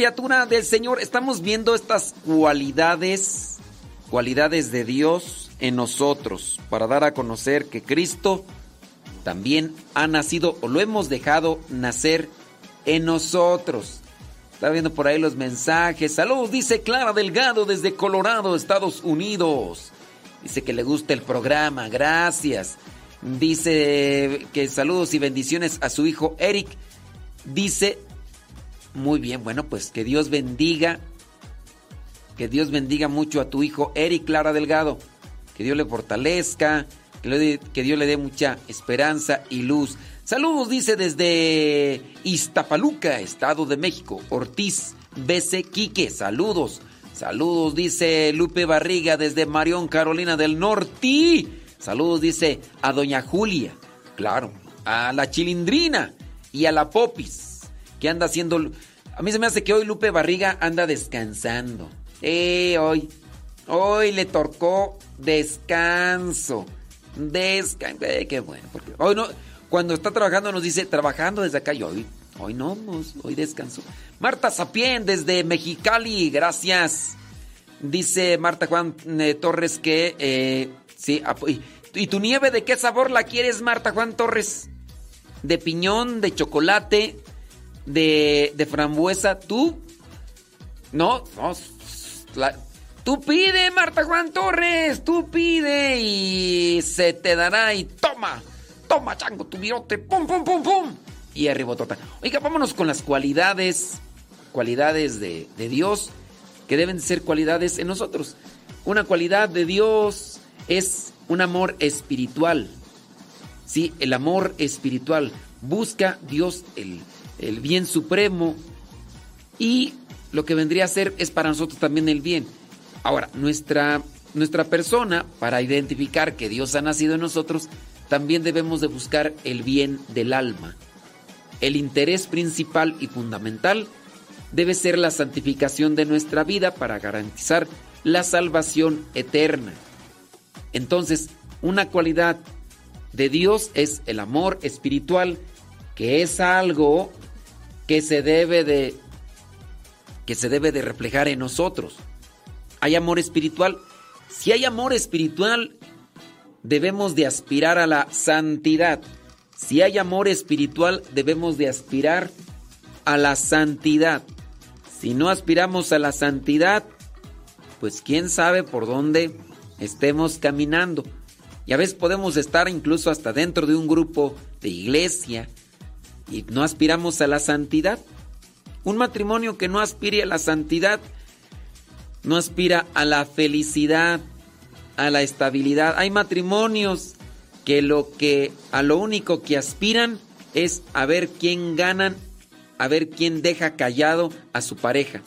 [SPEAKER 3] criatura del Señor, estamos viendo estas cualidades, cualidades de Dios en nosotros, para dar a conocer que Cristo también ha nacido o lo hemos dejado nacer en nosotros. Está viendo por ahí los mensajes. Saludos, dice Clara Delgado desde Colorado, Estados Unidos. Dice que le gusta el programa, gracias. Dice que saludos y bendiciones a su hijo Eric. Dice, muy bien, bueno, pues que Dios bendiga, que Dios bendiga mucho a tu hijo Eric Clara Delgado. Que Dios le fortalezca, que, Dios le dé mucha esperanza y luz. Saludos, dice desde Iztapaluca, Estado de México. Ortiz BC Quique, saludos. Saludos, dice Lupe Barriga desde Marión, Carolina del Norte. Saludos, dice a Doña Julia. Claro, a la Chilindrina y a la Popis, que anda haciendo... A mí se me hace que hoy Lupe Barriga anda descansando. Eh, hoy. Hoy le tocó descanso. Descanso. Eh, qué bueno. Porque hoy no, cuando está trabajando nos dice, trabajando desde acá. Y hoy, hoy no, pues, hoy descanso. Marta Sapien desde Mexicali, gracias. Dice Marta Juan eh, Torres que... eh, sí, y, ¿y tu nieve de qué sabor la quieres, Marta Juan Torres? ¿De piñón, de chocolate, de, de frambuesa? ¿Tú? No, no. la- tú pide, Marta Juan Torres, tú pide y se te dará y toma. toma chango tu virote, pum, pum, pum, pum. Y arribotota. Oiga, vámonos con las cualidades, cualidades de, de Dios, que deben ser cualidades en nosotros. Una cualidad de Dios es un amor espiritual. Sí, el amor espiritual. Busca Dios el, el bien supremo y lo que vendría a ser es para nosotros también el bien. Ahora, nuestra, nuestra persona, para identificar que Dios ha nacido en nosotros, también debemos de buscar el bien del alma. El interés principal y fundamental debe ser la santificación de nuestra vida para garantizar la salvación eterna. Entonces, una cualidad de Dios es el amor espiritual, que es algo que se debe de que se debe de reflejar en nosotros. Hay amor espiritual. Si hay amor espiritual, debemos de aspirar a la santidad. Si hay amor espiritual, debemos de aspirar a la santidad. Si no aspiramos a la santidad, pues quién sabe por dónde estemos caminando. Y a veces podemos estar incluso hasta dentro de un grupo de iglesia y no aspiramos a la santidad. Un matrimonio que no aspire a la santidad no aspira a la felicidad, a la estabilidad. Hay matrimonios que lo que a lo único que aspiran es a ver quién ganan, a ver quién deja callado a su pareja,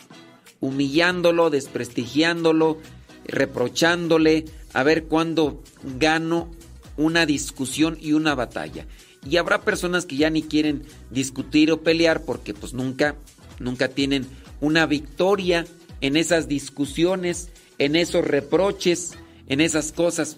[SPEAKER 3] humillándolo, desprestigiándolo, reprochándole, a ver cuándo gano una discusión y una batalla. Y habrá personas que ya ni quieren discutir o pelear porque pues nunca nunca tienen una victoria en esas discusiones, en esos reproches, en esas cosas,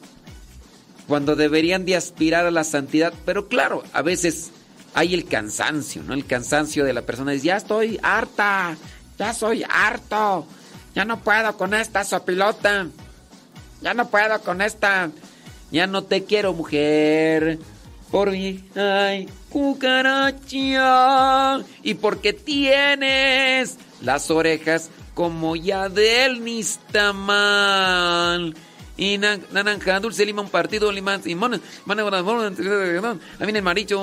[SPEAKER 3] cuando deberían de aspirar a la santidad. Pero claro, a veces hay el cansancio, ¿no? El cansancio de la persona dice, ya estoy harta, ya soy harto, ya no puedo con esta sopilota, ya no puedo con esta, ya no te quiero mujer, por mí, ay, cucaracha, y porque tienes las orejas como ya del nistamal. Y na- naranja, dulce, limón, partido, limón, limón, mí el maricho,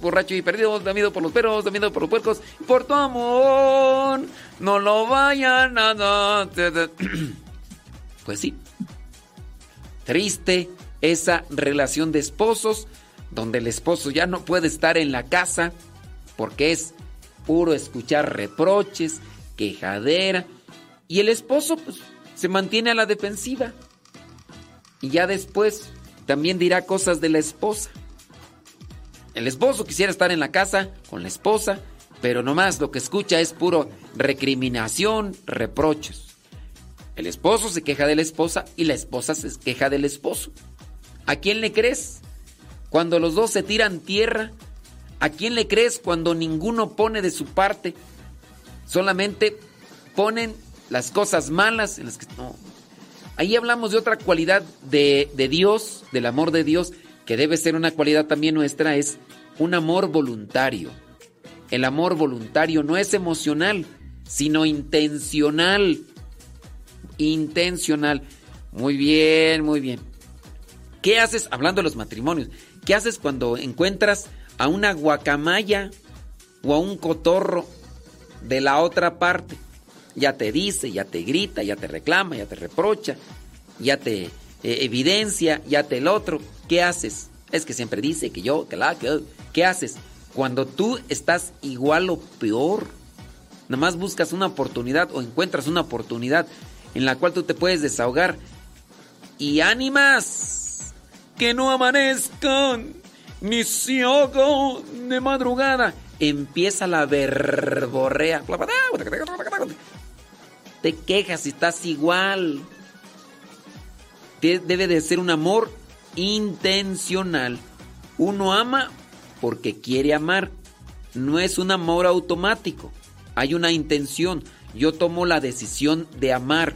[SPEAKER 3] borracho y perdido, damido por los perros, damido por los puercos, por tu amor, no lo vayan a. Pues sí, triste esa relación de esposos donde el esposo ya no puede estar en la casa porque es puro escuchar reproches, quejadera y el esposo pues se mantiene a la defensiva y ya después también dirá cosas de la esposa. El esposo quisiera estar en la casa con la esposa, pero nomás lo que escucha es puro recriminación, reproches. El esposo se queja de la esposa y la esposa se queja del esposo. ¿A quién le crees? Cuando los dos se tiran tierra, ¿a quién le crees cuando ninguno pone de su parte? Solamente ponen las cosas malas en las que no. Ahí hablamos de otra cualidad de, de Dios, del amor de Dios, que debe ser una cualidad también nuestra, es un amor voluntario. El amor voluntario no es emocional, sino intencional. Intencional. Muy bien, muy bien. ¿Qué haces, hablando de los matrimonios, qué haces cuando encuentras a una guacamaya o a un cotorro de la otra parte? Ya te dice, ya te grita, ya te reclama, ya te reprocha, ya te eh, evidencia, ya te el otro. ¿Qué haces? Es que siempre dice que yo, que la, que... ¿Qué haces? Cuando tú estás igual o peor, nada más buscas una oportunidad o encuentras una oportunidad en la cual tú te puedes desahogar y ánimas que no amanezcan ni se hago de madrugada. Empieza la verborrea. Te quejas y estás igual. Debe de ser un amor intencional. Uno ama porque quiere amar. No es un amor automático. Hay una intención. Yo tomo la decisión de amar.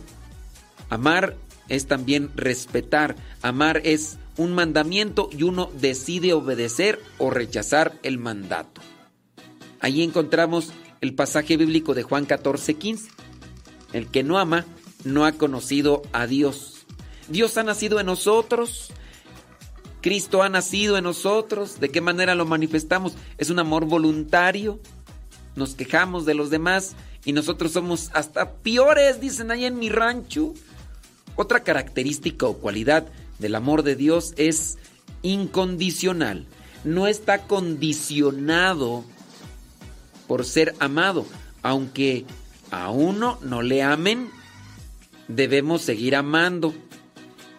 [SPEAKER 3] Amar es también respetar. Amar es un mandamiento y uno decide obedecer o rechazar el mandato. Ahí encontramos el pasaje bíblico de Juan 14, 15. El que no ama no ha conocido a Dios. Dios ha nacido en nosotros. Cristo ha nacido en nosotros. ¿De qué manera lo manifestamos? Es un amor voluntario. Nos quejamos de los demás y nosotros somos hasta peores, dicen ahí en mi rancho. Otra característica o cualidad del amor de Dios es incondicional. No está condicionado por ser amado. Aunque a uno no le amen, debemos seguir amando.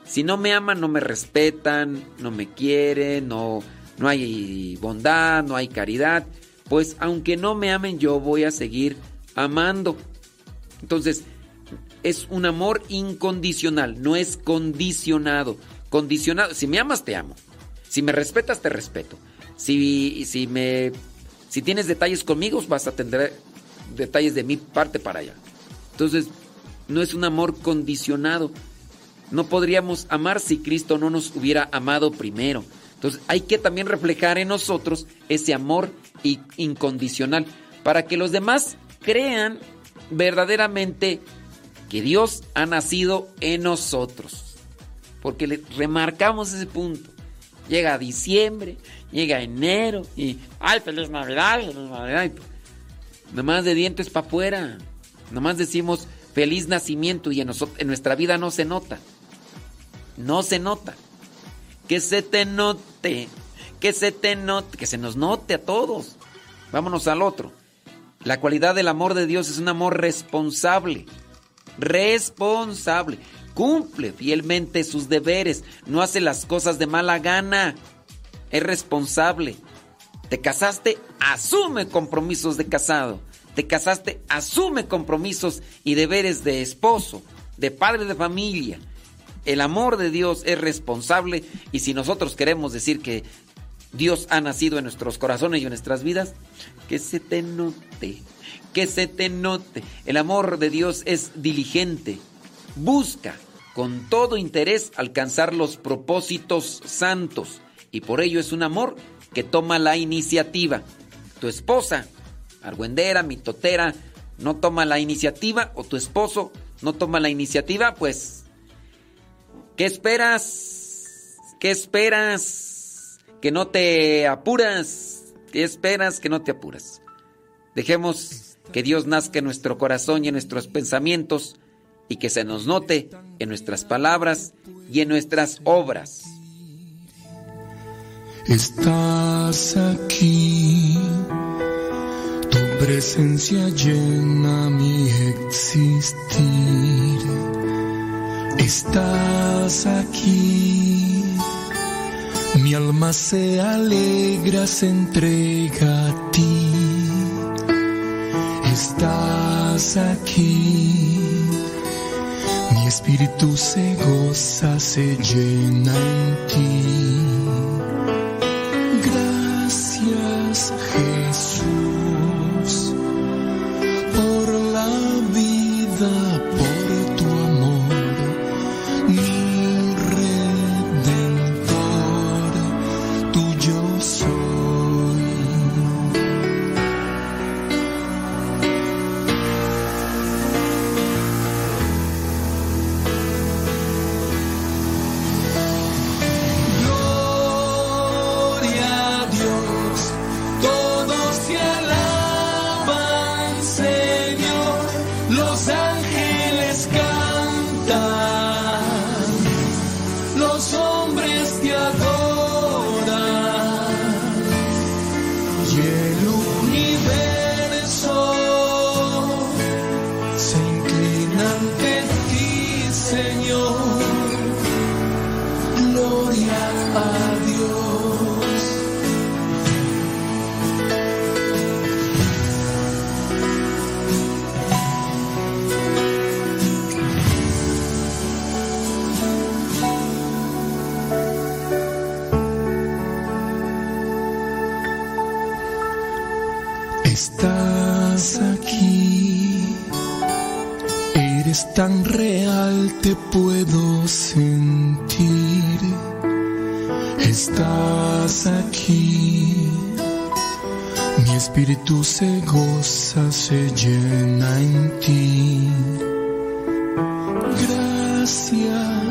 [SPEAKER 3] Si no me aman, no me respetan, no me quieren, no, no hay bondad, no hay caridad. Pues aunque no me amen, yo voy a seguir amando. Entonces, es un amor incondicional, no es condicionado. Condicionado, si me amas, te amo. Si me respetas, te respeto. Si, si me si tienes detalles conmigo, vas a tener detalles de mi parte para allá. Entonces, no es un amor condicionado. No podríamos amar si Cristo no nos hubiera amado primero. Entonces, hay que también reflejar en nosotros ese amor incondicional para que los demás crean verdaderamente que Dios ha nacido en nosotros. Porque le remarcamos ese punto. Llega diciembre, llega enero y ¡ay, feliz Navidad! ¡Feliz Navidad! Nomás de dientes para afuera. Nomás decimos feliz nacimiento y en, en nuestra vida no se nota. No se nota. Que se te note. Que se te note. Que se nos note a todos. Vámonos al otro. La cualidad del amor de Dios es un amor responsable. Responsable. Cumple fielmente sus deberes. No hace las cosas de mala gana. Es responsable. Te casaste, asume compromisos de casado. Te casaste, asume compromisos y deberes de esposo, de padre de familia. El amor de Dios es responsable y si nosotros queremos decir que Dios ha nacido en nuestros corazones y en nuestras vidas, que se te note, que se te note. El amor de Dios es diligente, busca con todo interés alcanzar los propósitos santos y por ello es un amor que toma la iniciativa. Tu esposa, argüendera, mitotera, no toma la iniciativa o tu esposo no toma la iniciativa, pues ¿qué esperas? ¿Qué esperas? Que no te apuras. ¿Qué esperas que no te apuras? Dejemos que Dios nazca en nuestro corazón y en nuestros pensamientos y que se nos note en nuestras palabras y en nuestras obras.
[SPEAKER 26] Estás aquí, tu presencia llena mi existir. Estás aquí, mi alma se alegra, se entrega a ti. Estás aquí, mi espíritu se goza, se llena en ti. Gracias Jesús tan real, te puedo sentir. Estás aquí, mi espíritu se goza, se llena en ti. Gracias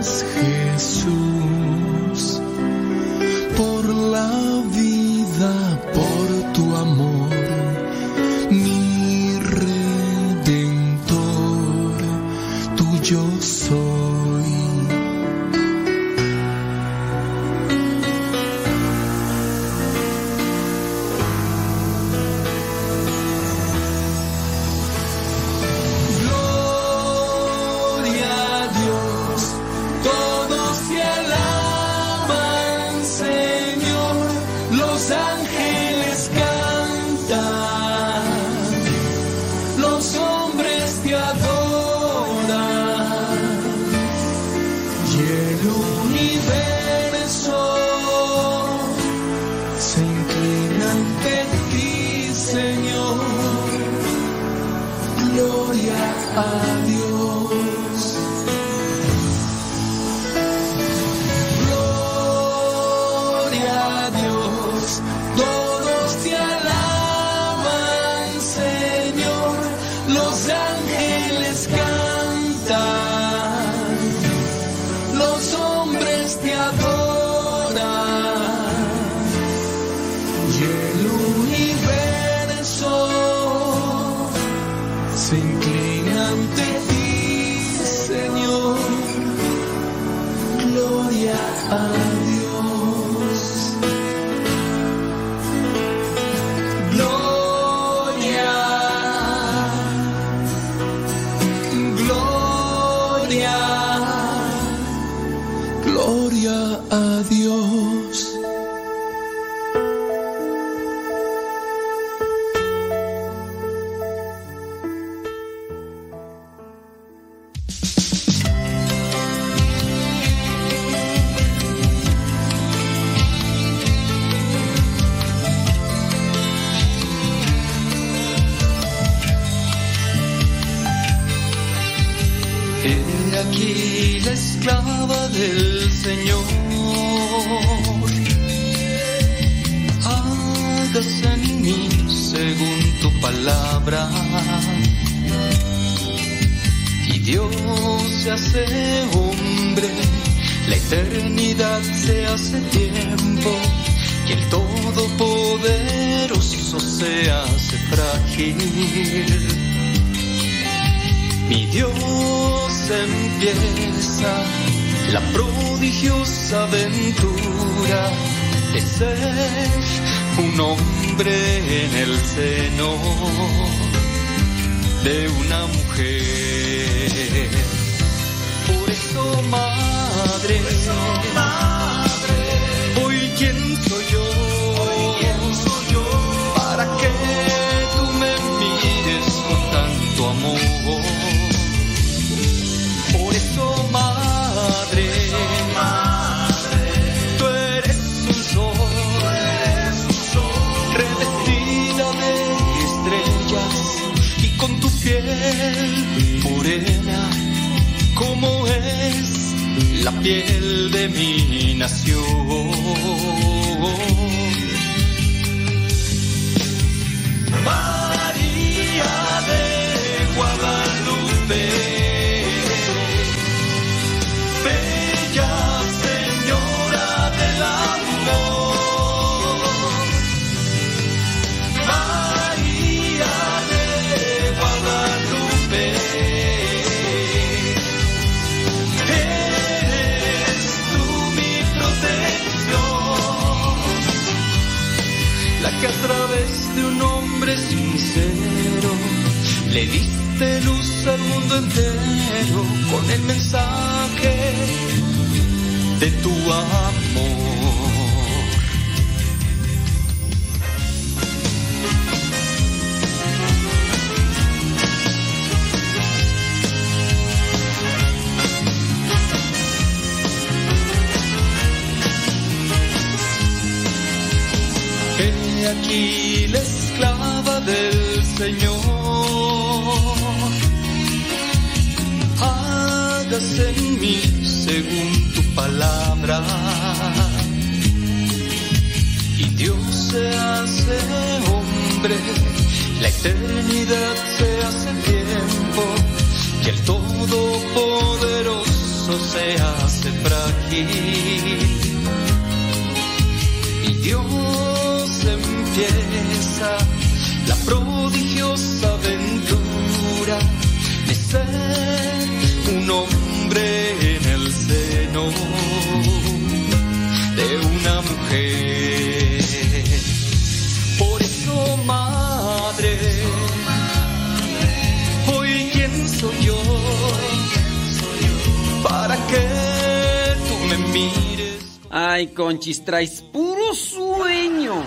[SPEAKER 3] traes puro sueño.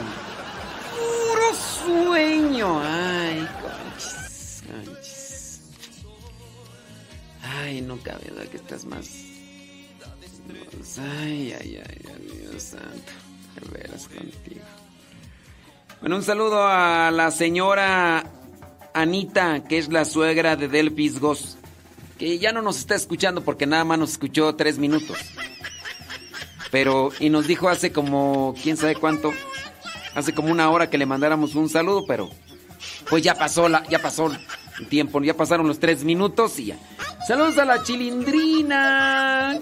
[SPEAKER 3] Puro sueño. Ay, conchis, conchis. Ay, no cabe duda que estás más. Ay, ay, ay, Dios santo. De veras contigo. Bueno, un saludo a la señora Anita, que es la suegra de Del Pisgos, que ya no nos está escuchando porque nada más nos escuchó tres minutos. Pero, y nos dijo hace como, quién sabe cuánto, hace como una hora que le mandáramos un saludo, pero pues ya pasó la, ya pasó el tiempo, ya pasaron los tres minutos y ya. Saludos a la chilindrina.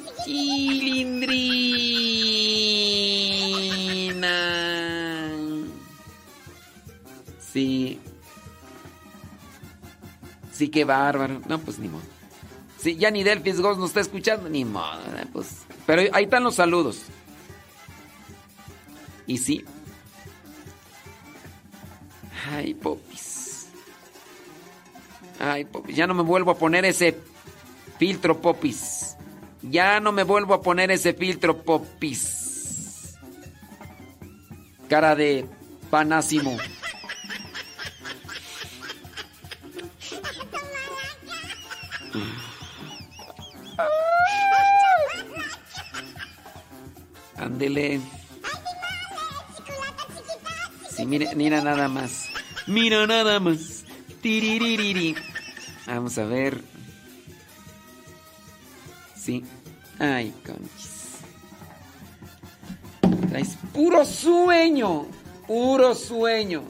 [SPEAKER 3] Chilindrina. Sí. Sí, qué bárbaro. No, pues ni modo. Sí, ya ni Delphis Goss nos está escuchando, ni modo. eh, Pues. Pero ahí están los saludos. Y sí. Ay, popis. Ay, popis. Ya no me vuelvo a poner ese filtro, popis. Ya no me vuelvo a poner ese filtro, popis. Cara de panásimo. Ándele. Sí, mira, mira nada más. Mira nada más. Tiriririri. Vamos a ver. Sí. Ay, conchis. Traes puro sueño. Puro sueño.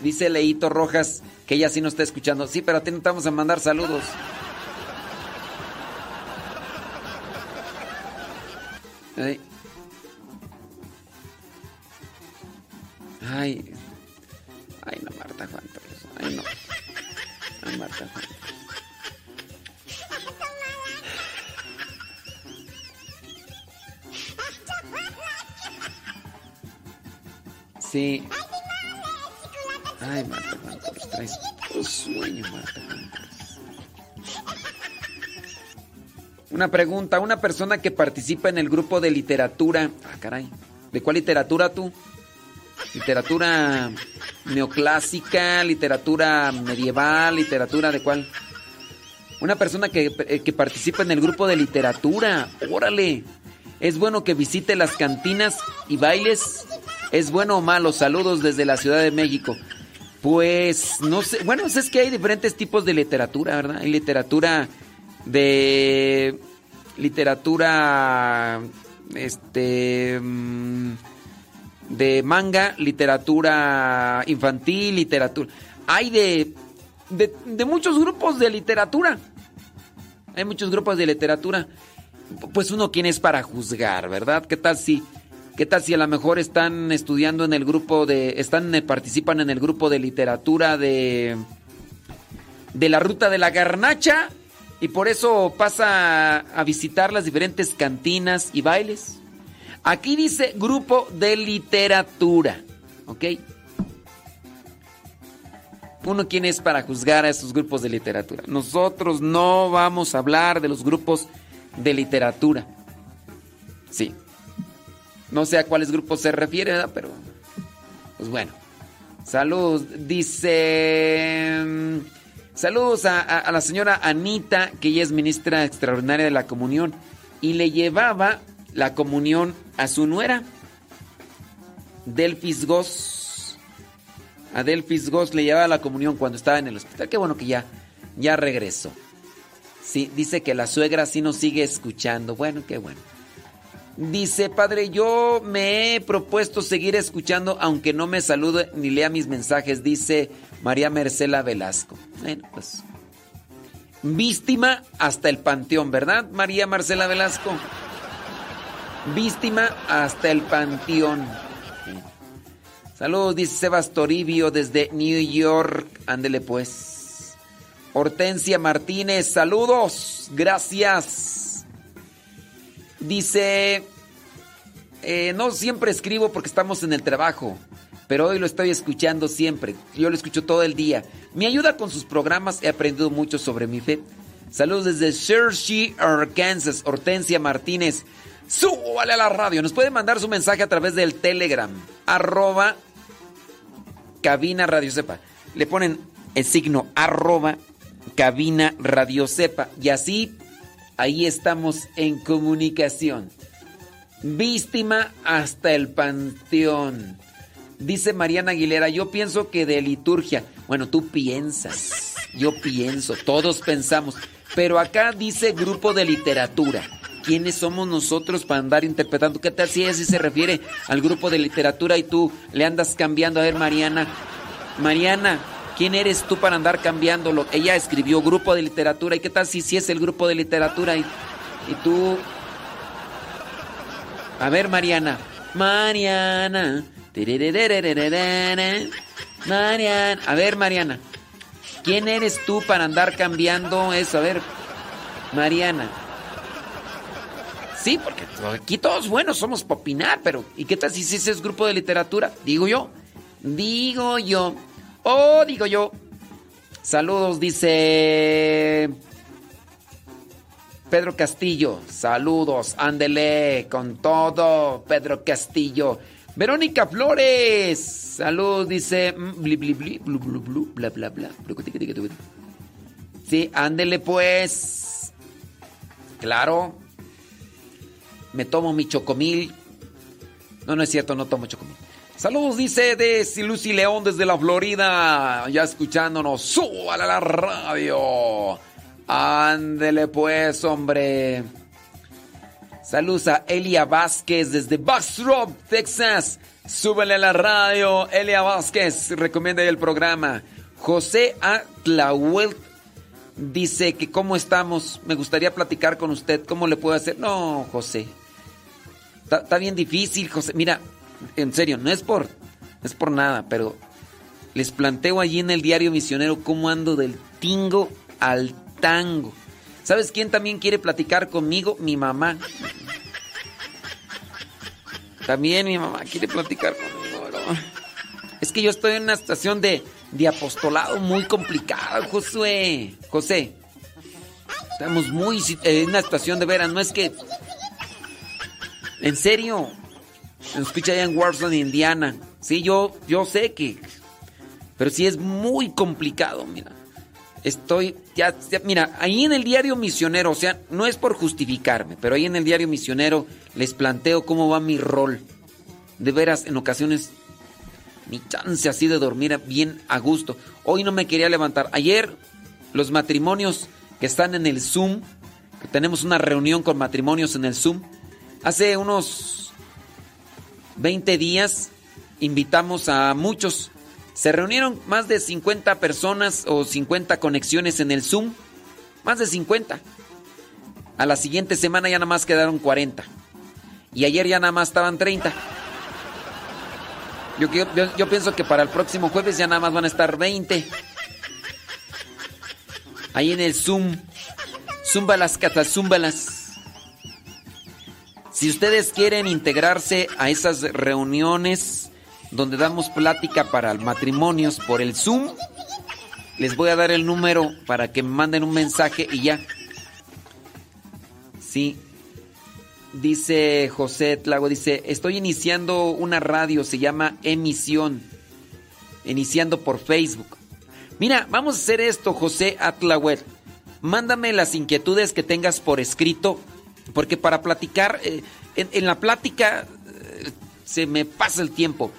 [SPEAKER 3] Dice Leito Rojas que ella sí nos está escuchando. Sí, pero a ti no te vamos a mandar saludos. Ay. Ay. Ay, no, Marta Juan Torres. Ay, no. Marta Juan. Sí. Ay, Marta Juan Torres, Marta. Una pregunta, una persona que participa en el grupo de literatura. Ah, caray. ¿De cuál literatura tú? Literatura neoclásica, literatura medieval, literatura de cuál? Una persona que, eh, que participa en el grupo de literatura. Órale. Es bueno que visite las cantinas y bailes. ¿Es bueno o malo? Saludos desde la Ciudad de México. Pues no sé. Bueno, es que hay diferentes tipos de literatura, ¿verdad? Hay literatura de. Literatura. Este. mm, De manga, literatura infantil, literatura. Hay de, de. muchos grupos de literatura. Hay muchos grupos de literatura. Pues uno, ¿quién es para juzgar, verdad? ¿Qué tal si.? ¿Qué tal si a lo mejor están estudiando en el grupo de. están eh, participan en el grupo de literatura de. de la ruta de la garnacha? Y por eso pasa a visitar las diferentes cantinas y bailes. Aquí dice grupo de literatura. ¿Ok? Uno quién es para juzgar a esos grupos de literatura. Nosotros no vamos a hablar de los grupos de literatura. Sí. No sé a cuáles grupos se refiere, ¿verdad? Pero, pues bueno. Saludos, dice... Saludos a, la señora Anita, que ella es ministra extraordinaria de la comunión, y le llevaba la comunión a su nuera, Delphis Goss. A Delphis Goss le llevaba la comunión cuando estaba en el hospital. Qué bueno que ya, ya regresó. Sí, dice que la suegra sí nos sigue escuchando. Bueno, qué bueno. Dice, padre, yo me he propuesto seguir escuchando aunque no me salude ni lea mis mensajes, dice María Mercela Velasco. Bueno, pues. Víctima hasta el panteón, ¿verdad, María Marcela Velasco? Víctima hasta el panteón. Saludos, dice Sebas Toribio desde New York. Ándele pues. Hortensia Martínez, saludos. Gracias. Dice, eh, no siempre escribo porque estamos en el trabajo, pero hoy lo estoy escuchando siempre. Yo lo escucho todo el día. Me ayuda con sus programas, he aprendido mucho sobre mi fe. Saludos desde Searcy, Arkansas, Hortensia Martínez. Súbale a la radio. Nos puede mandar su mensaje a través del Telegram, arroba cabina radio sepa. Le ponen el signo arroba cabina radio sepa y así ahí estamos en comunicación. Víctima hasta el panteón. Dice Mariana Aguilera, yo pienso que de liturgia. Bueno, tú piensas, yo pienso, todos pensamos. Pero acá dice grupo de literatura. ¿Quiénes somos nosotros para andar interpretando? ¿Qué tal si ese se refiere al grupo de literatura y tú le andas cambiando? A ver, Mariana. Mariana, ¿quién eres tú para andar cambiándolo? Ella escribió grupo de literatura. ¿Y qué tal si sí es el grupo de literatura? Y, y tú... A ver, Mariana. Mariana. Mariana. A ver, Mariana. ¿Quién eres tú para andar cambiando eso? A ver, Mariana. Sí, porque aquí todos buenos somos para opinar, pero ¿y qué tal si ese es grupo de literatura? Digo yo. Digo yo. Oh, digo yo. Saludos, dice Pedro Castillo. Saludos, ándele con todo, Pedro Castillo. Verónica Flores. Saludos, dice. mm, Bli, bli, bli, blu, blu, blu, bla, bla, bla. Sí, ándele pues. Claro. Me tomo mi chocomil. No, no es cierto, no tomo chocomil. Saludos, dice de Lucy León desde la Florida. Ya escuchándonos. Súbale a la radio. Ándele pues, hombre. Saludos a Elia Vázquez desde Bastrop, Texas. Súbele a la radio. Elia Vázquez, recomienda el programa. José Atlahuel dice que cómo estamos. Me gustaría platicar con usted. ¿Cómo le puedo hacer? No, José. Está, está bien difícil, José. Mira, en serio, no es por, no es por nada, pero les planteo allí en el diario misionero cómo ando del tingo al tango. ¿Sabes quién también quiere platicar conmigo? Mi mamá. También mi mamá quiere platicar conmigo. Es que yo estoy en una estación de, de apostolado muy complicada, Josué. José. Estamos muy en una situación de veras. No es que... En serio. Nos escucha allá en Warson, Indiana. Sí, yo, yo sé que... Pero sí es muy complicado, mira. Estoy, ya, mira, ahí en el diario misionero, o sea, no es por justificarme, pero ahí en el diario misionero les planteo cómo va mi rol. De veras, en ocasiones, mi chance así de dormir bien a gusto. Hoy no me quería levantar. Ayer, los matrimonios que están en el Zoom, que tenemos una reunión con matrimonios en el Zoom, hace unos 20 días invitamos a muchos. Se reunieron más de 50 personas o 50 conexiones en el Zoom. Más de 50. A la siguiente semana ya nada más quedaron 40. Y ayer ya nada más estaban 30. Yo, pienso que para el próximo jueves ya nada más van a estar 20. Ahí en el Zoom. Zúmbalas, catazúmbalas. Si ustedes quieren integrarse a esas reuniones donde damos plática para matrimonios por el Zoom, les voy a dar el número para que me manden un mensaje y ya. Sí. Dice José Tlago, dice, estoy iniciando una radio, se llama Emisión. Iniciando por Facebook. Mira, vamos a hacer esto, José Atlahuet. Mándame las inquietudes que tengas por escrito, porque para platicar, eh, en, la plática eh, se me pasa el tiempo.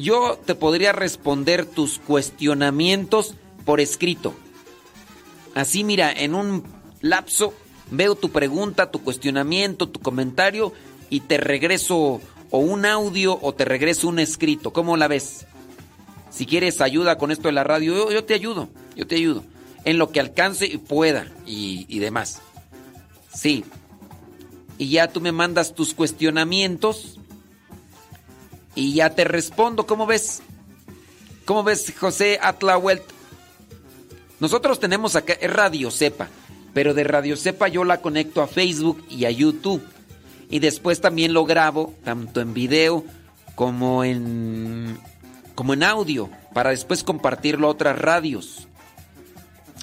[SPEAKER 3] Yo te podría responder tus cuestionamientos por escrito. Así, mira, en un lapso veo tu pregunta, tu cuestionamiento, tu comentario y te regreso o un audio o te regreso un escrito. ¿Cómo la ves? Si quieres ayuda con esto de la radio, yo, te ayudo, yo te ayudo. En lo que alcance y pueda y demás. Sí. Y ya tú me mandas tus cuestionamientos y ya te respondo. ¿Cómo ves? ¿Cómo ves, José Atlahuelt? Nosotros tenemos acá, Radio Cepa, pero de Radio Cepa yo la conecto a Facebook y a YouTube. Y después también lo grabo, tanto en video como en, como en audio, para después compartirlo a otras radios.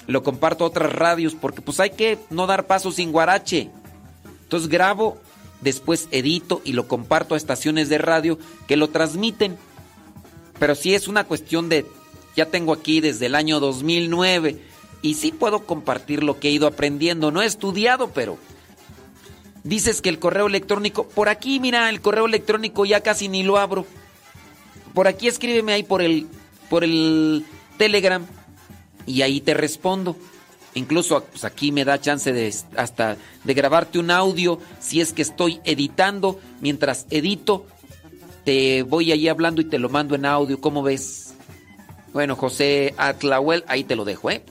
[SPEAKER 3] Lo comparto a otras radios porque pues hay que no dar paso sin guarache. Entonces grabo, después edito y lo comparto a estaciones de radio que lo transmiten. Pero sí es una cuestión de, ya tengo aquí desde el año 2009 y sí puedo compartir lo que he ido aprendiendo. No he estudiado, pero dices que el correo electrónico, por aquí mira, el correo electrónico ya casi ni lo abro. por aquí escríbeme ahí por el, por el Telegram y ahí te respondo. Incluso pues, aquí me da chance de hasta de grabarte un audio si es que estoy editando. Mientras edito, te voy ahí hablando y te lo mando en audio. ¿Cómo ves? Bueno, José Atlahuel, ahí te lo dejo, ¿eh?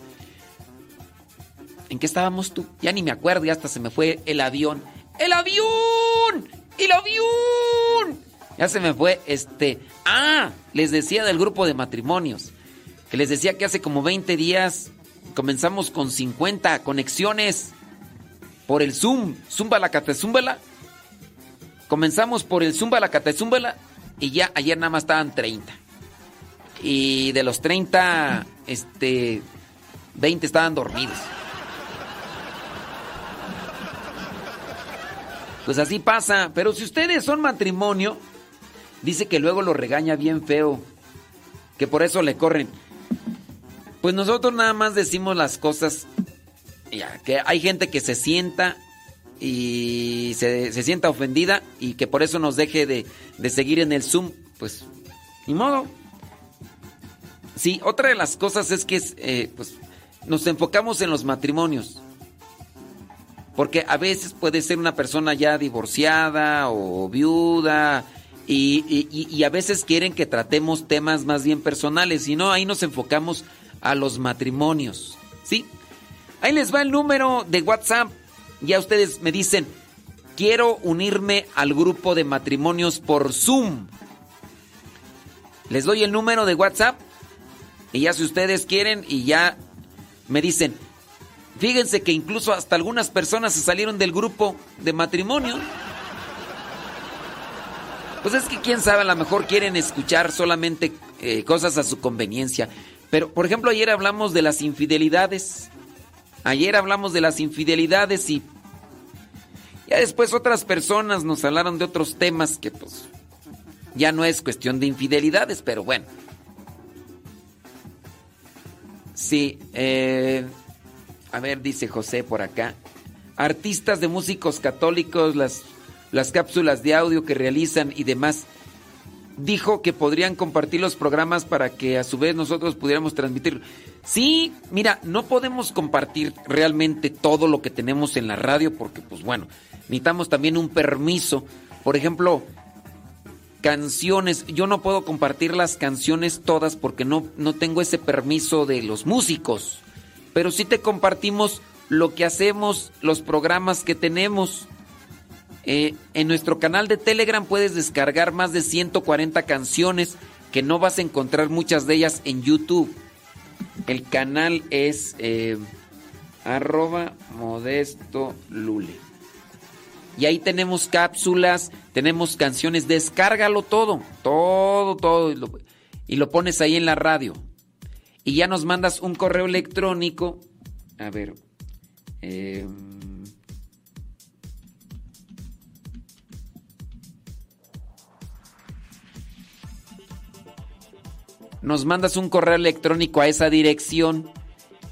[SPEAKER 3] ¿En qué estábamos tú? Ya ni me acuerdo, ya hasta se me fue el avión. ¡El avión! ¡El avión! Ya se me fue este. Ah, les decía del grupo de matrimonios. Que les decía que hace como 20 días comenzamos con 50 conexiones por el Zoom. Zumba la catezúmbala. Comenzamos por el Zumba la catezúmbala y ya ayer nada más estaban 30. Y de los 30, este, 20 estaban dormidos. Pues así pasa. Pero si ustedes son matrimonio, dice que luego lo regaña bien feo. Que por eso le corren. Pues nosotros nada más decimos las cosas. Ya, que hay gente que se sienta y se, se sienta ofendida y que por eso nos deje de, de seguir en el Zoom. Pues, ni modo. Sí, otra de las cosas es que eh, pues, nos enfocamos en los matrimonios. Porque a veces puede ser una persona ya divorciada o viuda y, a veces quieren que tratemos temas más bien personales y no, ahí nos enfocamos a los matrimonios. ¿Sí? Ahí les va el número de WhatsApp. Ya ustedes me dicen, quiero unirme al grupo de matrimonios por Zoom. Les doy el número de WhatsApp y ya si ustedes quieren y ya me dicen, fíjense que incluso hasta algunas personas se salieron del grupo de matrimonio. Pues es que quién sabe, a lo mejor quieren escuchar solamente eh, cosas a su conveniencia. Pero, por ejemplo, ayer hablamos de las infidelidades. Ayer hablamos de las infidelidades y ya después otras personas nos hablaron de otros temas que pues ya no es cuestión de infidelidades, pero bueno. Sí, eh, a ver, dice José por acá. Artistas de músicos católicos, las, las cápsulas de audio que realizan y demás. Dijo que podrían compartir los programas para que a su vez nosotros pudiéramos transmitir. Sí, mira, no podemos compartir realmente todo lo que tenemos en la radio porque, pues bueno, necesitamos también un permiso. Por ejemplo, canciones. Yo no puedo compartir las canciones todas porque no, no tengo ese permiso de los músicos. Pero sí te compartimos lo que hacemos, los programas que tenemos. Eh, en nuestro canal de Telegram puedes descargar más de 140 canciones que no vas a encontrar muchas de ellas en YouTube. El canal es eh, arroba modesto lule. Y ahí tenemos cápsulas, tenemos canciones, descárgalo todo, todo, todo, y lo, pones ahí en la radio. Y ya nos mandas un correo electrónico. A ver. eh, nos mandas un correo electrónico a esa dirección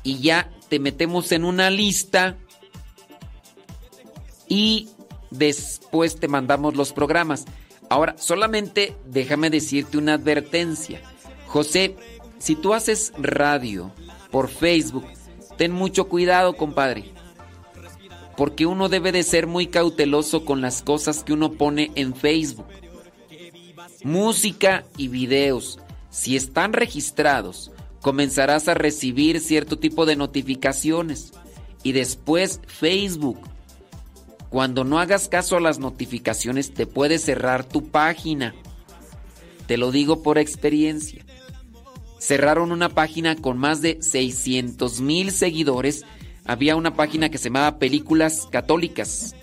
[SPEAKER 3] y ya te metemos en una lista y después te mandamos los programas. Ahora, solamente déjame decirte una advertencia. José, si tú haces radio por Facebook, ten mucho cuidado, compadre. Porque uno debe de ser muy cauteloso con las cosas que uno pone en Facebook. Música y videos, si están registrados, comenzarás a recibir cierto tipo de notificaciones. Y después Facebook cuando no hagas caso a las notificaciones te puede cerrar tu página. Te lo digo por experiencia. Cerraron una página con más de 600 mil seguidores. Había una página que se llamaba Películas Católicas.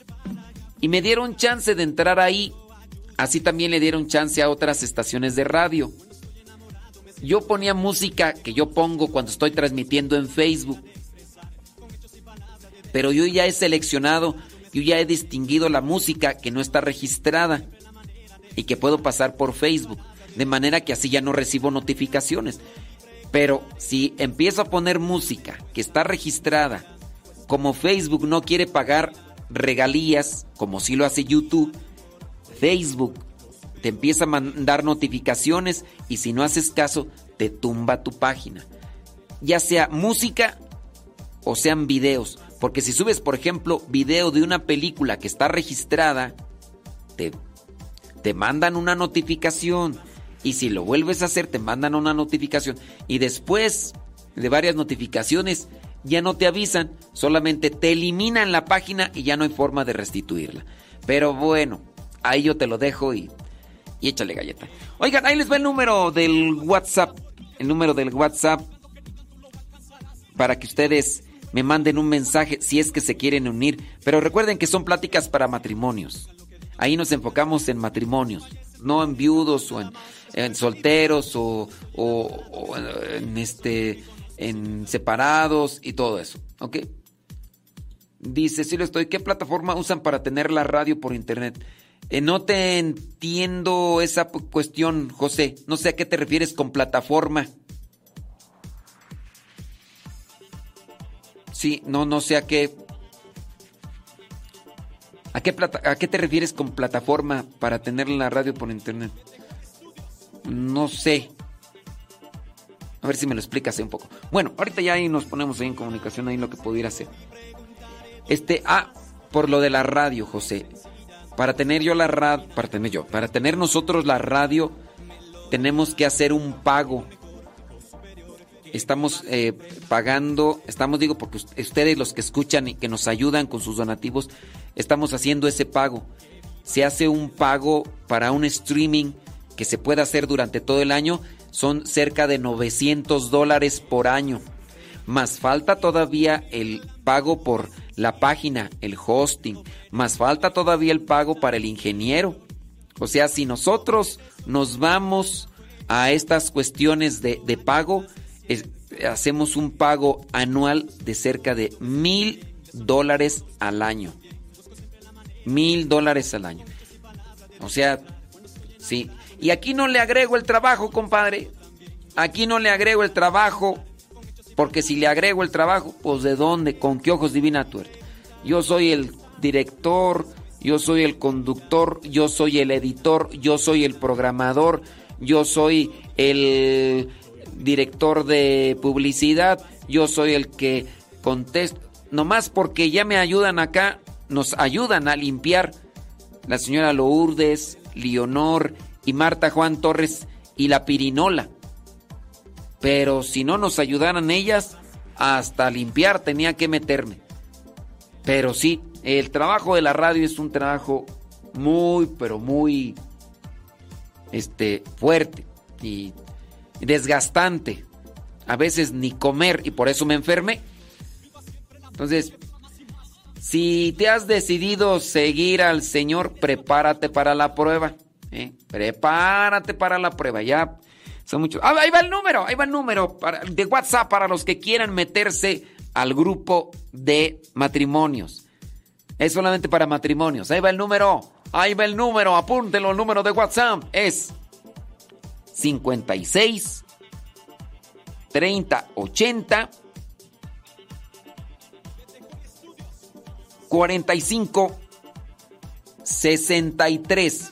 [SPEAKER 3] Y me dieron chance de entrar ahí. Así también le dieron chance a otras estaciones de radio. Yo ponía música que yo pongo cuando estoy transmitiendo en Facebook. Pero yo ya he seleccionado yo ya he distinguido la música que no está registrada y que puedo pasar por Facebook, de manera que así ya no recibo notificaciones. Pero si empiezo a poner música que está registrada, como Facebook no quiere pagar regalías, como si lo hace YouTube, Facebook te empieza a mandar notificaciones y si no haces caso, te tumba tu página. Ya sea música o sean videos. Porque si subes, por ejemplo, video de una película que está registrada, te, te mandan una notificación. Y si lo vuelves a hacer, te mandan una notificación. Y después de varias notificaciones, ya no te avisan, solamente te eliminan la página y ya no hay forma de restituirla. Pero bueno, ahí yo te lo dejo y, y échale galleta. Oigan, ahí les va el número del WhatsApp. El número del WhatsApp para que ustedes me manden un mensaje si es que se quieren unir. Pero recuerden que son pláticas para matrimonios. Ahí nos enfocamos en matrimonios, no en viudos o en, solteros o, o- o en este en separados y todo eso, ¿ok? Dice, sí lo estoy, ¿qué plataforma usan para tener la radio por internet? Eh, no te entiendo esa cuestión, José. No sé a qué te refieres con plataforma. Sí, no, no sé a qué. ¿A qué, plata- ¿A qué te refieres con plataforma para tener la radio por internet? No sé. A ver si me lo explicas un poco. Bueno, ahorita ya ahí nos ponemos ahí en comunicación ahí lo que pudiera hacer. Este, ah, por lo de la radio, José. Para tener yo la radio, para tener yo, para tener nosotros la radio, tenemos que hacer un pago. Estamos eh, pagando, estamos, digo, porque us- ustedes los que escuchan y que nos ayudan con sus donativos, estamos haciendo ese pago. Se hace un pago para un streaming que se puede hacer durante todo el año, son cerca de 900 dólares por año. Más falta todavía el pago por la página, el hosting. Más falta todavía el pago para el ingeniero. O sea, si nosotros nos vamos a estas cuestiones de, de pago, hacemos un pago anual de cerca de mil dólares al año. Mil dólares al año. O sea, sí. Y aquí no le agrego el trabajo, compadre. Aquí no le agrego el trabajo. Porque si le agrego el trabajo, pues de dónde, con qué ojos divina tuerta. Yo soy el director, yo soy el conductor, yo soy el editor, yo soy el programador, yo soy el director de publicidad, yo soy el que contesta. Nomás porque ya me ayudan acá, nos ayudan a limpiar la señora Lourdes, Leonor y Marta Juan Torres y la Pirinola. Pero si no nos ayudaran ellas, hasta limpiar tenía que meterme. Pero sí, el trabajo de la radio es un trabajo muy, pero muy este, fuerte y desgastante. A veces ni comer y por eso me enfermé. Entonces, si te has decidido seguir al Señor, prepárate para la prueba. ¿eh? Prepárate para la prueba. Ya son muchos. Ah, ahí va el número, ahí va el número para- de WhatsApp para los que quieran meterse al grupo de matrimonios. Es solamente para matrimonios. Ahí va el número. Ahí va el número. Apúntelo. El número de WhatsApp es 56 30 80 45 63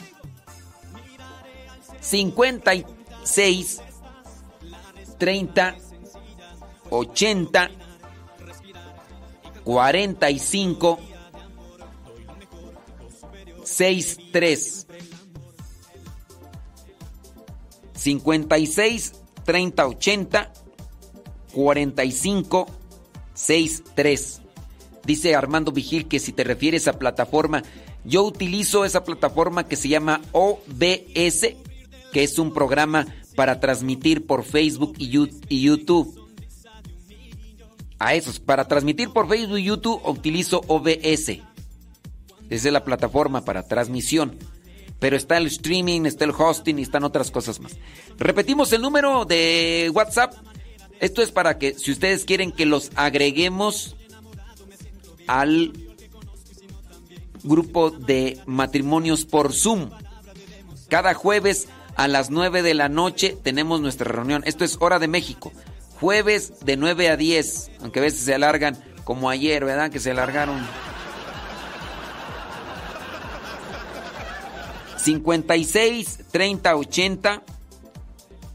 [SPEAKER 3] 56 30 80 45 63 56 30 80 45 63 Dice Armando Vigil que si te refieres a plataforma, yo utilizo esa plataforma que se llama OBS, que es un programa para transmitir por Facebook y YouTube. A esos, para transmitir por Facebook y YouTube utilizo OBS. Esa es la plataforma para transmisión. Pero está el streaming, está el hosting y están otras cosas más. Repetimos el número de WhatsApp. Esto es para que si ustedes quieren que los agreguemos al grupo de matrimonios por Zoom. Cada jueves a las 9 de la noche tenemos nuestra reunión. Esto es hora de México. Jueves de 9 a 10, aunque a veces se alargan como ayer, ¿verdad? Que se alargaron. 56 30 80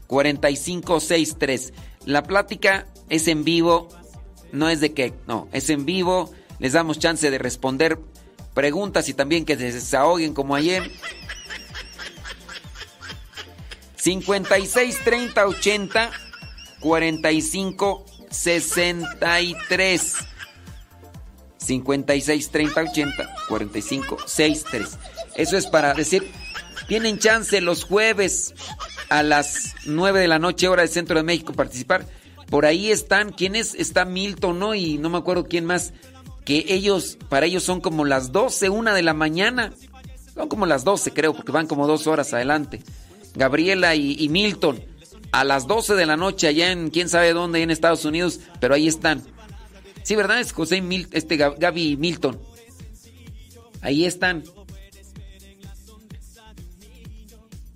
[SPEAKER 3] 45 63. La plática es en vivo, no es de que, no, es en vivo. Les damos chance de responder preguntas y también que se desahoguen como ayer. 56 30 80 45 63. 56 30 80 45 63. Eso es para decir, tienen chance los jueves a las 9 de la noche, hora del centro de México, participar. Por ahí están, ¿quién es? Está Milton, ¿no? Y no me acuerdo quién más. Que ellos, para ellos son como las 12, una de la mañana. Son como las 12, creo, porque van como dos horas adelante. Gabriela y, Milton, a las 12 de la noche, allá en quién sabe dónde, en Estados Unidos, pero ahí están. Sí, ¿verdad? Es José este Gab- Gaby y Milton. Ahí están.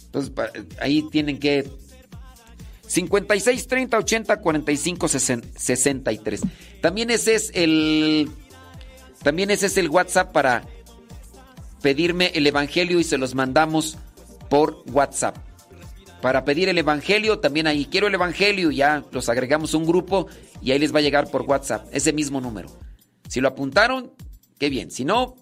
[SPEAKER 3] Entonces, ahí tienen que 56 30 80 45 60 63. También ese es el también ese es el WhatsApp para pedirme el evangelio y se los mandamos por WhatsApp. Para pedir el evangelio, también ahí quiero el evangelio, ya los agregamos un grupo y ahí les va a llegar por WhatsApp ese mismo número. Si lo apuntaron, qué bien. Si no,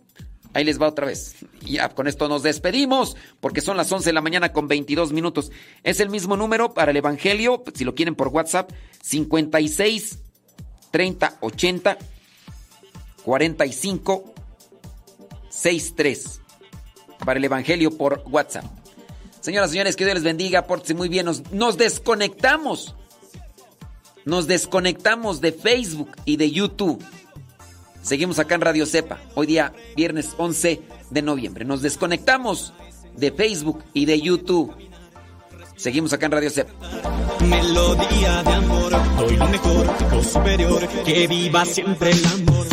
[SPEAKER 3] ahí les va otra vez. Y ya con esto nos despedimos porque son las 11 de la mañana con 22 minutos. Es el mismo número para el evangelio, si lo quieren por WhatsApp, 56 30 80 45 63 para el evangelio por WhatsApp. Señoras y señores, que Dios les bendiga, pórtense muy bien. Nos, desconectamos. Nos desconectamos de Facebook y de YouTube. Seguimos acá en Radio Cepa, hoy día viernes 11 de noviembre. Nos desconectamos de Facebook y de YouTube. Seguimos acá en Radio Cepa.
[SPEAKER 27] Melodía de amor, doy lo mejor, superior, que viva siempre el amor.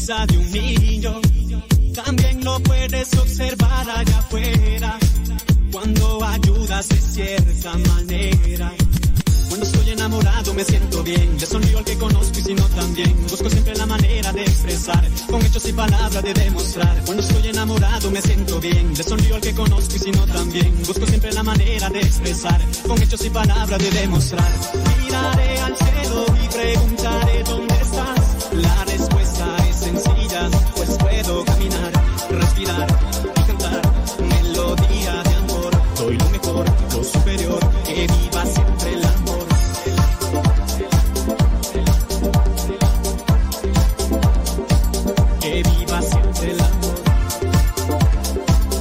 [SPEAKER 27] Sonrisa de un niño. También lo puedes observar allá afuera. Cuando ayudas de cierta manera. Cuando estoy enamorado me siento bien. Le sonrío al que conozco y si no también. Busco siempre la manera de expresar. Con hechos y palabras de demostrar. Cuando estoy enamorado me siento bien. Le sonrío al que conozco y si no también. Busco siempre la manera de expresar. Con hechos y palabras de demostrar. Miraré al cielo y preguntaré dónde estás. La respirar y cantar. Melodía de amor. Doy lo mejor, lo superior.